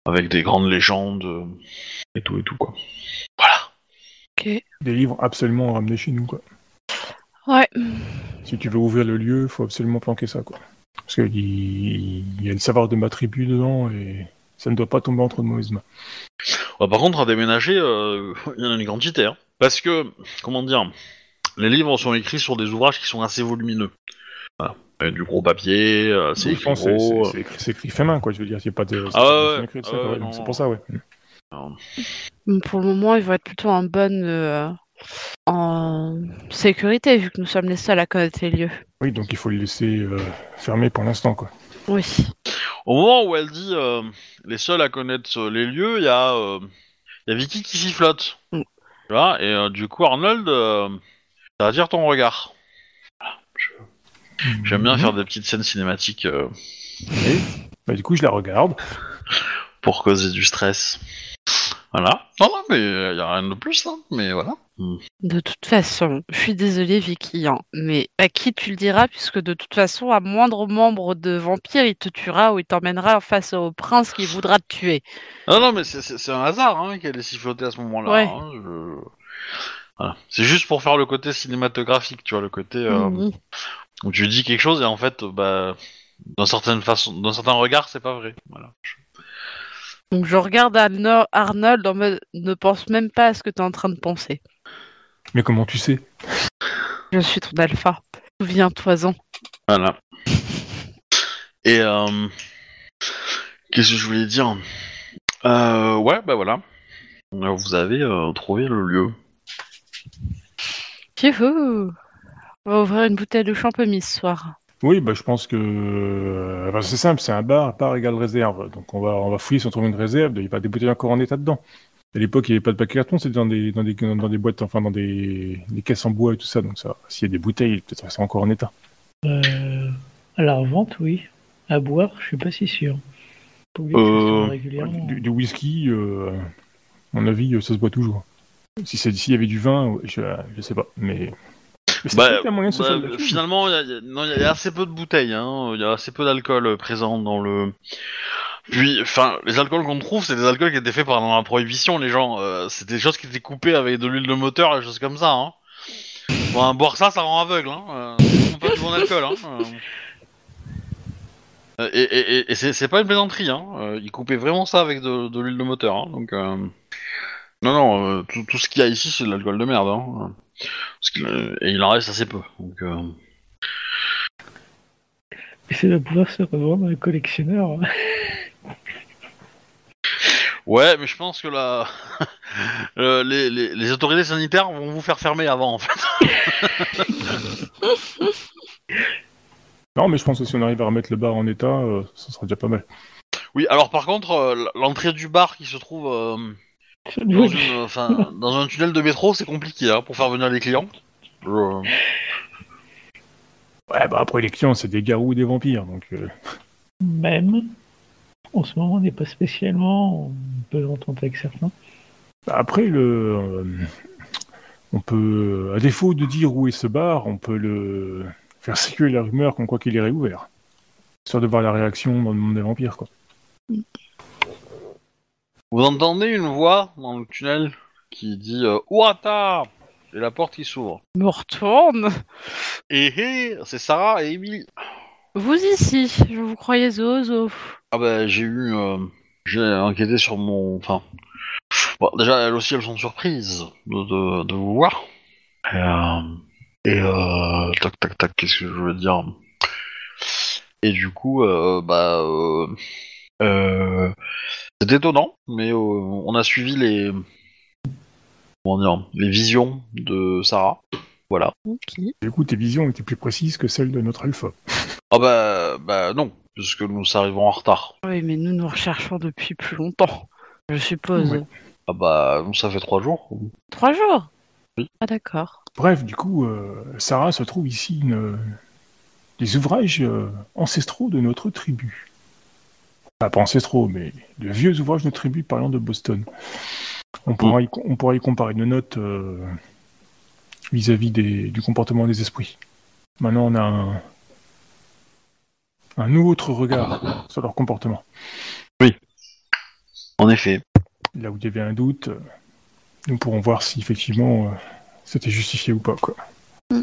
Avec des grandes légendes euh, et tout et tout, quoi. Voilà. Ok. Des livres absolument à ramener chez nous quoi. Ouais. Si tu veux ouvrir le lieu, faut absolument planquer ça quoi. Parce qu'il il y a le savoir de ma tribu dedans et ça ne doit pas tomber entre de mauvaises mains. Ouais, par contre, à déménager, euh, il y en a une quantité. Hein. Parce que, comment dire, les livres sont écrits sur des ouvrages qui sont assez volumineux. Voilà. Du gros papier, euh, c'est Oui, écrit gros. c'est écrit, fait main quoi. Je veux dire, c'est pas de. c'est Ah pas ouais, de Ah ouais, C'est non. pour ça ouais. Pour le moment, ils vont être plutôt en bonne euh, en sécurité, vu que nous sommes les seuls à connaître les lieux. Oui, donc il faut le laisser euh, fermer pour l'instant quoi. Oui. Au moment où elle dit euh, les seuls à connaître les lieux, il y, a, euh, il y a Vicky qui sifflote. Mm. Tu vois, et euh, du coup, Arnold, euh, ça attire ton regard. Voilà, je- J'aime bien Mhm. faire des petites scènes cinématiques euh, Bah, du coup, je la regarde. pour causer du stress. Voilà. Non, non, mais il y a rien de plus, hein, mais voilà. Hmm. De toute façon, je suis désolée Vicky, hein, mais à qui tu le diras puisque de toute façon, à moindre membre de vampire, il te tuera ou il t'emmènera face au prince qui voudra te tuer. Non, non, mais c'est- c'est c'est un hasard hein, qu'elle est sifflotée à ce moment-là. Ouais. hein, je- voilà. C'est juste pour faire le côté cinématographique, tu vois, le côté euh, Mhm. où tu dis quelque chose et en fait, bah, dans certains regards, c'est pas vrai. Voilà. Donc je regarde Arno- Arnold en mode ne pense même pas à ce que tu es en train de penser. Mais comment tu sais? Je suis ton alpha. Souviens-toi-en. Voilà. Et euh, qu'est-ce que je voulais dire? Euh, Ouais, bah voilà. Vous avez euh, trouvé le lieu. Youhou On va ouvrir une bouteille de champomis ce soir. Oui, bah, je pense que euh, enfin, c'est simple, c'est un bar, bar égale réserve. Donc on va, on va fouiller si on trouve une réserve. Il y a des bouteilles encore en état dedans. À l'époque, il n'y avait pas de paquet carton, c'était dans des, dans, des, dans des boîtes, enfin dans des, des caisses en bois et tout ça. Donc ça, s'il y a des bouteilles, peut-être que c'est encore en état. Euh, à la revente, oui. À boire, je suis pas si sûr. Euh. Du, du whisky, euh, à mon avis, ça se boit toujours. Si c'est s'il y avait du vin, je, je sais pas, mais. mais Bah, moyen de se bah, faire finalement, il y a, y y assez peu de bouteilles. hein. Il y a assez peu d'alcool euh, présent dans le. Puis, enfin, les alcools qu'on trouve, c'est des alcools qui étaient faits pendant la prohibition, les gens. Euh, c'est des choses qui étaient coupées avec de l'huile de moteur des choses comme ça. Hein. Bon, boire ça, ça rend aveugle. Hein. Euh, c'est pas du bon alcool. Hein. Euh, Et, et, et- et c'est pas une plaisanterie. Hein. Euh, ils coupaient vraiment ça avec de, de l'huile de moteur. Hein. Donc, non, non, euh, tout, tout ce qu'il y a ici, c'est de l'alcool de merde. Hein. Parce qu'il, euh, et il en reste assez peu. Donc, euh, Et ça va pouvoir se revendre aux collectionneurs. Ouais, mais je pense que la... euh, les, les, les autorités sanitaires vont vous faire fermer avant, en fait. Non, mais je pense que si on arrive à remettre le bar en état, euh, ça sera déjà pas mal. Oui, alors par contre, euh, l'entrée du bar qui se trouve euh, dans, doit- une, enfin, dans un tunnel de métro, c'est compliqué hein, pour faire venir les clients. Je- Ouais, bah après les clients, c'est des garous et des vampires, donc. euh, Même, en ce moment, on n'est pas spécialement en bonne entente avec certains. bah, après le, euh, on peut, à défaut de dire où est ce bar, on peut le faire circuler la rumeur qu'on croit qu'il est réouvert, histoire de voir la réaction dans le monde des vampires, quoi. Vous entendez une voix dans le tunnel qui dit euh, Ouata Et la porte qui s'ouvre. Je me retourne. Et hé, c'est Sarah et Emily. Vous ici, je vous croyais zozo. Ah bah j'ai eu... euh, j'ai enquêté sur mon... Enfin... Bon, déjà, elles aussi, elles sont surprises de, de, de vous voir. Et, euh, et euh, tac, tac, tac, qu'est-ce que je veux dire? Et du coup, euh, bah... Euh, euh, c'est étonnant, mais euh, on a suivi les... Comment dire Les visions de Sarah. Voilà. Ok. Du coup, tes visions étaient plus précises que celles de notre alpha. Ah bah, bah non, puisque nous arrivons en retard. Oui, mais nous nous recherchons depuis plus longtemps, je suppose. Ah bah, ça fait trois jours. Trois jours Oui. Ah d'accord. Bref, du coup, euh, Sarah se trouve ici une, des ouvrages euh, ancestraux de notre tribu. Pas ancestraux, mais de vieux ouvrages de notre tribu parlant de Boston. On pourra y, on pourra y comparer nos notes euh, vis-à-vis des- du comportement des esprits. Maintenant, on a un, un autre regard sur leur comportement. En effet. Là où il y avait un doute, nous pourrons voir si effectivement euh, c'était justifié ou pas. Quoi. Mm.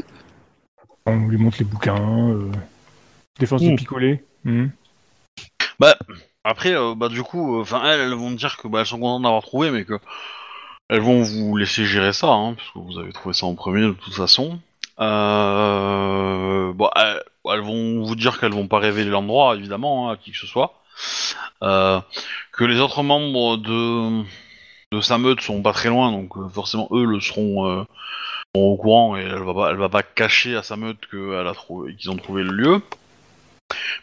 On lui montre les bouquins, euh, défense de Mm. picoler. hmm. Bah, après, euh, bah du coup, enfin, elles, vont me dire que bah, elles sont contentes d'avoir trouvé, mais que elles vont vous laisser gérer ça, hein, parce que vous avez trouvé ça en premier de toute façon. Euh, bon, elles, vont vous dire qu'elles vont pas révéler l'endroit, évidemment, hein, à qui que ce soit. Euh, que les autres membres de de sa meute sont pas très loin, donc euh, forcément eux le seront, euh, au courant et elle va pas, elle va pas cacher à sa meute qu'elle trouvé, qu'ils ont trouvé le lieu.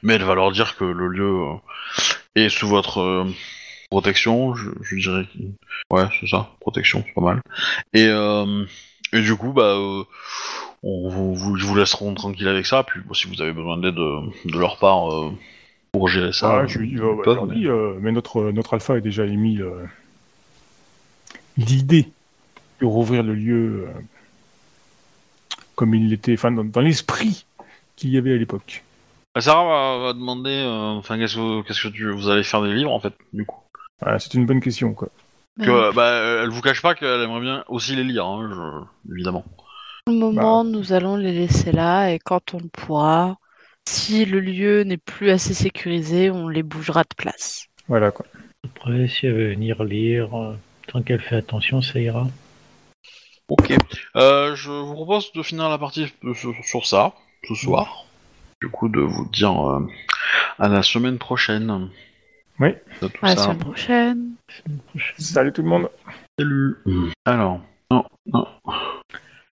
Mais elle va leur dire que le lieu euh, est sous votre euh, protection, je, je dirais. Ouais, c'est ça, protection, c'est pas mal. Et, euh, et du coup, bah, euh, on vous, vous, ils vous laisseront tranquille avec ça. Puis bon, si vous avez besoin d'aide de leur part euh, pour gérer ça, Ah, je, oh, bah, mais- mais notre, notre alpha a déjà émis l'idée de rouvrir le lieu comme il l'était, enfin dans, dans l'esprit qu'il y avait à l'époque. Bah, Sarah va, va demander, euh, enfin, qu'est-ce que, qu'est-ce que tu, vous allez faire des livres, en fait, du coup. Voilà, c'est une bonne question quoi. Que, bah, elle vous cache pas qu'elle aimerait bien aussi les lire, hein, je- évidemment. Pour le moment, nous allons les laisser là et quand on le pourra, si le lieu n'est plus assez sécurisé, on les bougera de place. Voilà quoi. Après, si elle veut venir lire, euh, tant qu'elle fait attention, ça ira. Ok. Euh, je vous propose de finir la partie sur ça, ce soir. Du coup, de vous dire euh, à la semaine prochaine. Oui. Tout À la ça. semaine prochaine. Semaine prochaine. Salut tout le monde. Salut. Alors, non, non.